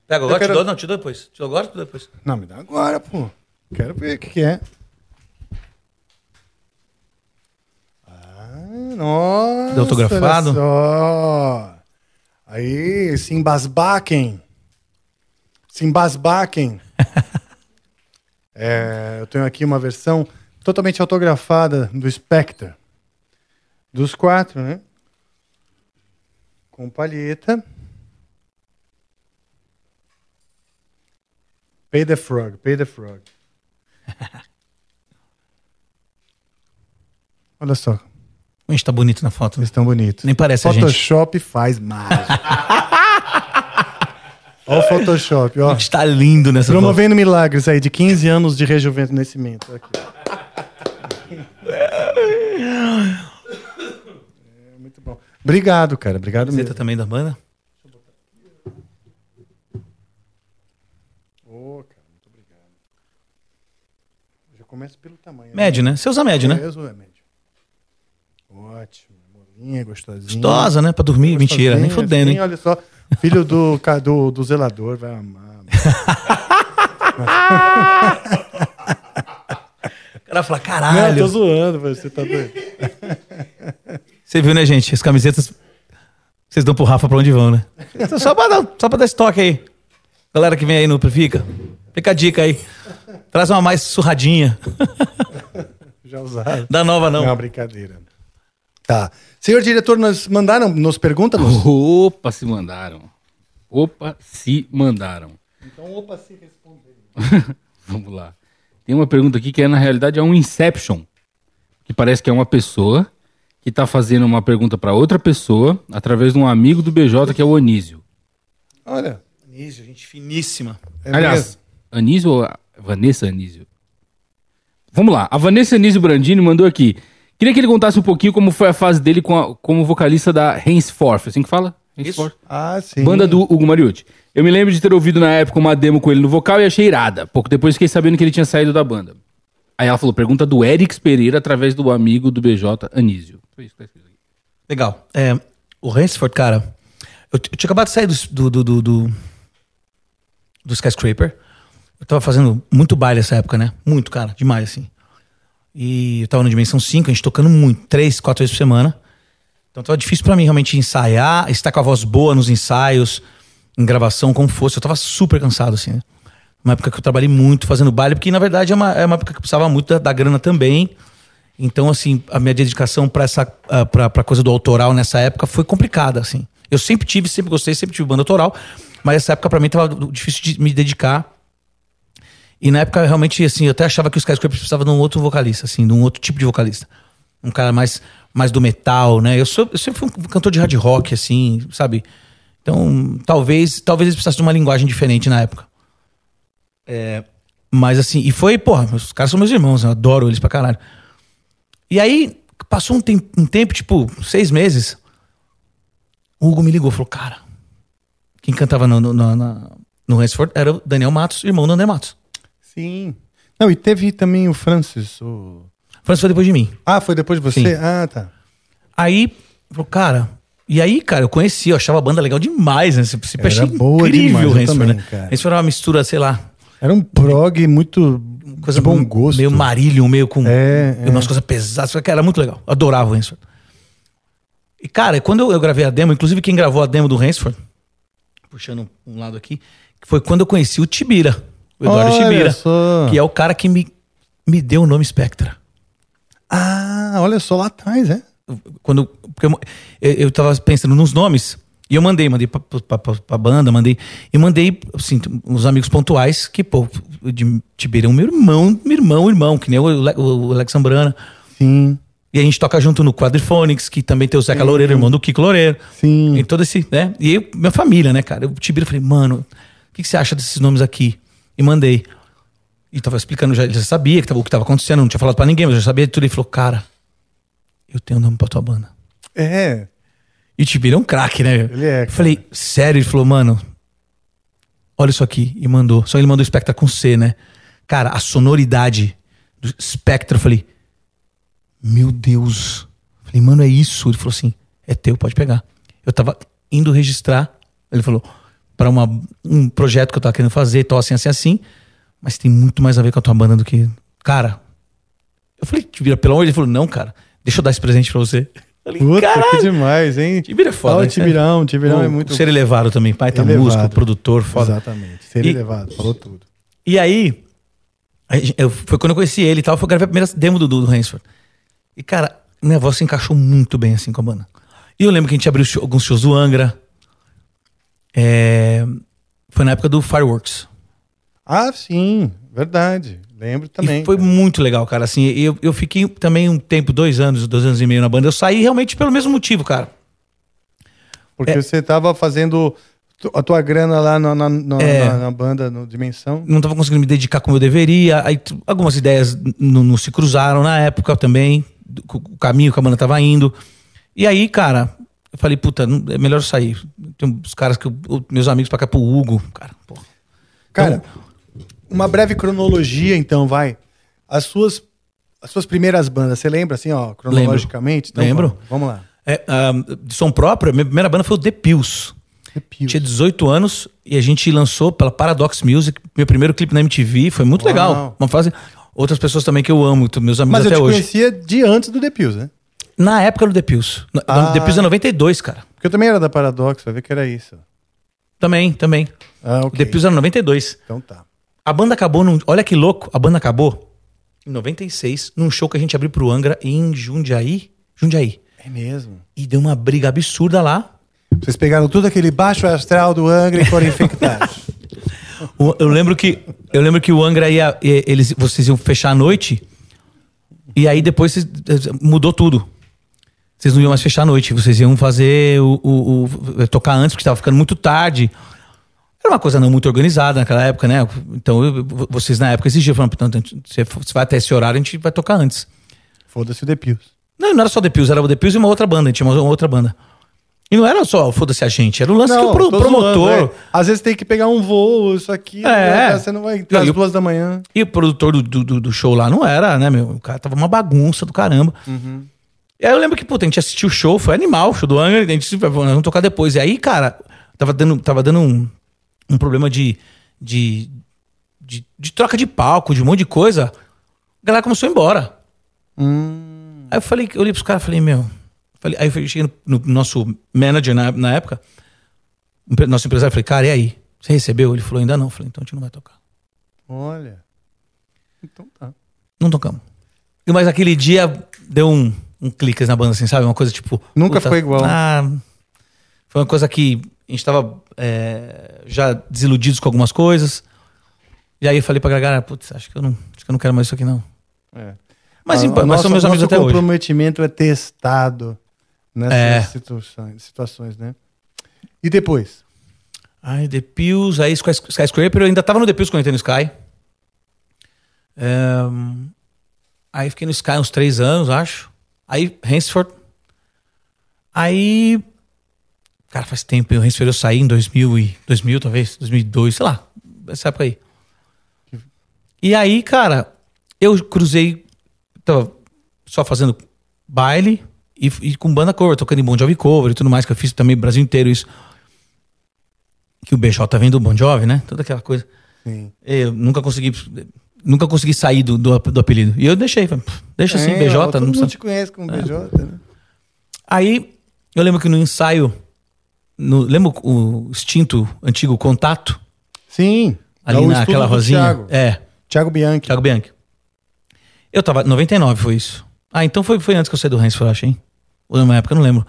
Pega Eu agora, quero- te dou, não, te dou depois. Te dou agora, te dou depois. Não, me dá agora, pô. Quero ver o que, que é. Ah, nossa. Deu autografado? olha só. Aí, Simbasbaken. Simbasbaken. é, eu tenho aqui uma versão totalmente autografada do Spectre. Dos quatro, né? Com palheta. Pay the frog, pay the frog. Olha só. A gente tá bonito na foto. Vocês estão bonitos. Nem parece a gente. Photoshop faz mágica. Olha o Photoshop, ó. A gente tá lindo nessa Promovendo milagres aí de 15 anos de rejuvenescimento. Aqui. É, muito bom. Obrigado, cara. Obrigado Você mesmo. também da banda? Ô, cara, muito obrigado. Já começa pelo tamanho. Médio, né? Você usa médio, né? Eu uso é médio. Ótimo. Molinha, gostosinha. Gostosa, né? Pra dormir. Mentira, nem sim, hein? Olha só. Filho do, do, do zelador vai amar. O cara fala, Não, caralho. eu tô zoando, você tá doido. Você viu, né, gente? As camisetas vocês dão pro Rafa pra onde vão, né? Então, só, pra dar, só pra dar estoque aí. Galera que vem aí no Amplifica, fica a dica aí. Traz uma mais surradinha. Já usaram. Da nova, não. Não, brincadeira. Tá. Senhor diretor, nós mandaram, nos pergunta Opa, se mandaram. Opa, se mandaram. Então, opa, se responder. Vamos lá. Tem uma pergunta aqui que é, na realidade, é um Inception. Que parece que é uma pessoa que tá fazendo uma pergunta para outra pessoa através de um amigo do BJ, que é o Anísio. Olha. Anísio, gente finíssima. É Aliás, mesmo? Anísio ou a- Vanessa Anísio? Vamos lá. A Vanessa Anísio Brandini mandou aqui. Queria que ele contasse um pouquinho como foi a fase dele com a- como vocalista da Henceforth. Assim que fala? Henceforth. Ah, sim. Banda do Hugo Mariucci. Eu me lembro de ter ouvido na época uma demo com ele no vocal e achei irada. Pouco depois fiquei sabendo que ele tinha saído da banda. Aí ela falou, pergunta do Erix Pereira através do amigo do BJ, Anísio. Foi isso que tá escrito aqui. Legal. É, o Ranceford, cara, eu, eu tinha acabado de sair do, do, do, do, do Skyscraper. Eu tava fazendo muito baile nessa época, né? Muito, cara, demais, assim. E eu tava no Dimensão 5, a gente tocando muito, três, quatro vezes por semana. Então tava difícil pra mim realmente ensaiar, estar com a voz boa nos ensaios, em gravação, como fosse. Eu tava super cansado, assim, né? Uma época que eu trabalhei muito fazendo baile, porque na verdade é uma, é uma época que precisava muito da, da grana também. Então, assim, a minha dedicação pra essa ah, pra, pra coisa do autoral nessa época foi complicada, assim. Eu sempre tive, sempre gostei, sempre tive banda autoral, mas essa época pra mim tava difícil de me dedicar. E na época, realmente, assim, eu até achava que os Skyscrapers precisavam de um outro vocalista, assim, de um outro tipo de vocalista. Um cara mais, mais do metal, né? Eu, sou, eu sempre fui um cantor de hard rock, assim, sabe? Então, talvez, talvez eles precisassem de uma linguagem diferente na época. É, mas assim, e foi, porra, os caras são meus irmãos, eu adoro eles pra caralho. E aí, passou um, tem- um tempo, tipo, seis meses, o Hugo me ligou, falou, cara, quem cantava no, no, no, no Ranceford era o Daniel Matos, irmão do André Matos. Sim. Não, e teve também o Francis. O... Francis foi depois de mim. Ah, foi depois de você? Sim. Ah, tá. Aí, falou, cara. E aí, cara, eu conheci, eu achava a banda legal demais, né? Esse Era achei boa incrível o Ranceford, né? cara. Ranceford era uma mistura, sei lá, Era um prog muito coisa de bom gosto. Meio Marillion, meio com É, é. umas coisas pesadas. Que Era muito legal. Adorava o Ranceford. E, cara, quando eu, eu gravei a demo, inclusive quem gravou a demo do Ranceford, puxando um, lado aqui, foi quando eu conheci o Tibira, o Eduardo Olha Tibira, só. que é o cara que me, me deu o nome Spectra. Ah, olha só lá atrás, é? Quando, porque eu, eu, tava pensando nos nomes e eu mandei, mandei pra, pra, pra, pra banda, mandei. E mandei, assim, uns amigos pontuais que, pô, o de Tibira é um meu irmão, meu irmão, irmão, que nem o, Le- o Alex. Sim. E a gente toca junto no Quadriphonics, que também tem o Zeca Sim. Loureiro, irmão do Kiko Loureiro. Sim. E todo esse, né? E eu, minha família, né, cara? O eu falei, mano, o que, que você acha desses nomes aqui? E mandei. E tava explicando, já, ele já sabia que tava, o que tava acontecendo, não tinha falado pra ninguém, mas eu já sabia de tudo. Ele falou, cara, eu tenho nome pra tua banda. É. E o Tibira é um craque, né? Ele é. Eu falei, sério? Ele falou, mano, olha isso aqui. E mandou. Só ele mandou Spectra com C, né? Cara, a sonoridade do Spectra, eu falei, meu Deus. Eu falei, mano, é isso? Ele falou assim, é teu, pode pegar. Eu tava indo registrar, ele falou, para um projeto que eu tava querendo fazer, tal, assim, assim, assim. Mas tem muito mais a ver com a tua banda do que. Cara, eu falei, Tibira, pelo amor de Deus. Ele falou, não, cara, deixa eu dar esse presente pra você. Eu falei, Puta, "Caralho." que demais, hein? Tibira é foda. O né? Tibirão, Tibirão é muito... Ser elevado também, pai tá Elevado. músico, produtor, foda. Exatamente, ser E- elevado, falou tudo. E aí, eu, foi quando eu conheci ele e tal, foi gravei a primeira demo do, do Ranceford. E, cara, minha voz se encaixou muito bem assim com a banda. E eu lembro que a gente abriu show- alguns shows do Angra. É, foi na época do Fireworks. Ah, sim. Verdade. Lembro também. E foi muito legal, cara. Assim, eu, eu fiquei também um tempo, dois anos, dois anos e meio na banda. Eu saí realmente pelo mesmo motivo, cara. Porque É. você tava fazendo a tua grana lá na, na, na- É. na- na banda, no Dimensão. Não tava conseguindo me dedicar como eu deveria. Aí algumas ideias não se cruzaram na época também. do- O caminho que a banda tava indo. E aí, cara, eu falei, puta, é melhor eu sair. Tem uns caras que eu- meus amigos pra cá pro Hugo, cara. Porra. Cara, uma breve cronologia, então, vai. As suas, as suas primeiras bandas, você lembra, assim, ó, cronologicamente? Então, Lembro. Vamos, lá. É, ah, de som próprio, a minha primeira banda foi o The Pills. Tinha 18 anos e a gente lançou pela Paradox Music, meu primeiro clipe na MTV, foi muito Uau. legal. Uma fase. Outras pessoas também que eu amo, meus amigos Mas eu até te hoje. conhecia de antes do The Pills, né? Na época do The Pills. Ah. The Pills é 92, cara. Porque eu também era da Paradox, vai ver que era isso. Também, também. Ah, O The Pills era 92. Então tá. A banda acabou num. Olha que louco, a banda acabou em 96, num show que a gente abriu pro Angra em Jundiaí. Jundiaí. É mesmo. E deu uma briga absurda lá. Vocês pegaram tudo aquele baixo astral do Angra e foram infectados. Eu lembro que eu lembro que o Angra ia, eles vocês iam fechar a noite e aí depois vocês- mudou tudo. Vocês não iam mais fechar a noite, vocês iam fazer o, o- o- tocar antes porque estava ficando muito tarde. Era uma coisa não muito organizada naquela época, né? Então eu- vocês na época exigiam, portanto, você vai até esse horário, a gente vai tocar antes. Foda-se o The Pills. Não, não era só The Pills, era o The Pills e uma outra banda, a gente tinha uma outra banda. E não era só, foda-se a gente, era o lance que o pro- promotor. zoando, é. Às vezes tem que pegar um voo, isso aqui. É. né? Você não vai entrar Não, às o- duas da manhã. E o produtor do, do, do show lá não era, né, meu? O cara tava uma bagunça do caramba. E aí eu lembro que, puta, a gente assistiu o show, foi animal, o show do Angra, a gente vamos tocar depois. E aí, cara, tava dando, tava dando um, um problema de, de, de, de troca de palco, de um monte de coisa. A galera começou a ir embora. Aí eu falei, eu olhei pros caras e falei, meu. Falei, aí eu cheguei no, no nosso manager na, na época, nosso empresário, falei, cara, e aí? Você recebeu? Ele falou, ainda não. Eu falei, então a gente não vai tocar. Olha. Então tá. Não tocamos. Mas aquele dia deu um, um clique na banda, assim, sabe? Uma coisa tipo. Nunca ficou igual. Ah, foi uma coisa que a gente tava é, já desiludidos com algumas coisas. E aí eu falei pra galera, putz, acho que eu não, acho que eu não quero mais isso aqui, não. É. Mas, A- em- a mas nossa- são meus amigos até hoje. comprometimento é testado nessas É. situações, situações, né? E depois? Aí The Pills, aí Sky, Skyscraper, eu ainda tava no The Pills quando eu entrei no Sky. É, aí fiquei no Sky uns três anos, acho. Aí Hansford. Aí. Cara, faz tempo. O Hansford eu saí em 2000, e, 2000 talvez, 2002, sei lá. Essa época aí. E aí, cara, eu cruzei. Tava só fazendo baile e, e com banda cover, tocando em Bon Jovi cover e tudo mais, que eu fiz também no Brasil inteiro isso que o BJ vem do Bon Jovi, né? Toda aquela coisa. Sim. Eu nunca consegui nunca consegui sair do, do, do apelido. E eu deixei, falei, "Pff, deixa assim, É, BJ, ó, não Todo mundo precisa. te conhece como É. BJ, né? Aí eu lembro que no ensaio no, lembra o extinto antigo contato? Sim. Ali É naquela rosinha. Thiago. É. Thiago Bianchi. Thiago Bianchi. Eu tava 99 foi isso. Ah, então foi, foi antes que eu saí do Hans, eu acho, hein? Ou numa época, eu não lembro.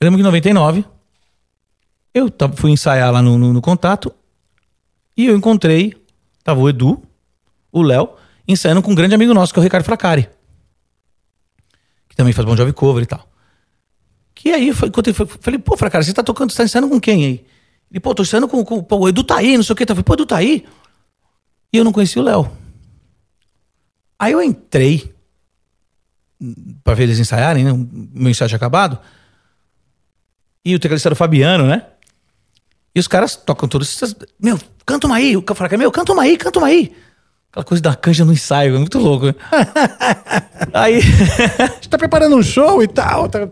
Eu lembro que em 99 eu fui ensaiar lá no, no, no contato e eu encontrei, tava o Edu, o Léo, ensaiando com um grande amigo nosso, que é o Ricardo Fracari. Que também faz Bon Jovi cover e tal. Que aí, eu falei, pô, Fracari, você tá tocando, você tá ensaiando com quem aí? Ele, pô, tô ensaiando com, com pô, o Edu tá aí, não sei o que. Eu falei, pô, Edu tá aí? E eu não conhecia o Léo. Aí eu entrei pra ver eles ensaiarem, né? O meu ensaio tinha acabado. E o tecladista era o Fabiano, né? E os caras tocam todos. Meu, canta uma aí. O fala, meu, canta uma aí, canta uma aí. Aquela coisa da canja no ensaio, é muito louco. Né? aí. A gente tá preparando um show e tal. tá-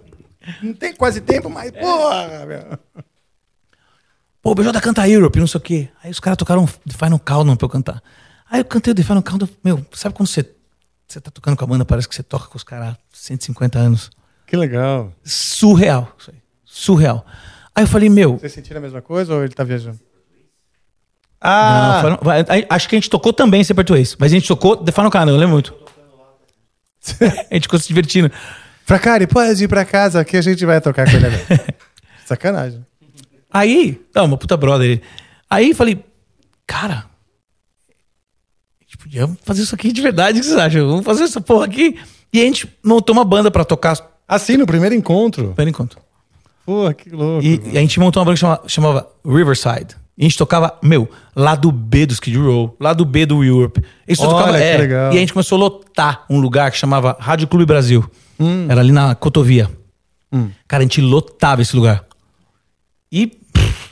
Não tem quase tempo, mas porra, meu. Pô, o BJ canta Europe, não sei o quê. Aí os caras tocaram The Final Countdown pra eu cantar. Aí eu cantei o The Final Countdown. Meu, sabe quando você, você tá tocando com a banda, parece que você toca com os caras há 150 anos. Que legal. Surreal. Surreal. Aí eu falei, meu. Vocês sentiram a mesma coisa ou ele tá viajando? Não, Ah, aí, acho que a gente tocou também Separate Ways, mas a gente tocou The Final Countdown, eu lembro muito. a gente ficou se divertindo. Fracari, pode ir pra casa que a gente vai tocar com ele agora. Sacanagem. Aí, não, uma puta brother. ele. Aí falei, cara, gente podia fazer isso aqui de verdade, o que vocês acham? Vamos fazer essa porra aqui. E a gente montou uma banda pra tocar. Assim, no primeiro encontro? Primeiro encontro. Porra, que louco. E, e a gente montou uma banda que chamava, chamava Riverside. A gente tocava, meu, lado B do Skid Row, lado B do Europe. Tocava, que é, legal. E a gente começou a lotar um lugar que chamava Rádio Clube Brasil. Hum. Era ali na Cotovia. Cara, a gente lotava esse lugar. E pff,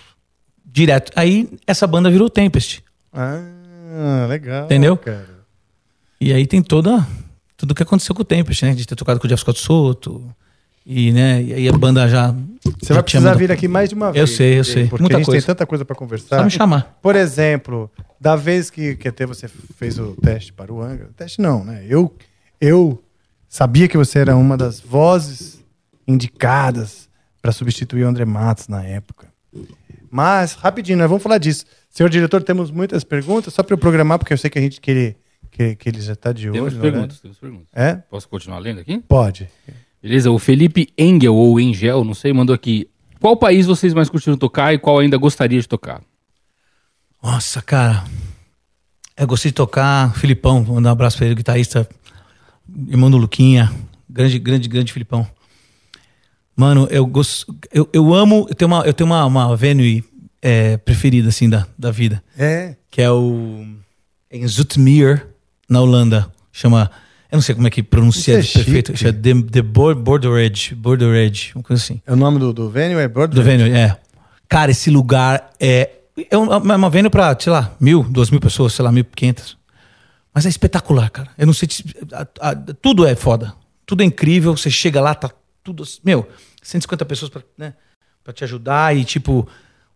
direto. Aí essa banda virou Tempest. Ah, legal. Entendeu? Cara. E aí tem toda tudo que aconteceu com o Tempest, né? De ter tocado com o Jeff Scott Soto. E, né, e aí a banda já. Você vai precisar vir aqui mais de uma Eu vez. sei, eu sei. Porque Muita a gente coisa. tem tanta coisa pra conversar. Só me chamar. Por exemplo, da vez que, que até você fez o teste para o Angra. Teste não, né? Eu, eu sabia que você era uma das vozes indicadas para substituir o André Matos na época. Mas, rapidinho, nós vamos falar disso. Senhor diretor, temos muitas perguntas, só para eu programar, porque eu sei que a gente que ele, que, que ele já está de olho. Temos perguntas, horário. temos perguntas. É? Posso continuar lendo aqui? Pode. Beleza, o Felipe Engel, ou Engel, não sei, mandou aqui. Qual país vocês mais curtiram tocar e qual ainda gostaria de tocar? Nossa, cara. Eu gostei de tocar Filipão, mandar um abraço pra ele, guitarrista, irmão do Luquinha. Grande, grande, grande Filipão. Mano, eu gosto. Eu, eu amo. Eu tenho uma, eu tenho uma, uma venue é, preferida, assim, da, da vida. É. Que é o. Em Zoetermeer, na Holanda. Chama. Eu não sei como é que pronuncia é perfeito. Chama The, The Bor- Border Edge. Border Edge, uma coisa assim. É o nome do, do venue? É Border Do venue, é. Cara, esse lugar é. É uma, uma venue pra, sei lá, mil, duas mil pessoas, sei lá, mil quinhentas. Mas é espetacular, cara. Eu não sei. a- a- tudo é foda. Tudo é incrível. Você chega lá, tá tudo. Meu, 150 pessoas pra, né, pra te ajudar e, tipo.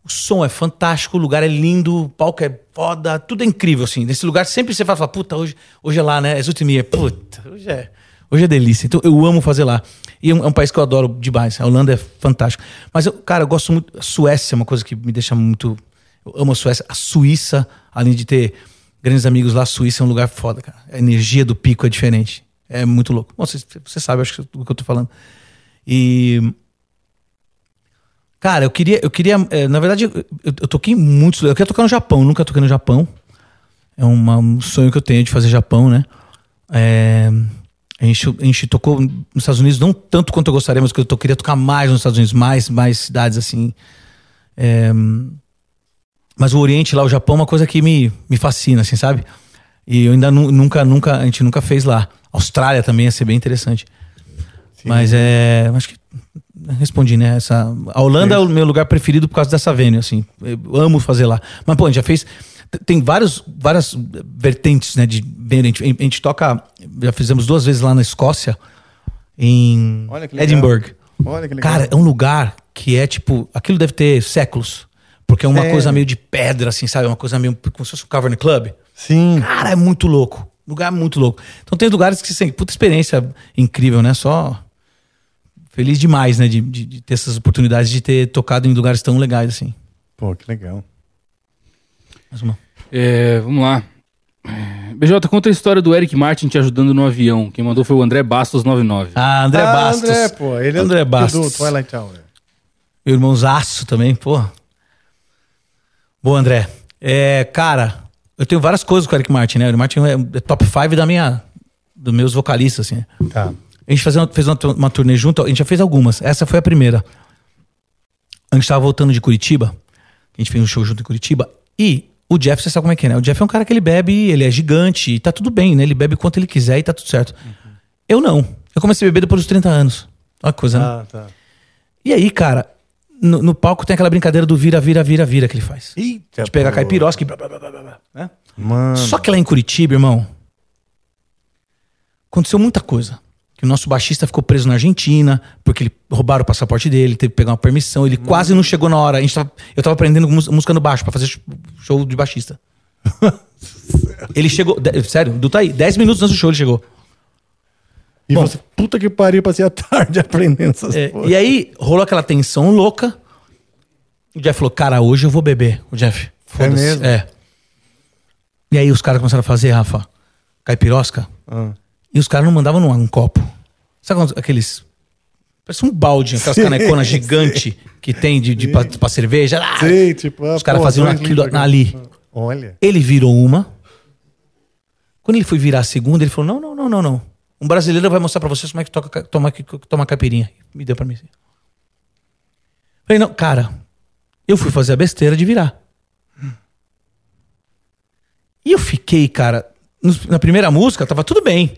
O som é fantástico, o lugar é lindo, o palco é foda, tudo é incrível, assim. Nesse lugar sempre você vai falar, puta, hoje, hoje é lá, né? Exultimia, puta, hoje é, hoje é delícia. Então eu amo fazer lá. E é um, é um país que eu adoro demais. A Holanda é fantástico. Mas, eu, cara, eu gosto muito. A Suécia é uma coisa que me deixa muito. Eu amo a Suécia. A Suíça, além de ter grandes amigos lá, a Suíça é um lugar foda, cara. A energia do pico é diferente. É muito louco. Bom, você, você sabe, acho que do que eu tô falando. E. Cara, eu queria. Eu queria eh, na verdade, eu, eu, toquei em muitos. Eu queria tocar no Japão, nunca toquei no Japão. É uma- um sonho que eu tenho de fazer Japão, né? É, a, gente, a gente tocou nos Estados Unidos, não tanto quanto eu gostaria, mas que eu to- queria tocar mais nos Estados Unidos, mais, mais cidades assim. É, mas o Oriente lá, o Japão, é uma coisa que me, me fascina, assim, sabe? E eu ainda nu- nunca, nunca, a gente nunca fez lá. Austrália também ia ser bem interessante. Mas é. Acho que respondi, né? Essa, a Holanda é o meu lugar preferido por causa dessa venue, assim. Eu amo fazer lá. Mas, pô, a gente já fez. Tem vários, várias vertentes, né? De venue. A gente, a gente toca. Já fizemos duas vezes lá na Escócia, em Olha que legal. Edinburgh. Olha que legal. Cara, é um lugar que é tipo. Aquilo deve ter séculos. Porque é uma Sério? coisa meio de pedra, assim, sabe? Uma coisa meio. Como se fosse um Cavern Club. Sim. Cara, é muito louco. Lugar muito louco. Então tem lugares que tem puta experiência incrível, né? Só. Feliz demais, né? De, de- de ter essas oportunidades de ter tocado em lugares tão legais assim. Pô, que legal. Mais uma. É, vamos lá. É, BJ, conta a história do Eric Martin te ajudando no avião. Quem mandou foi o André Bastos 99. Ah, André Ah, Bastos. André, pô. Ele é André Bastos. do Twilight Tower. Meu irmãozaço também, pô. Bom, André. É, cara, eu tenho várias coisas com o Eric Martin, né? O Eric Martin é, é top 5 da minha, dos meus vocalistas, assim. Tá. A gente fazia, fez uma, uma turnê junto, a gente já fez algumas. Essa foi a primeira. A gente tava voltando de Curitiba. A gente fez um show junto em Curitiba. E o Jeff, você sabe como é que é, né? O Jeff é um cara que ele bebe, ele é gigante, e tá tudo bem, né? Ele bebe quanto ele quiser e tá tudo certo. Eu não. Eu comecei a beber depois dos 30 anos. Olha que coisa, né? Ah, tá. E aí, cara, no, no palco tem aquela brincadeira do vira, vira, vira, vira que ele faz. Eita, De pegar caipirosca e blá, blá, blá, blá, né? Mano. Só que lá em Curitiba, irmão, aconteceu muita coisa. Que o nosso baixista ficou preso na Argentina, porque ele roubaram o passaporte dele, teve que pegar uma permissão, ele quase não chegou na hora. A gente tava, eu tava aprendendo música no baixo pra fazer sh- show de baixista. ele chegou, de- sério, do tá aí, 10 minutos antes do show ele chegou. E Bom. você, puta que pariu, passei a tarde aprendendo essas É, porra. e aí rolou aquela tensão louca. O Jeff falou: Cara, hoje eu vou beber. O Jeff, foda-se. mesmo? É. E aí os caras começaram a fazer, Rafa, caipirosca. Ah. E os caras não mandavam num um copo. Sabe aqueles. Parece um balde, aquelas Sim, caneconas sim. gigantes que tem de, de pra, pra cerveja. Ah, Sei, tipo, ah, os caras pô, faziam aquilo ali. Olha. Ele virou uma. Quando ele foi virar a segunda, ele falou: não, não, não, não, não. Um brasileiro vai mostrar pra vocês como é que toca, ca- toma, toma caipirinha. Me deu pra mim assim. Falei, não, cara, eu fui fazer a besteira de virar. E eu fiquei, cara, na primeira música tava tudo bem.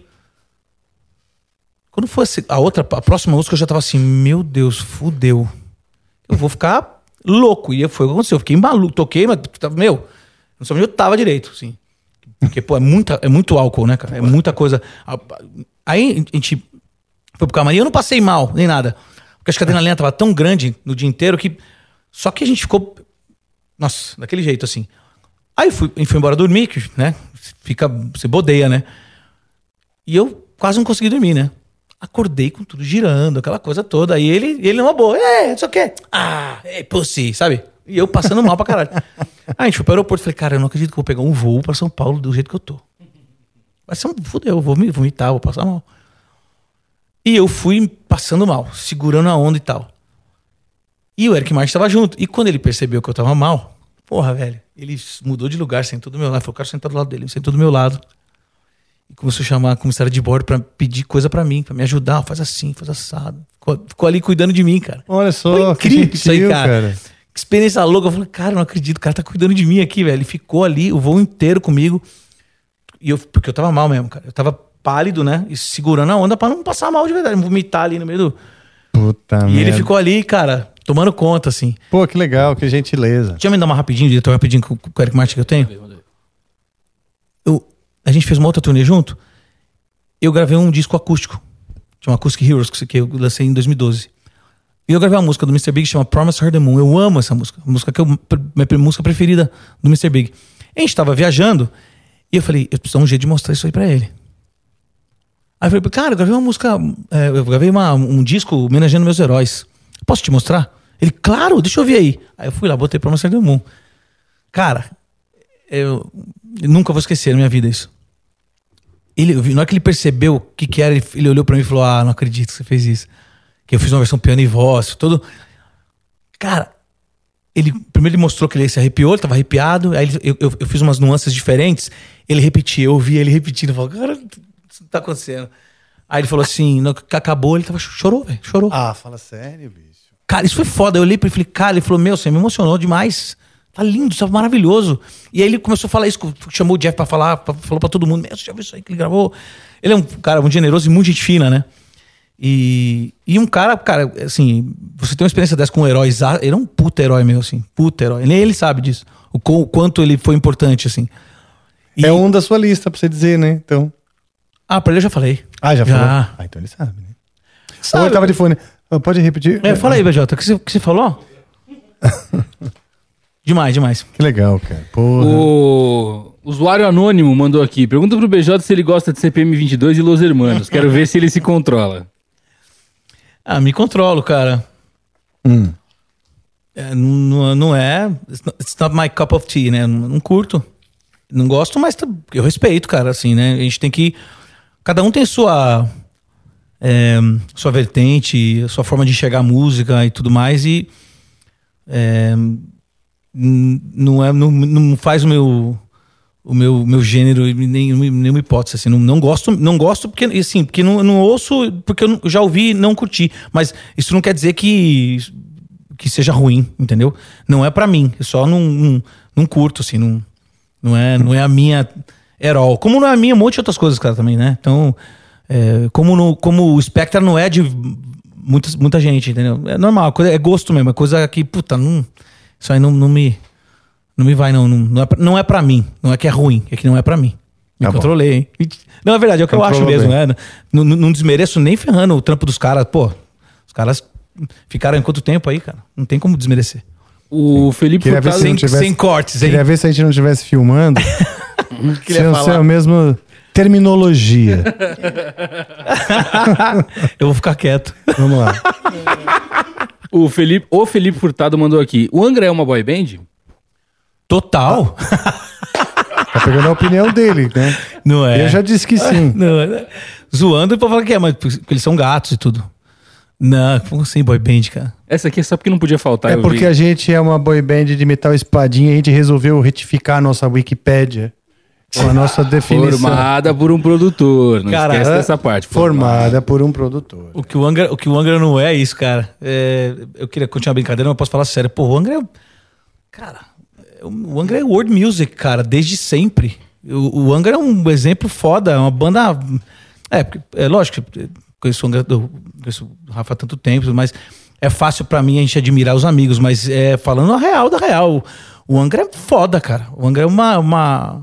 Quando fosse a outra, a próxima música, eu já tava assim, meu Deus, fudeu. Eu vou ficar louco. E foi o que aconteceu. Eu fiquei maluco. Toquei, mas, tava- meu, não sabia onde eu tava direito, assim. Porque, pô, é, muita, é muito álcool, né, cara? É muita coisa. Aí a gente foi pro camarim. Eu não passei mal, nem nada. Porque acho que a adrenalina tava tão grande no dia inteiro que. Só que a gente ficou. Nossa, daquele jeito, assim. Aí fui, fui embora dormir, né? Fica. Você bodeia, né? E eu quase não consegui dormir, né? Acordei com tudo girando, aquela coisa toda. Aí ele, ele numa boa, é, não sei o quê. Ah, é pussy, sabe? E eu passando mal pra caralho. Aí a gente foi pro aeroporto falei, cara, eu não acredito que eu vou pegar um voo pra São Paulo do jeito que eu tô. Vai ser um fudeu, eu vou vomitar, vou passar mal. E eu fui passando mal, segurando a onda e tal. E o Eric Martin tava junto. E quando ele percebeu que eu tava mal, porra, velho, ele mudou de lugar, sentou do meu lado. Falou, eu quero sentar do lado dele. Ele sentou do meu lado. Começou a chamar a comissária de bordo pra pedir coisa pra mim, pra me ajudar. Faz assim, faz assado. Ficou, ficou ali cuidando de mim, cara. Olha só, Foi que incrível isso aí, cara. cara. Que experiência louca. Eu falei, cara, eu não acredito, o cara tá cuidando de mim aqui, velho. Ele ficou ali o voo inteiro comigo. E eu, porque eu tava mal mesmo, cara. Eu tava pálido, né? E segurando a onda pra não passar mal de verdade, não vomitar ali no meio do. Puta E ele merda. ficou ali, cara, tomando conta, assim. Pô, que legal, que gentileza. Deixa eu me dar uma rapidinho, diretor, rapidinho com, com o Eric Martin que eu tenho. Eu, a gente fez uma outra turnê junto. Eu gravei um disco acústico. Chama Acoustic Heroes, que eu lancei em 2012. E eu gravei uma música do Mr. Big que chama Promise Her the Moon. Eu amo essa música. A música que eu, minha música preferida do Mr. Big. A gente tava viajando e eu falei, eu preciso dar um jeito de mostrar isso aí pra ele. Aí eu falei, cara, eu gravei uma música, é, eu gravei uma- um disco homenageando meus heróis. Posso te mostrar? Ele, claro, deixa eu ver aí. Aí eu fui lá, botei Promise Her the Moon. Cara, eu, eu nunca vou esquecer na minha vida isso. Ele, na hora que ele percebeu o que, que era, ele, ele olhou pra mim e falou: Ah, não acredito que você fez isso. Que eu fiz uma versão piano e voz, todo. Cara, ele primeiro ele mostrou que ele se arrepiou, ele tava arrepiado. Aí ele- eu, eu, eu fiz umas nuances diferentes. Ele repetia, eu ouvi ele repetindo. Eu falei, cara, isso não tá acontecendo. Aí ele falou assim: no, acabou, ele tava, chorou, velho, chorou. Ah, fala sério, bicho. Cara, isso foi foda. Eu olhei pra ele e falei, cara, ele falou, meu, você me emocionou demais. Tá lindo, é maravilhoso. E aí ele começou a falar isso, chamou o Jeff pra falar, falou pra todo mundo, você já viu isso aí que ele gravou? Ele é um cara muito generoso e muito gente fina, né? E, e um cara, cara, assim, você tem uma experiência dessa com um herói, ele é um puta herói meu, assim, puta herói. Nem ele sabe disso, o, o quanto ele foi importante, assim. É um da sua lista, pra você dizer, né? Então. Ah, pra ele eu já falei. Ah, já, Já. falou? Ah, então ele sabe, né? Sabe. Ou ele tava de fone. Ah, pode repetir? É, fala aí, BJ, o que você, o que você falou? demais, demais. Que legal, cara. Porra. O usuário anônimo mandou aqui. Pergunta pro BJ se ele gosta de CPM 22 e Los Hermanos. Quero ver se ele se controla. Ah, me controlo, cara. Hum. É, não, não é. It's not, my cup of tea, né? Não, não curto. Não gosto, mas tá- eu respeito, cara, assim, né? A gente tem que. Cada um tem sua. é, sua vertente, sua forma de enxergar a música e tudo mais. E. é, não, é, não, não faz o meu. O meu, meu gênero, nem, nenhuma hipótese, assim, não, não gosto, não gosto porque, assim, porque não, não ouço, porque eu já ouvi e não curti, mas isso não quer dizer que que seja ruim, entendeu? Não é pra mim, eu só não, não, não curto, assim, não, não, é, não é a minha herói. Como não é a minha, um monte de outras coisas, cara, também, né? Então, é, como, no, como o Spectre não é de muitas, muita gente, entendeu? É normal, coisa, é gosto mesmo, é coisa que, puta, não, isso aí não, não me não me vai, não. Não, não, é, pra- não é pra mim. Não é que é ruim, é que não é pra mim. Me Tá controlei, hein? Não, é verdade, é o que eu acho mesmo, né? Não, não- desmereço nem ferrando o trampo dos caras. Pô, os caras ficaram em quanto tempo aí, cara? Não tem como desmerecer. O Felipe Queria ver se sem, tivesse, sem cortes, hein? Queria ver se a gente não estivesse filmando. Que ele se falar. ser a mesma terminologia. eu vou ficar quieto. Vamos lá. O Felipe, o Felipe Furtado mandou aqui. O Angra é uma boy band? Total. Tá pegando a opinião dele, né? Não é? Eu já disse que sim. Não, é- zoando, o povo fala que é, mas porque eles são gatos e tudo. Não, como assim, boy band, cara? Essa aqui é só porque não podia faltar. É porque vi. a gente é uma boy band de metal espadinha e a gente resolveu retificar a nossa Wikipédia. Com a nossa definição. Formada por um produtor. Não Cara, esquece é- dessa parte. Formada por um produtor. O que o Angra, o que o Angra não é isso, cara. É, eu queria continuar a brincadeira, mas eu posso falar sério. Pô, o Angra é. Cara, o Angra é world music, cara, desde sempre. O, o Angra é um exemplo foda, é uma banda. É, porque- é lógico, conheço o Angra, eu conheço o Rafa há tanto tempo, mas é fácil pra mim a gente admirar os amigos, mas é falando a real da real. O Angra é foda, cara. O Angra é uma, uma,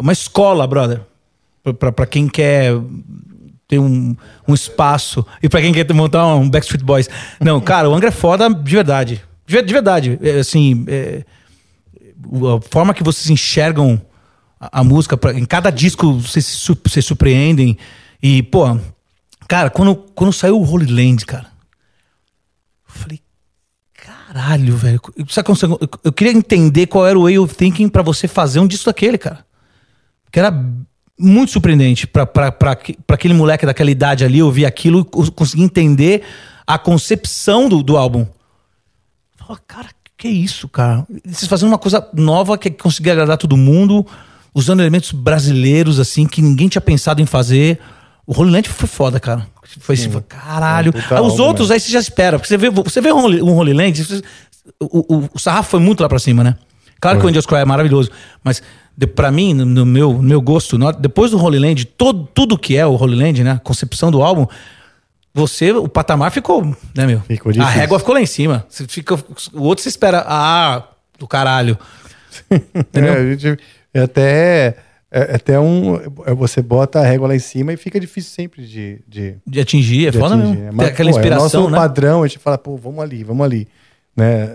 uma escola, brother. Pra quem quer ter um, um espaço e pra quem quer montar um Backstreet Boys. Não, cara, o Angra é foda de verdade. De, de verdade. É, assim, é, a forma que vocês enxergam a, a música, pra- em cada disco vocês se, su- se surpreendem. E, pô, cara, quando, quando saiu o Holy Land, cara, eu falei, caralho, velho. Sabe você- eu, eu queria entender qual era o way of thinking pra você fazer um disco daquele, cara. Que era muito surpreendente pra aquele moleque daquela idade ali, ouvir aquilo e cons- conseguir entender a concepção do, do álbum. Fala, cara, que isso, cara? Vocês fazendo uma coisa nova que conseguia agradar todo mundo, usando elementos brasileiros, assim, que ninguém tinha pensado em fazer. O Holy Land foi foda, cara. Foi assim, foi, caralho. É Aí os álbum, outros né? aí você já espera. Porque você vê, você vê um Holy, um Holy Land, você- o, o, o sarrafo foi muito lá pra cima, né? Claro que o Angels Cry é maravilhoso, mas pra mim, no, meu, no meu gosto, depois do Holy Land, todo, tudo que é o Holy Land, né? A concepção do álbum, você, o patamar ficou, né, meu? Ficou a régua ficou lá em cima. Você fica, o outro você espera, ah, do caralho. É, a gente, é até, é até um. é, Você bota a régua lá em cima e fica difícil sempre de. De, De atingir, é de foda atingir, mesmo. né? Tem Mas, aquela pô, É inspiração, o nosso né? padrão, a gente fala, pô, vamos ali, vamos ali. Né?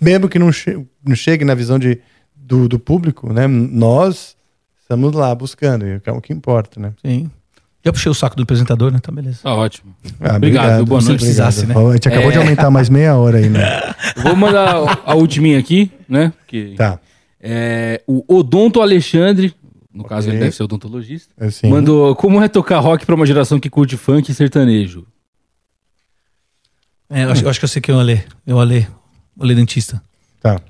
Mesmo que não, che não chegue na visão de, do, do público, né? Nós estamos lá buscando, e é o que importa, né? Sim. Já puxei o saco do apresentador, né? Tá beleza. Tá ótimo. Ah, obrigado, boa Se noite. precisasse, né? A gente acabou de É. aumentar mais meia hora aí, né? Vou mandar a ultiminha aqui, né? Que Tá. é, o Odonto Alexandre, no caso ele deve ser odontologista, Assim. mandou como é tocar rock pra uma geração que curte funk e sertanejo. É, eu, acho, eu acho que eu sei quem é o Alê. É o Alê. O Alê dentista. Tá.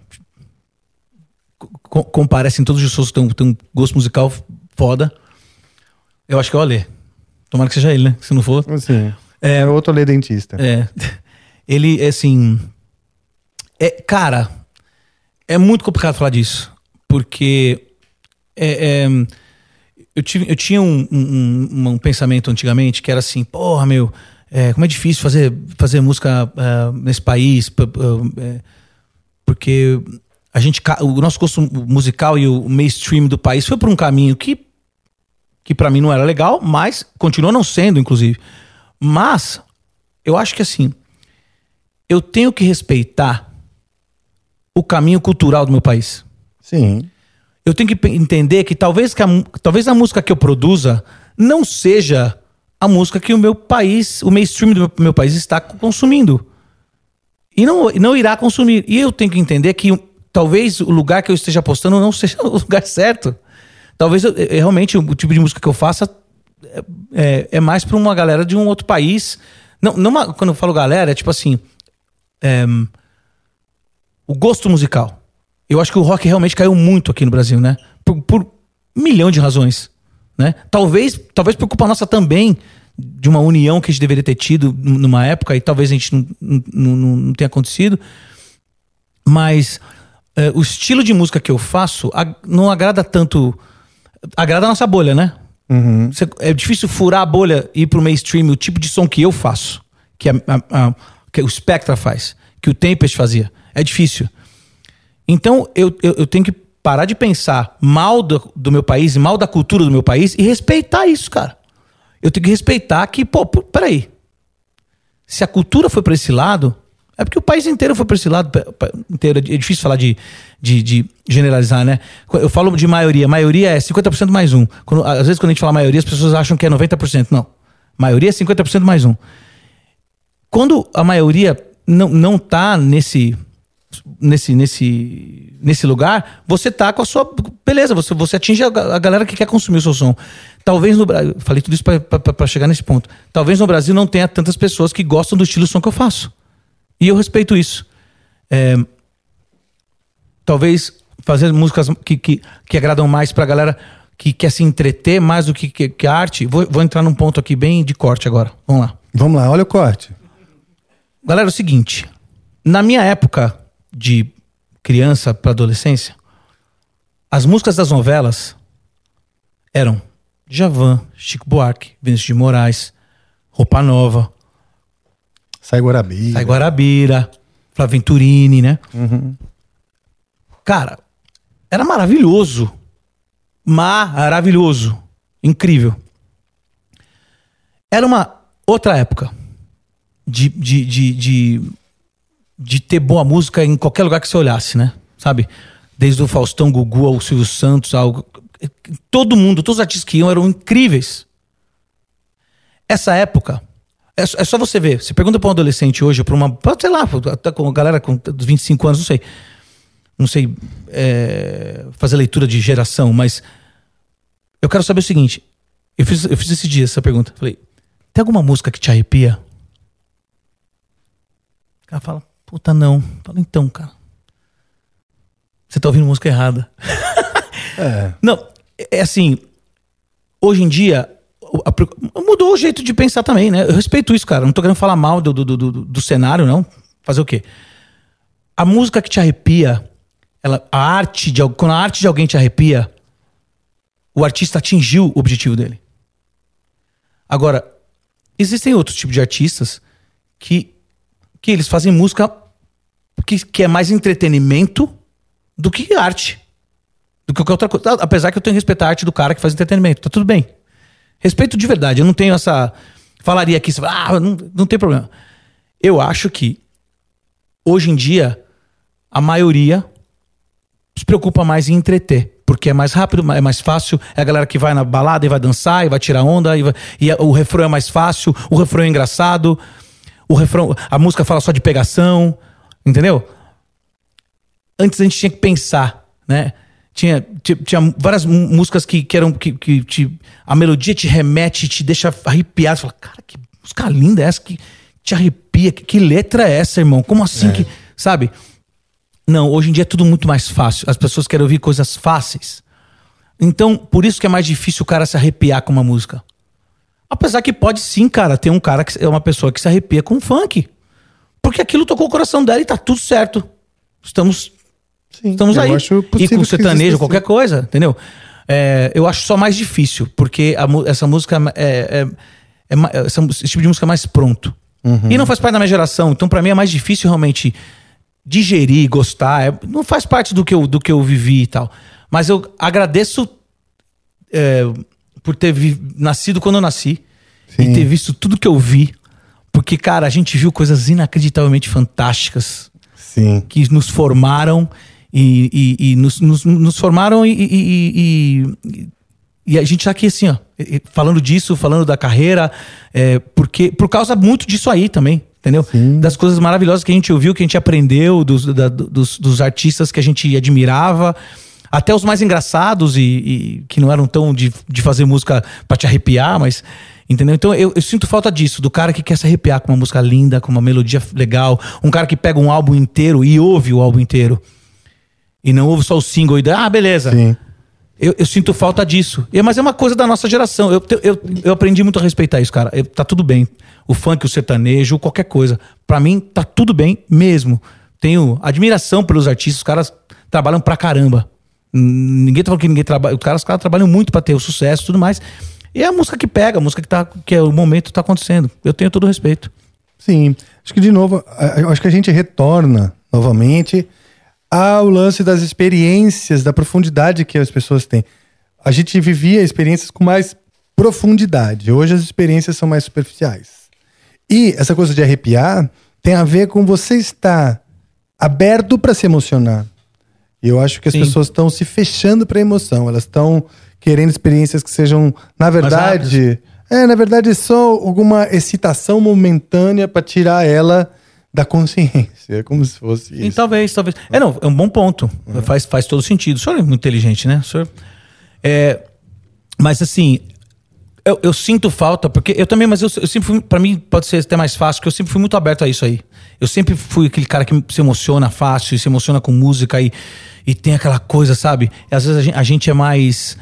Co- comparecem todos os shows que têm um gosto musical foda. Eu acho que é o Alê. Tomara que seja ele, né? Se não for. Assim, É, é outro lei dentista. É. Ele, é assim. É, cara, é muito complicado falar disso. Porque. é, é, eu, tive, eu tinha um, um, um- um pensamento antigamente que era assim: porra, meu, é, como é difícil fazer, fazer música ah, nesse país. é, porque a gente, o nosso gosto musical e o mainstream do país foi por um caminho que que para mim não era legal, mas continua não sendo, inclusive. Mas eu acho que assim, eu tenho que respeitar o caminho cultural do meu país. Sim. Eu tenho que entender que talvez, que a, talvez a música que eu produza não seja a música que o meu país, o mainstream do meu, meu país está consumindo. E não, não irá consumir. E eu tenho que entender que talvez o lugar que eu esteja postando não seja o lugar certo. Talvez eu- eu- realmente o tipo de música que eu faça é, é- é mais para uma galera de um outro país. Não, não uma- quando eu falo galera, é tipo assim. é, o gosto musical. Eu acho que o rock realmente caiu muito aqui no Brasil, né? Por, por um milhão de razões. Né? Talvez, talvez por culpa nossa também, de uma união que a gente deveria ter tido numa época e talvez a gente não, não, não- não tenha acontecido. Mas eh, o estilo de música que eu faço ag- não agrada tanto. Agrada a nossa bolha, né? Uhum. Você- é difícil furar a bolha e ir pro mainstream o tipo de som que eu faço, que, a- a- a- que o Spectra faz, que o Tempest fazia. É difícil. Então eu, eu, eu tenho que parar de pensar mal do, do meu país, mal da cultura do meu país e respeitar isso, cara. Eu tenho que respeitar que, pô, pô, peraí. Se a cultura foi para esse lado, é porque o país inteiro foi para esse lado inteiro. É difícil falar de, de, de generalizar, né? Eu falo de maioria. Maioria é 50% mais um. Quando- às vezes, quando a gente fala maioria, as pessoas acham que é 90%. Não. Maioria é 50% mais um. Quando a maioria não, não tá nesse, nesse, nesse, nesse lugar, você tá com a sua. Beleza, você, você atinge a, a galera que quer consumir o seu som. Talvez no Brasil. Falei tudo isso para chegar nesse ponto. Talvez no Brasil não tenha tantas pessoas que gostam do estilo de som que eu faço. E eu respeito isso. É, talvez fazer músicas que, que, que agradam mais pra galera que quer se entreter mais do que, que, que arte. Vou, vou entrar num ponto aqui bem de corte agora. Vamos lá. Vamos lá, olha o corte. Galera, é o seguinte. Na minha época de criança para adolescência, as músicas das novelas eram Javan, Chico Buarque, Vinícius de Moraes, Roupa Nova, Sai Guarabira. Sai Guarabira, Flávio Venturini, né? Cara, era maravilhoso. Maravilhoso. Incrível. Era uma outra época de, de, de, de, de ter boa música em qualquer lugar que você olhasse, né? Sabe? Desde o Faustão Gugu ao Silvio Santos, ao... todo mundo, todos os artistas que iam eram incríveis. Essa época, é, só- é só você ver. Você pergunta pra um adolescente hoje, pra uma. pra, Sei lá, até com galera com 25 anos, não sei. Não sei é, fazer leitura de geração, mas eu quero saber o seguinte. Eu fiz, eu fiz esse dia essa pergunta. Falei, tem alguma música que te arrepia? O cara fala, puta, não. Fala, então, cara. Você tá ouvindo música errada. É. Não, é é assim. Hoje em dia, a mudou o jeito de pensar também, né? Eu respeito isso, cara. Não tô querendo falar mal do, do, do, do- cenário, não. Fazer o quê? A música que te arrepia, ela, a arte de quando a arte de alguém te arrepia, o artista atingiu o objetivo dele. Agora, existem outros tipos de artistas que, que eles fazem música que, que é mais entretenimento do que arte. Do que qualquer outra coisa. Apesar que eu tenho que respeitar a arte do cara que faz entretenimento. Tá tudo bem. Respeito de verdade. Eu não tenho essa. Falaria aqui, ah, não, não tem problema. Eu acho que hoje em dia a maioria se preocupa mais em entreter. Porque é mais rápido, é mais fácil. É a galera que vai na balada e vai dançar e vai tirar onda. E, vai- e o refrão é mais fácil, o refrão é engraçado. O refrão, a música fala só de pegação. Entendeu? Antes a gente tinha que pensar, né? Tinha, ti- tinha várias mú- músicas que, que eram. Que, que te, a melodia te remete, te deixa arrepiado. Você fala, cara, que música linda é essa que te arrepia. Que, que letra é essa, irmão? Como assim que. Sabe? Não, hoje em dia é tudo muito mais fácil. As pessoas querem ouvir coisas fáceis. Então, por isso que é mais difícil o cara se arrepiar com uma música. Apesar que pode sim, cara, ter um cara que é uma pessoa que se arrepia com funk. Porque aquilo tocou o coração dela e tá tudo certo. Estamos estamos eu aí. E com sertanejo, qualquer coisa, entendeu? É, eu acho só mais difícil, porque a essa música é, é- é ma- essa- esse tipo de música é mais pronto. Uhum. E não faz parte da minha geração, então pra mim é mais difícil realmente digerir, gostar. É- não faz parte do que, eu, do que eu vivi e tal. Mas eu agradeço é, por ter vi- nascido quando eu nasci e ter visto tudo que eu vi. Porque, cara, a gente viu coisas inacreditavelmente fantásticas Sim. que nos formaram e, e- e nos, nos- nos formaram e, e- e- a gente tá aqui assim, ó, falando disso, falando da carreira, é, porque por causa muito disso aí também, entendeu? Das coisas maravilhosas que a gente ouviu, que a gente aprendeu, dos, da- dos, dos artistas que a gente admirava, até os mais engraçados e, e que não eram tão de, de fazer música pra te arrepiar, mas Entendeu? Então eu, eu sinto falta disso, do cara que quer se arrepiar com uma música linda, com uma melodia legal, um cara que pega um álbum inteiro e ouve o álbum inteiro. E não ouve só o single e dá, ah, beleza. Eu, eu sinto falta disso. E- mas é uma coisa da nossa geração. Eu, eu, eu aprendi muito a respeitar isso, cara. Eu- tá tudo bem. O funk, o sertanejo, qualquer coisa. Pra mim, tá tudo bem mesmo. Tenho admiração pelos artistas. Os caras trabalham pra caramba. Ninguém tá falando que ninguém trabalha. Os caras, os caras trabalham muito pra ter o sucesso e tudo mais. E é a música que pega, a música que, tá, que é o momento tá acontecendo. Eu tenho todo o respeito. Sim. Acho que, de novo, acho que a gente retorna novamente ao lance das experiências, da profundidade que as pessoas têm. A gente vivia experiências com mais profundidade. Hoje as experiências são mais superficiais. E essa coisa de arrepiar tem a ver com você estar aberto para se emocionar. E eu acho que as Sim. pessoas estão se fechando para emoção. Elas estão querendo experiências que sejam, na verdade, é, na verdade, só alguma excitação momentânea para tirar ela da consciência. É como se fosse E isso. talvez, talvez. É, não, é um bom ponto. Faz, faz todo sentido. O senhor é muito inteligente, né? O senhor. É, mas assim, eu, eu sinto falta, porque eu também, mas eu, eu sempre fui, pra mim pode ser até mais fácil, porque eu sempre fui muito aberto a isso aí. Eu sempre fui aquele cara que se emociona fácil, e se emociona com música e, e tem aquela coisa, sabe? E às vezes a gente, a gente é mais.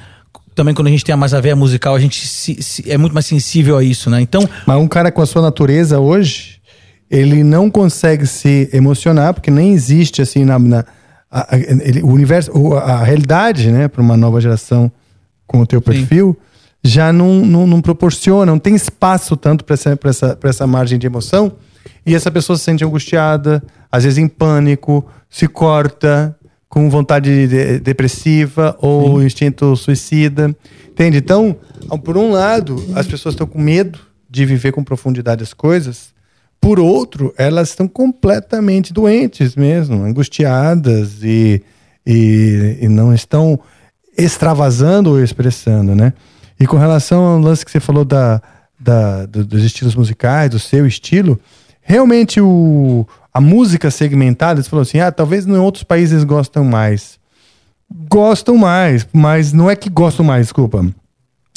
também quando a gente tem a mais a veia musical, a gente se- se- é muito mais sensível a isso, né? Então, Mas um cara com a sua natureza hoje, ele não consegue se emocionar, porque nem existe assim na. na- a, a- ele- o universo, o- a, realidade, né, para uma nova geração com o teu perfil, já não, não, não proporciona, não tem espaço tanto para essa, pra essa, pra essa margem de emoção. E essa pessoa se sente angustiada, às vezes em pânico, se corta, com vontade de- depressiva ou instinto suicida. Entende? Então, por um lado, as pessoas estão com medo de viver com profundidade as coisas. Por outro, elas estão completamente doentes mesmo, angustiadas e, e, e não estão extravasando ou expressando, né? E com relação ao lance que você falou da, da- do- dos estilos musicais, do seu estilo, realmente o, a música segmentada, você falou assim, ah, talvez em outros países gostam mais. Gostam mais, mas não é que gostam mais, desculpa.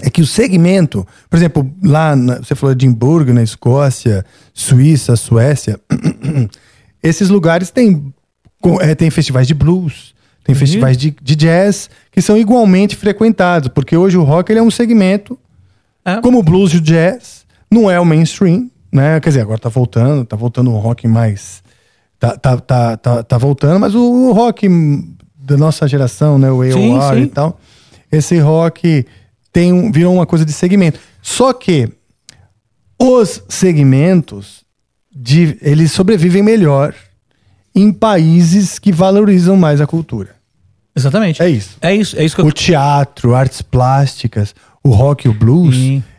É que o segmento, por exemplo, lá na- você falou de Edimburgo, na Escócia, Suíça, Suécia, esses lugares têm, é, tem festivais de blues, tem festivais de, de jazz que são igualmente frequentados, porque hoje o rock ele é um segmento, como o blues e o jazz, não é o mainstream, né? Quer dizer, agora tá voltando, tá voltando um rock mais. Tá, tá, tá, tá, tá voltando, mas o, o rock da nossa geração, né? O Sim, AOR sim. e tal, esse rock tem um, virou uma coisa de segmento. Só que os segmentos de, eles sobrevivem melhor em países que valorizam mais a cultura. Exatamente. É isso. É isso, é isso que O teatro, artes plásticas, o rock e o blues,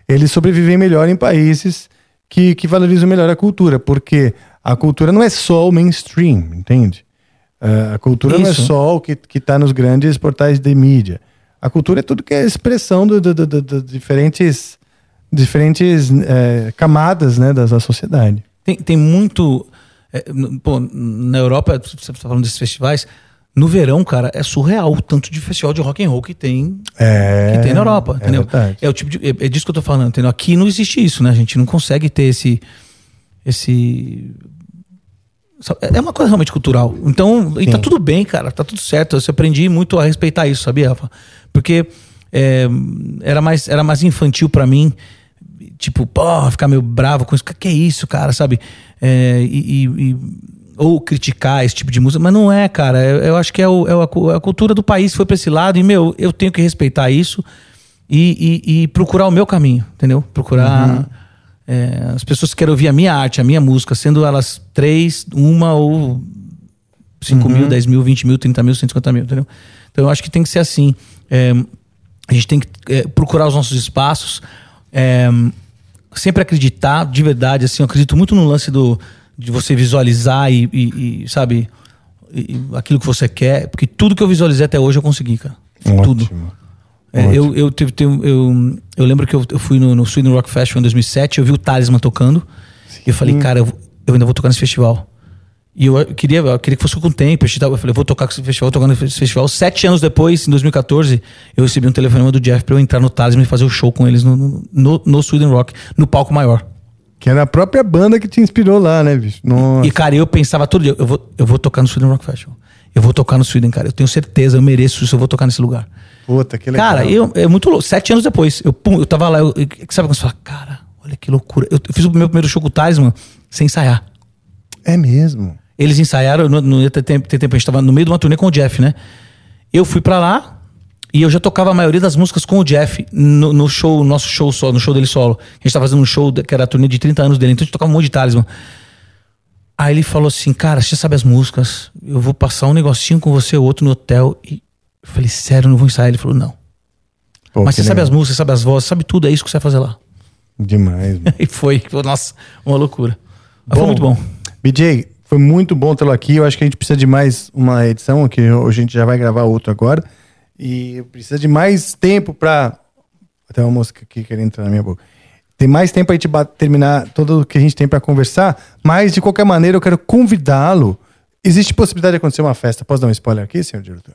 eles sobrevivem melhor em países que, que valorizam melhor a cultura, porque a cultura não é só o mainstream, entende? Ah, a cultura não é Isso. só o que, que tá nos grandes portais de mídia. A cultura é tudo que é expressão do, do- do- do- do diferentes, diferentes eh, camadas né, da, da sociedade. Tem, tem muito. é, pô, na Europa, você tá falando desses festivais. No verão, cara, é surreal o tanto de festival de rock and roll que tem, É, que tem na Europa, é entendeu? verdade. É, o tipo de, é, é disso que eu tô falando, entendeu? Aqui não existe isso, né? A gente não consegue ter esse. esse? É uma coisa realmente cultural. Então, e tá tudo bem, cara, tá tudo certo. Eu aprendi muito a respeitar isso, sabia, Rafa? Porque é, era, mais, era mais infantil pra mim, tipo, pô, ficar meio bravo com isso. Que que é isso, cara, sabe? É, e, e- ou criticar esse tipo de música, mas não é, cara. Eu, eu acho que é, o- é a, a cultura do país foi pra esse lado e, meu, eu tenho que respeitar isso e, e- e procurar o meu caminho, entendeu? Procurar. Uhum. É, as pessoas que querem ouvir a minha arte, a minha música, sendo elas três, uma ou 5 mil, 10 mil, 20 mil, 30 mil, 150 mil, entendeu? Então eu acho que tem que ser assim. É, a gente tem que é, procurar os nossos espaços, é, sempre acreditar, de verdade, assim, eu acredito muito no lance do, de você visualizar e, e- e, sabe, e- aquilo que você quer, porque tudo que eu visualizei até hoje eu consegui, cara. Tudo. É, eu, eu, tive, tenho- eu, eu lembro que eu, eu fui no, no Sweden Rock Festival em 2007, eu vi o Talisman tocando, e eu falei, cara, eu, eu ainda vou tocar nesse festival. E eu queria, eu queria que fosse com o tempo. Eu falei, vou tocar com esse festival, tocando nesse festival. Sete anos depois, em 2014, eu recebi um telefonema do Jeff pra eu entrar no Talisman e fazer o show com eles no, no, no, no Sweden Rock, no palco maior. Que era a própria banda que te inspirou lá, né, bicho? Nossa. E, cara, eu pensava todo dia, eu vou, eu vou tocar no Sweden Rock Festival. Eu vou tocar no Sweden, cara. Eu tenho certeza, eu mereço isso, eu vou tocar nesse lugar. Puta, que legal. Cara, eu, é muito louco. Sete anos depois, eu, pum, eu tava lá, eu, eu- sabe quando você fala, cara, olha que loucura. Eu, eu fiz o meu primeiro show com o Talisman sem ensaiar. É mesmo? Eles ensaiaram, não, não ia ter tempo, ter tempo, a gente tava no meio de uma turnê com o Jeff, né? Eu fui pra lá e eu já tocava a maioria das músicas com o Jeff no, no show, nosso show solo, no show dele solo. A gente tava fazendo um show que era a turnê de 30 anos dele, então a gente tocava um monte de Talisman. Aí ele falou assim, cara, você sabe as músicas, eu vou passar um negocinho com você, outro no hotel. E eu falei, sério, não vou ensaiar? Ele falou, não. Pô, Mas você sabe legal. as músicas, sabe as vozes, sabe tudo, é isso que você vai fazer lá. Demais, mano. E foi, nossa, uma loucura. Mas foi muito bom. BJ, foi muito bom tê-lo aqui. Eu acho que a gente precisa de mais uma edição, que hoje a gente já vai gravar outro agora. E precisa de mais tempo pra. Até uma mosca aqui querendo entrar na minha boca. Tem mais tempo gente ba- terminar tudo o que a gente tem pra conversar, mas de qualquer maneira eu quero convidá-lo. Existe possibilidade de acontecer uma festa? Posso dar um spoiler aqui, senhor diretor?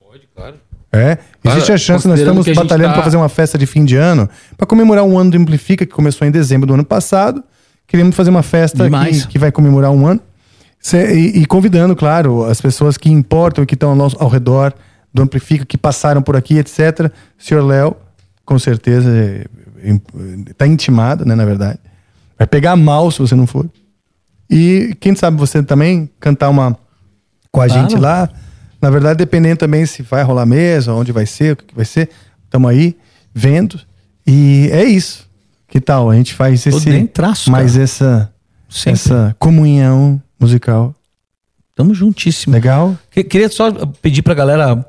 Pode, claro. É, Claro, existe a chance, nós estamos batalhando tá- para fazer uma festa de fim de ano, para comemorar um ano do Amplifica, que começou em dezembro do ano passado. Queremos fazer uma festa que, que vai comemorar um ano. E, e convidando, claro, as pessoas que importam, que estão ao, nosso- ao redor do Amplifica que passaram por aqui, etc. Senhor Léo, com certeza, tá intimado, né, na verdade. Vai pegar mal se você não for. E quem sabe você também cantar uma com a Claro. gente lá. Na verdade, dependendo também se vai rolar mesmo, onde vai ser, o que vai ser. Estamos aí vendo. E é isso. Que tal? A gente faz esse. dentraço, mais cara. essa, Sempre. essa comunhão musical. Tamo juntíssimo. Legal. Que- Queria só pedir pra galera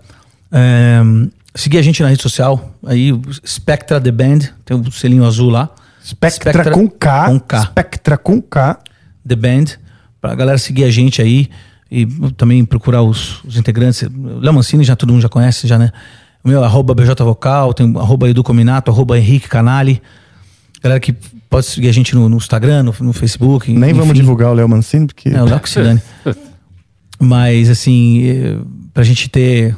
é, seguir a gente na rede social. Aí, Spectra The Band, tem o selinho azul lá. Spectra, com K. Com K. Spectra com K. The Band. Pra galera seguir a gente aí. E também procurar os, os integrantes. Léo Mancini já todo mundo já conhece, já, né? O meu arroba BJ Vocal, tem arroba Edu Cominato, arroba Henrique Canali. Galera que pode seguir a gente no, no Instagram, no, no Facebook. Nem vamos enfim. divulgar o Léo Mancini, porque. É, o Léo que se dane. Mas, assim, eh, pra gente ter.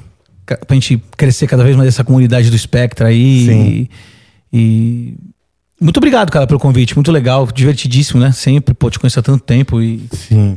Pra gente crescer cada vez mais essa comunidade do Spectra aí. Sim. E, e- Muito obrigado, cara, pelo convite. Muito legal, divertidíssimo, né? Sempre, pô, te conheço há tanto tempo e. Sim.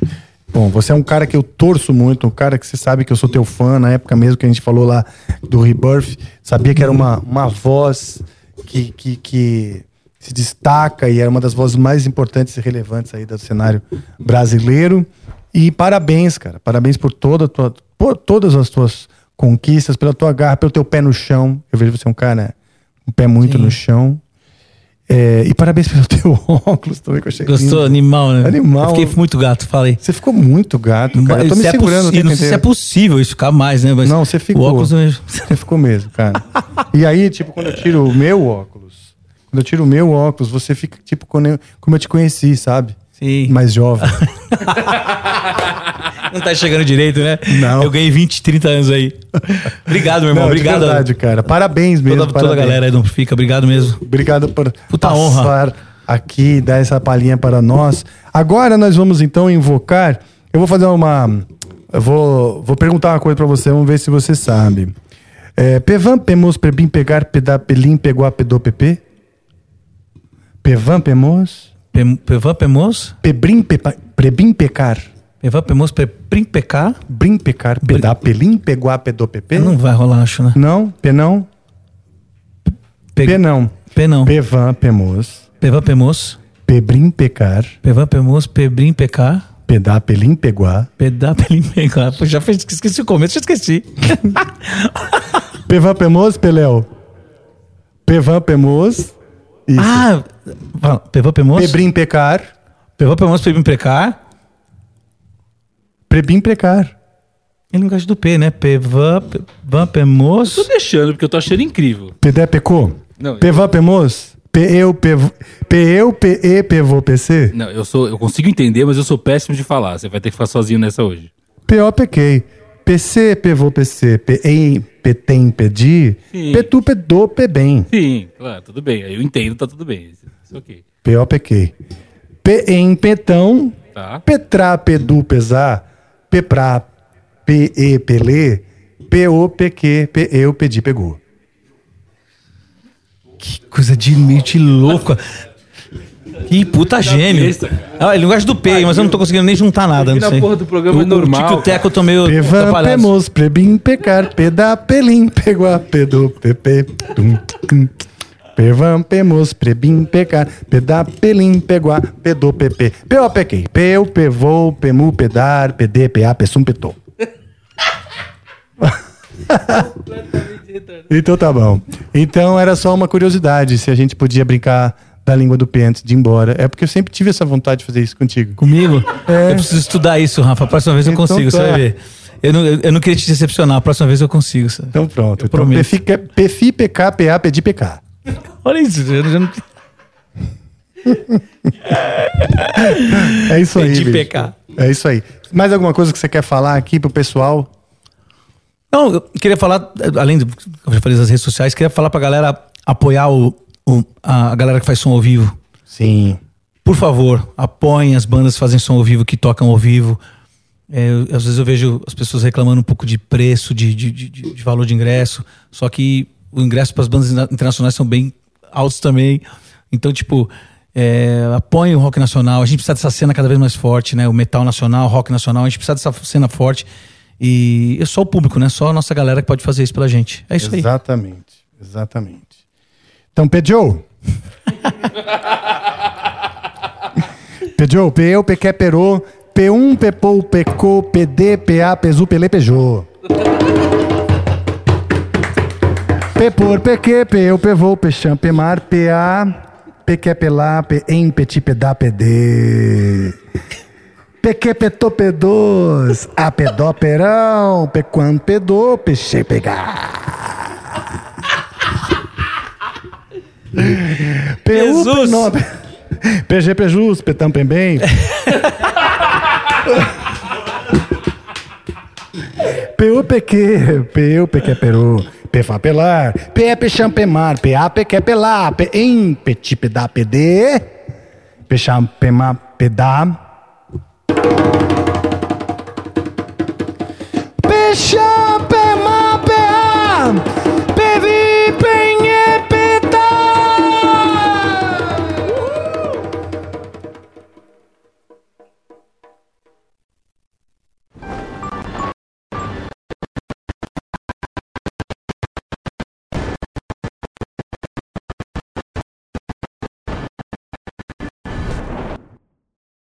Bom, você é um cara que eu torço muito, um cara que você sabe que eu sou teu fã, na época mesmo que a gente falou lá do Rebirth, sabia que era uma, uma voz que, que, que se destaca e era uma das vozes mais importantes e relevantes aí do cenário brasileiro. E parabéns, cara. Parabéns por toda tua, por todas as tuas conquistas, pela tua garra, pelo teu pé no chão. Eu vejo você um cara, um pé muito Sim. no chão. É, e parabéns pelo teu óculos também, que eu achei Gostou? lindo. Animal, né? Animal. Eu fiquei muito gato, falei. Você ficou muito gato, cara. Eu tô Mas me se é segurando tempo Não sei se é possível isso ficar mais, né? Mas Não, você ficou. O óculos mesmo. Você ficou mesmo, cara. e aí, tipo, quando eu tiro o meu óculos, quando eu tiro o meu óculos, você fica, tipo, como eu te conheci, sabe? Sim. Mais jovem. Não tá chegando direito, né? Não. Eu ganhei 20, 30 anos aí. Obrigado, meu irmão. Não, de obrigado. verdade, cara. Parabéns mesmo. Toda, toda a parabéns. galera aí do Amplifica, obrigado mesmo. Obrigado por Puta passar aqui, dar essa palhinha para nós. Agora nós vamos então invocar. Eu vou fazer uma. Eu vou, vou perguntar uma coisa para você, vamos ver se você sabe. É, pevan, pemos, prebim, pegar, pedar, pelim, peguá, pedô, pepê? Pevan, pemos? Pem- Pevan Pemos? Pebrim, pepa, prebim, pecar. Pevan Pemos, Prim Pecar? Brim, pecar, pedá, pelim, peguá, pedô, pepê? Não vai rolar, acho, né? Não? Penão? Penão. Penão. Pevan, pemos. Pevan Pemos. Pebrim, pecar. Pevan Pemos, Pebrim Pecar. Pedá, pelim, peguá. Pedá Pelim Pecar. Pô, já fez, esqueci o começo, já esqueci. Pevan, pemos, Peléu. Pevan, pemos. Isso. Ah, fala, Pevan Pemos. Pebrim, pecar. Pevan Pemos, Pebrim Pecar. Prebim, pecar. Ele não gosta do P, né? Pevan Pevan Pemos. Tô deixando, porque eu tô achando incrível. Pedé, pecou. Não, Pevan, pemos. P-eu, P-eu, P-e, pevô, PC. Não, eu sou, eu consigo entender, mas eu sou péssimo de falar. Você vai ter que falar sozinho nessa hoje. P-o, pequei. PC, pevô, PC. P-em, petem, pedi. Petu, pedô, pebem. Sim, claro, tudo bem. Eu entendo, tá tudo bem. Isso, ok. P-o, pequei. P-em, petão. Tá. Petrá, pedu, pesar. Peprá, P-e, pelê. P-o, peque, P-eu, pedi, pegou. Que coisa de mente louca. Que puta gênio. cara. Ah, ele não gosta do P, mas eu não tô conseguindo nem juntar nada. Não na sei. porra do programa é o, normal, O Tico o Teco eu tô meio Pevan, atrapalhado. pemos, prebim, pecar, pedá, pelim, pegua, pedô, pepe. Tum, tum. Pevan, pemos, prebim, pecar, pedá, pelim, peguá, pedô, pepe. P-o, pequei. Peu, pevou, pemu, pedar, pedê, peá, pesum, petô. Então tá bom. Então era só uma curiosidade se a gente podia brincar da língua do P antes de ir embora. É porque eu sempre tive essa vontade de fazer isso contigo. Comigo? É. Eu preciso estudar isso, Rafa. A próxima vez eu Então consigo, você tá. vai ver. Eu não, eu, não queria te decepcionar. A próxima vez eu consigo. Sabe? Então pronto. Eu Então, prometo. PFI, PFI, PK, PA, pedi, PK. Olha isso, eu já não... É isso aí. Pedi. PK. É isso aí. Mais alguma coisa que você quer falar aqui pro pessoal? Não, eu queria falar, além do que eu já falei das redes sociais, queria falar pra galera apoiar o, o- a galera que faz som ao vivo. Sim. Por favor, apoiem as bandas que fazem som ao vivo, que tocam ao vivo. É, eu- às vezes eu vejo as pessoas reclamando um pouco de preço, de, de, de- de- valor de ingresso. Só que o ingresso para as bandas internacionais são bem altos também. Então, tipo, é, apoiem o rock nacional. A gente precisa dessa cena cada vez mais forte, né? O metal nacional, o rock nacional. A gente precisa dessa cena forte. E é só o público, né? Só a nossa galera que pode fazer isso pela gente. É isso aí. Exatamente, exatamente. Então, Pedro. Pedro, Peu, Pequé, Perô, P1, Pepou, Pecô, PD, PA, Pezu, Pelé, Pejô. P por Peque, Peu, Pevou, Peixão, Pemar, PA, Pequé, Pelá, P em, Petit, Pedá, PD. Peque, Petô, P2, A, Pedó, Perão, Pequan, Pedô, Peixei, Pegar. P9, PG, Pejus, Petam, Pembem. PU, PQ, PU, PQ, Peru. Pefa, Pelar. PE, Peixam, Pemar. PA, PQ, Pelar. P em, Petit, Pedá, PD. Pedá. Peixam, Pemar, PA. PV, Pem,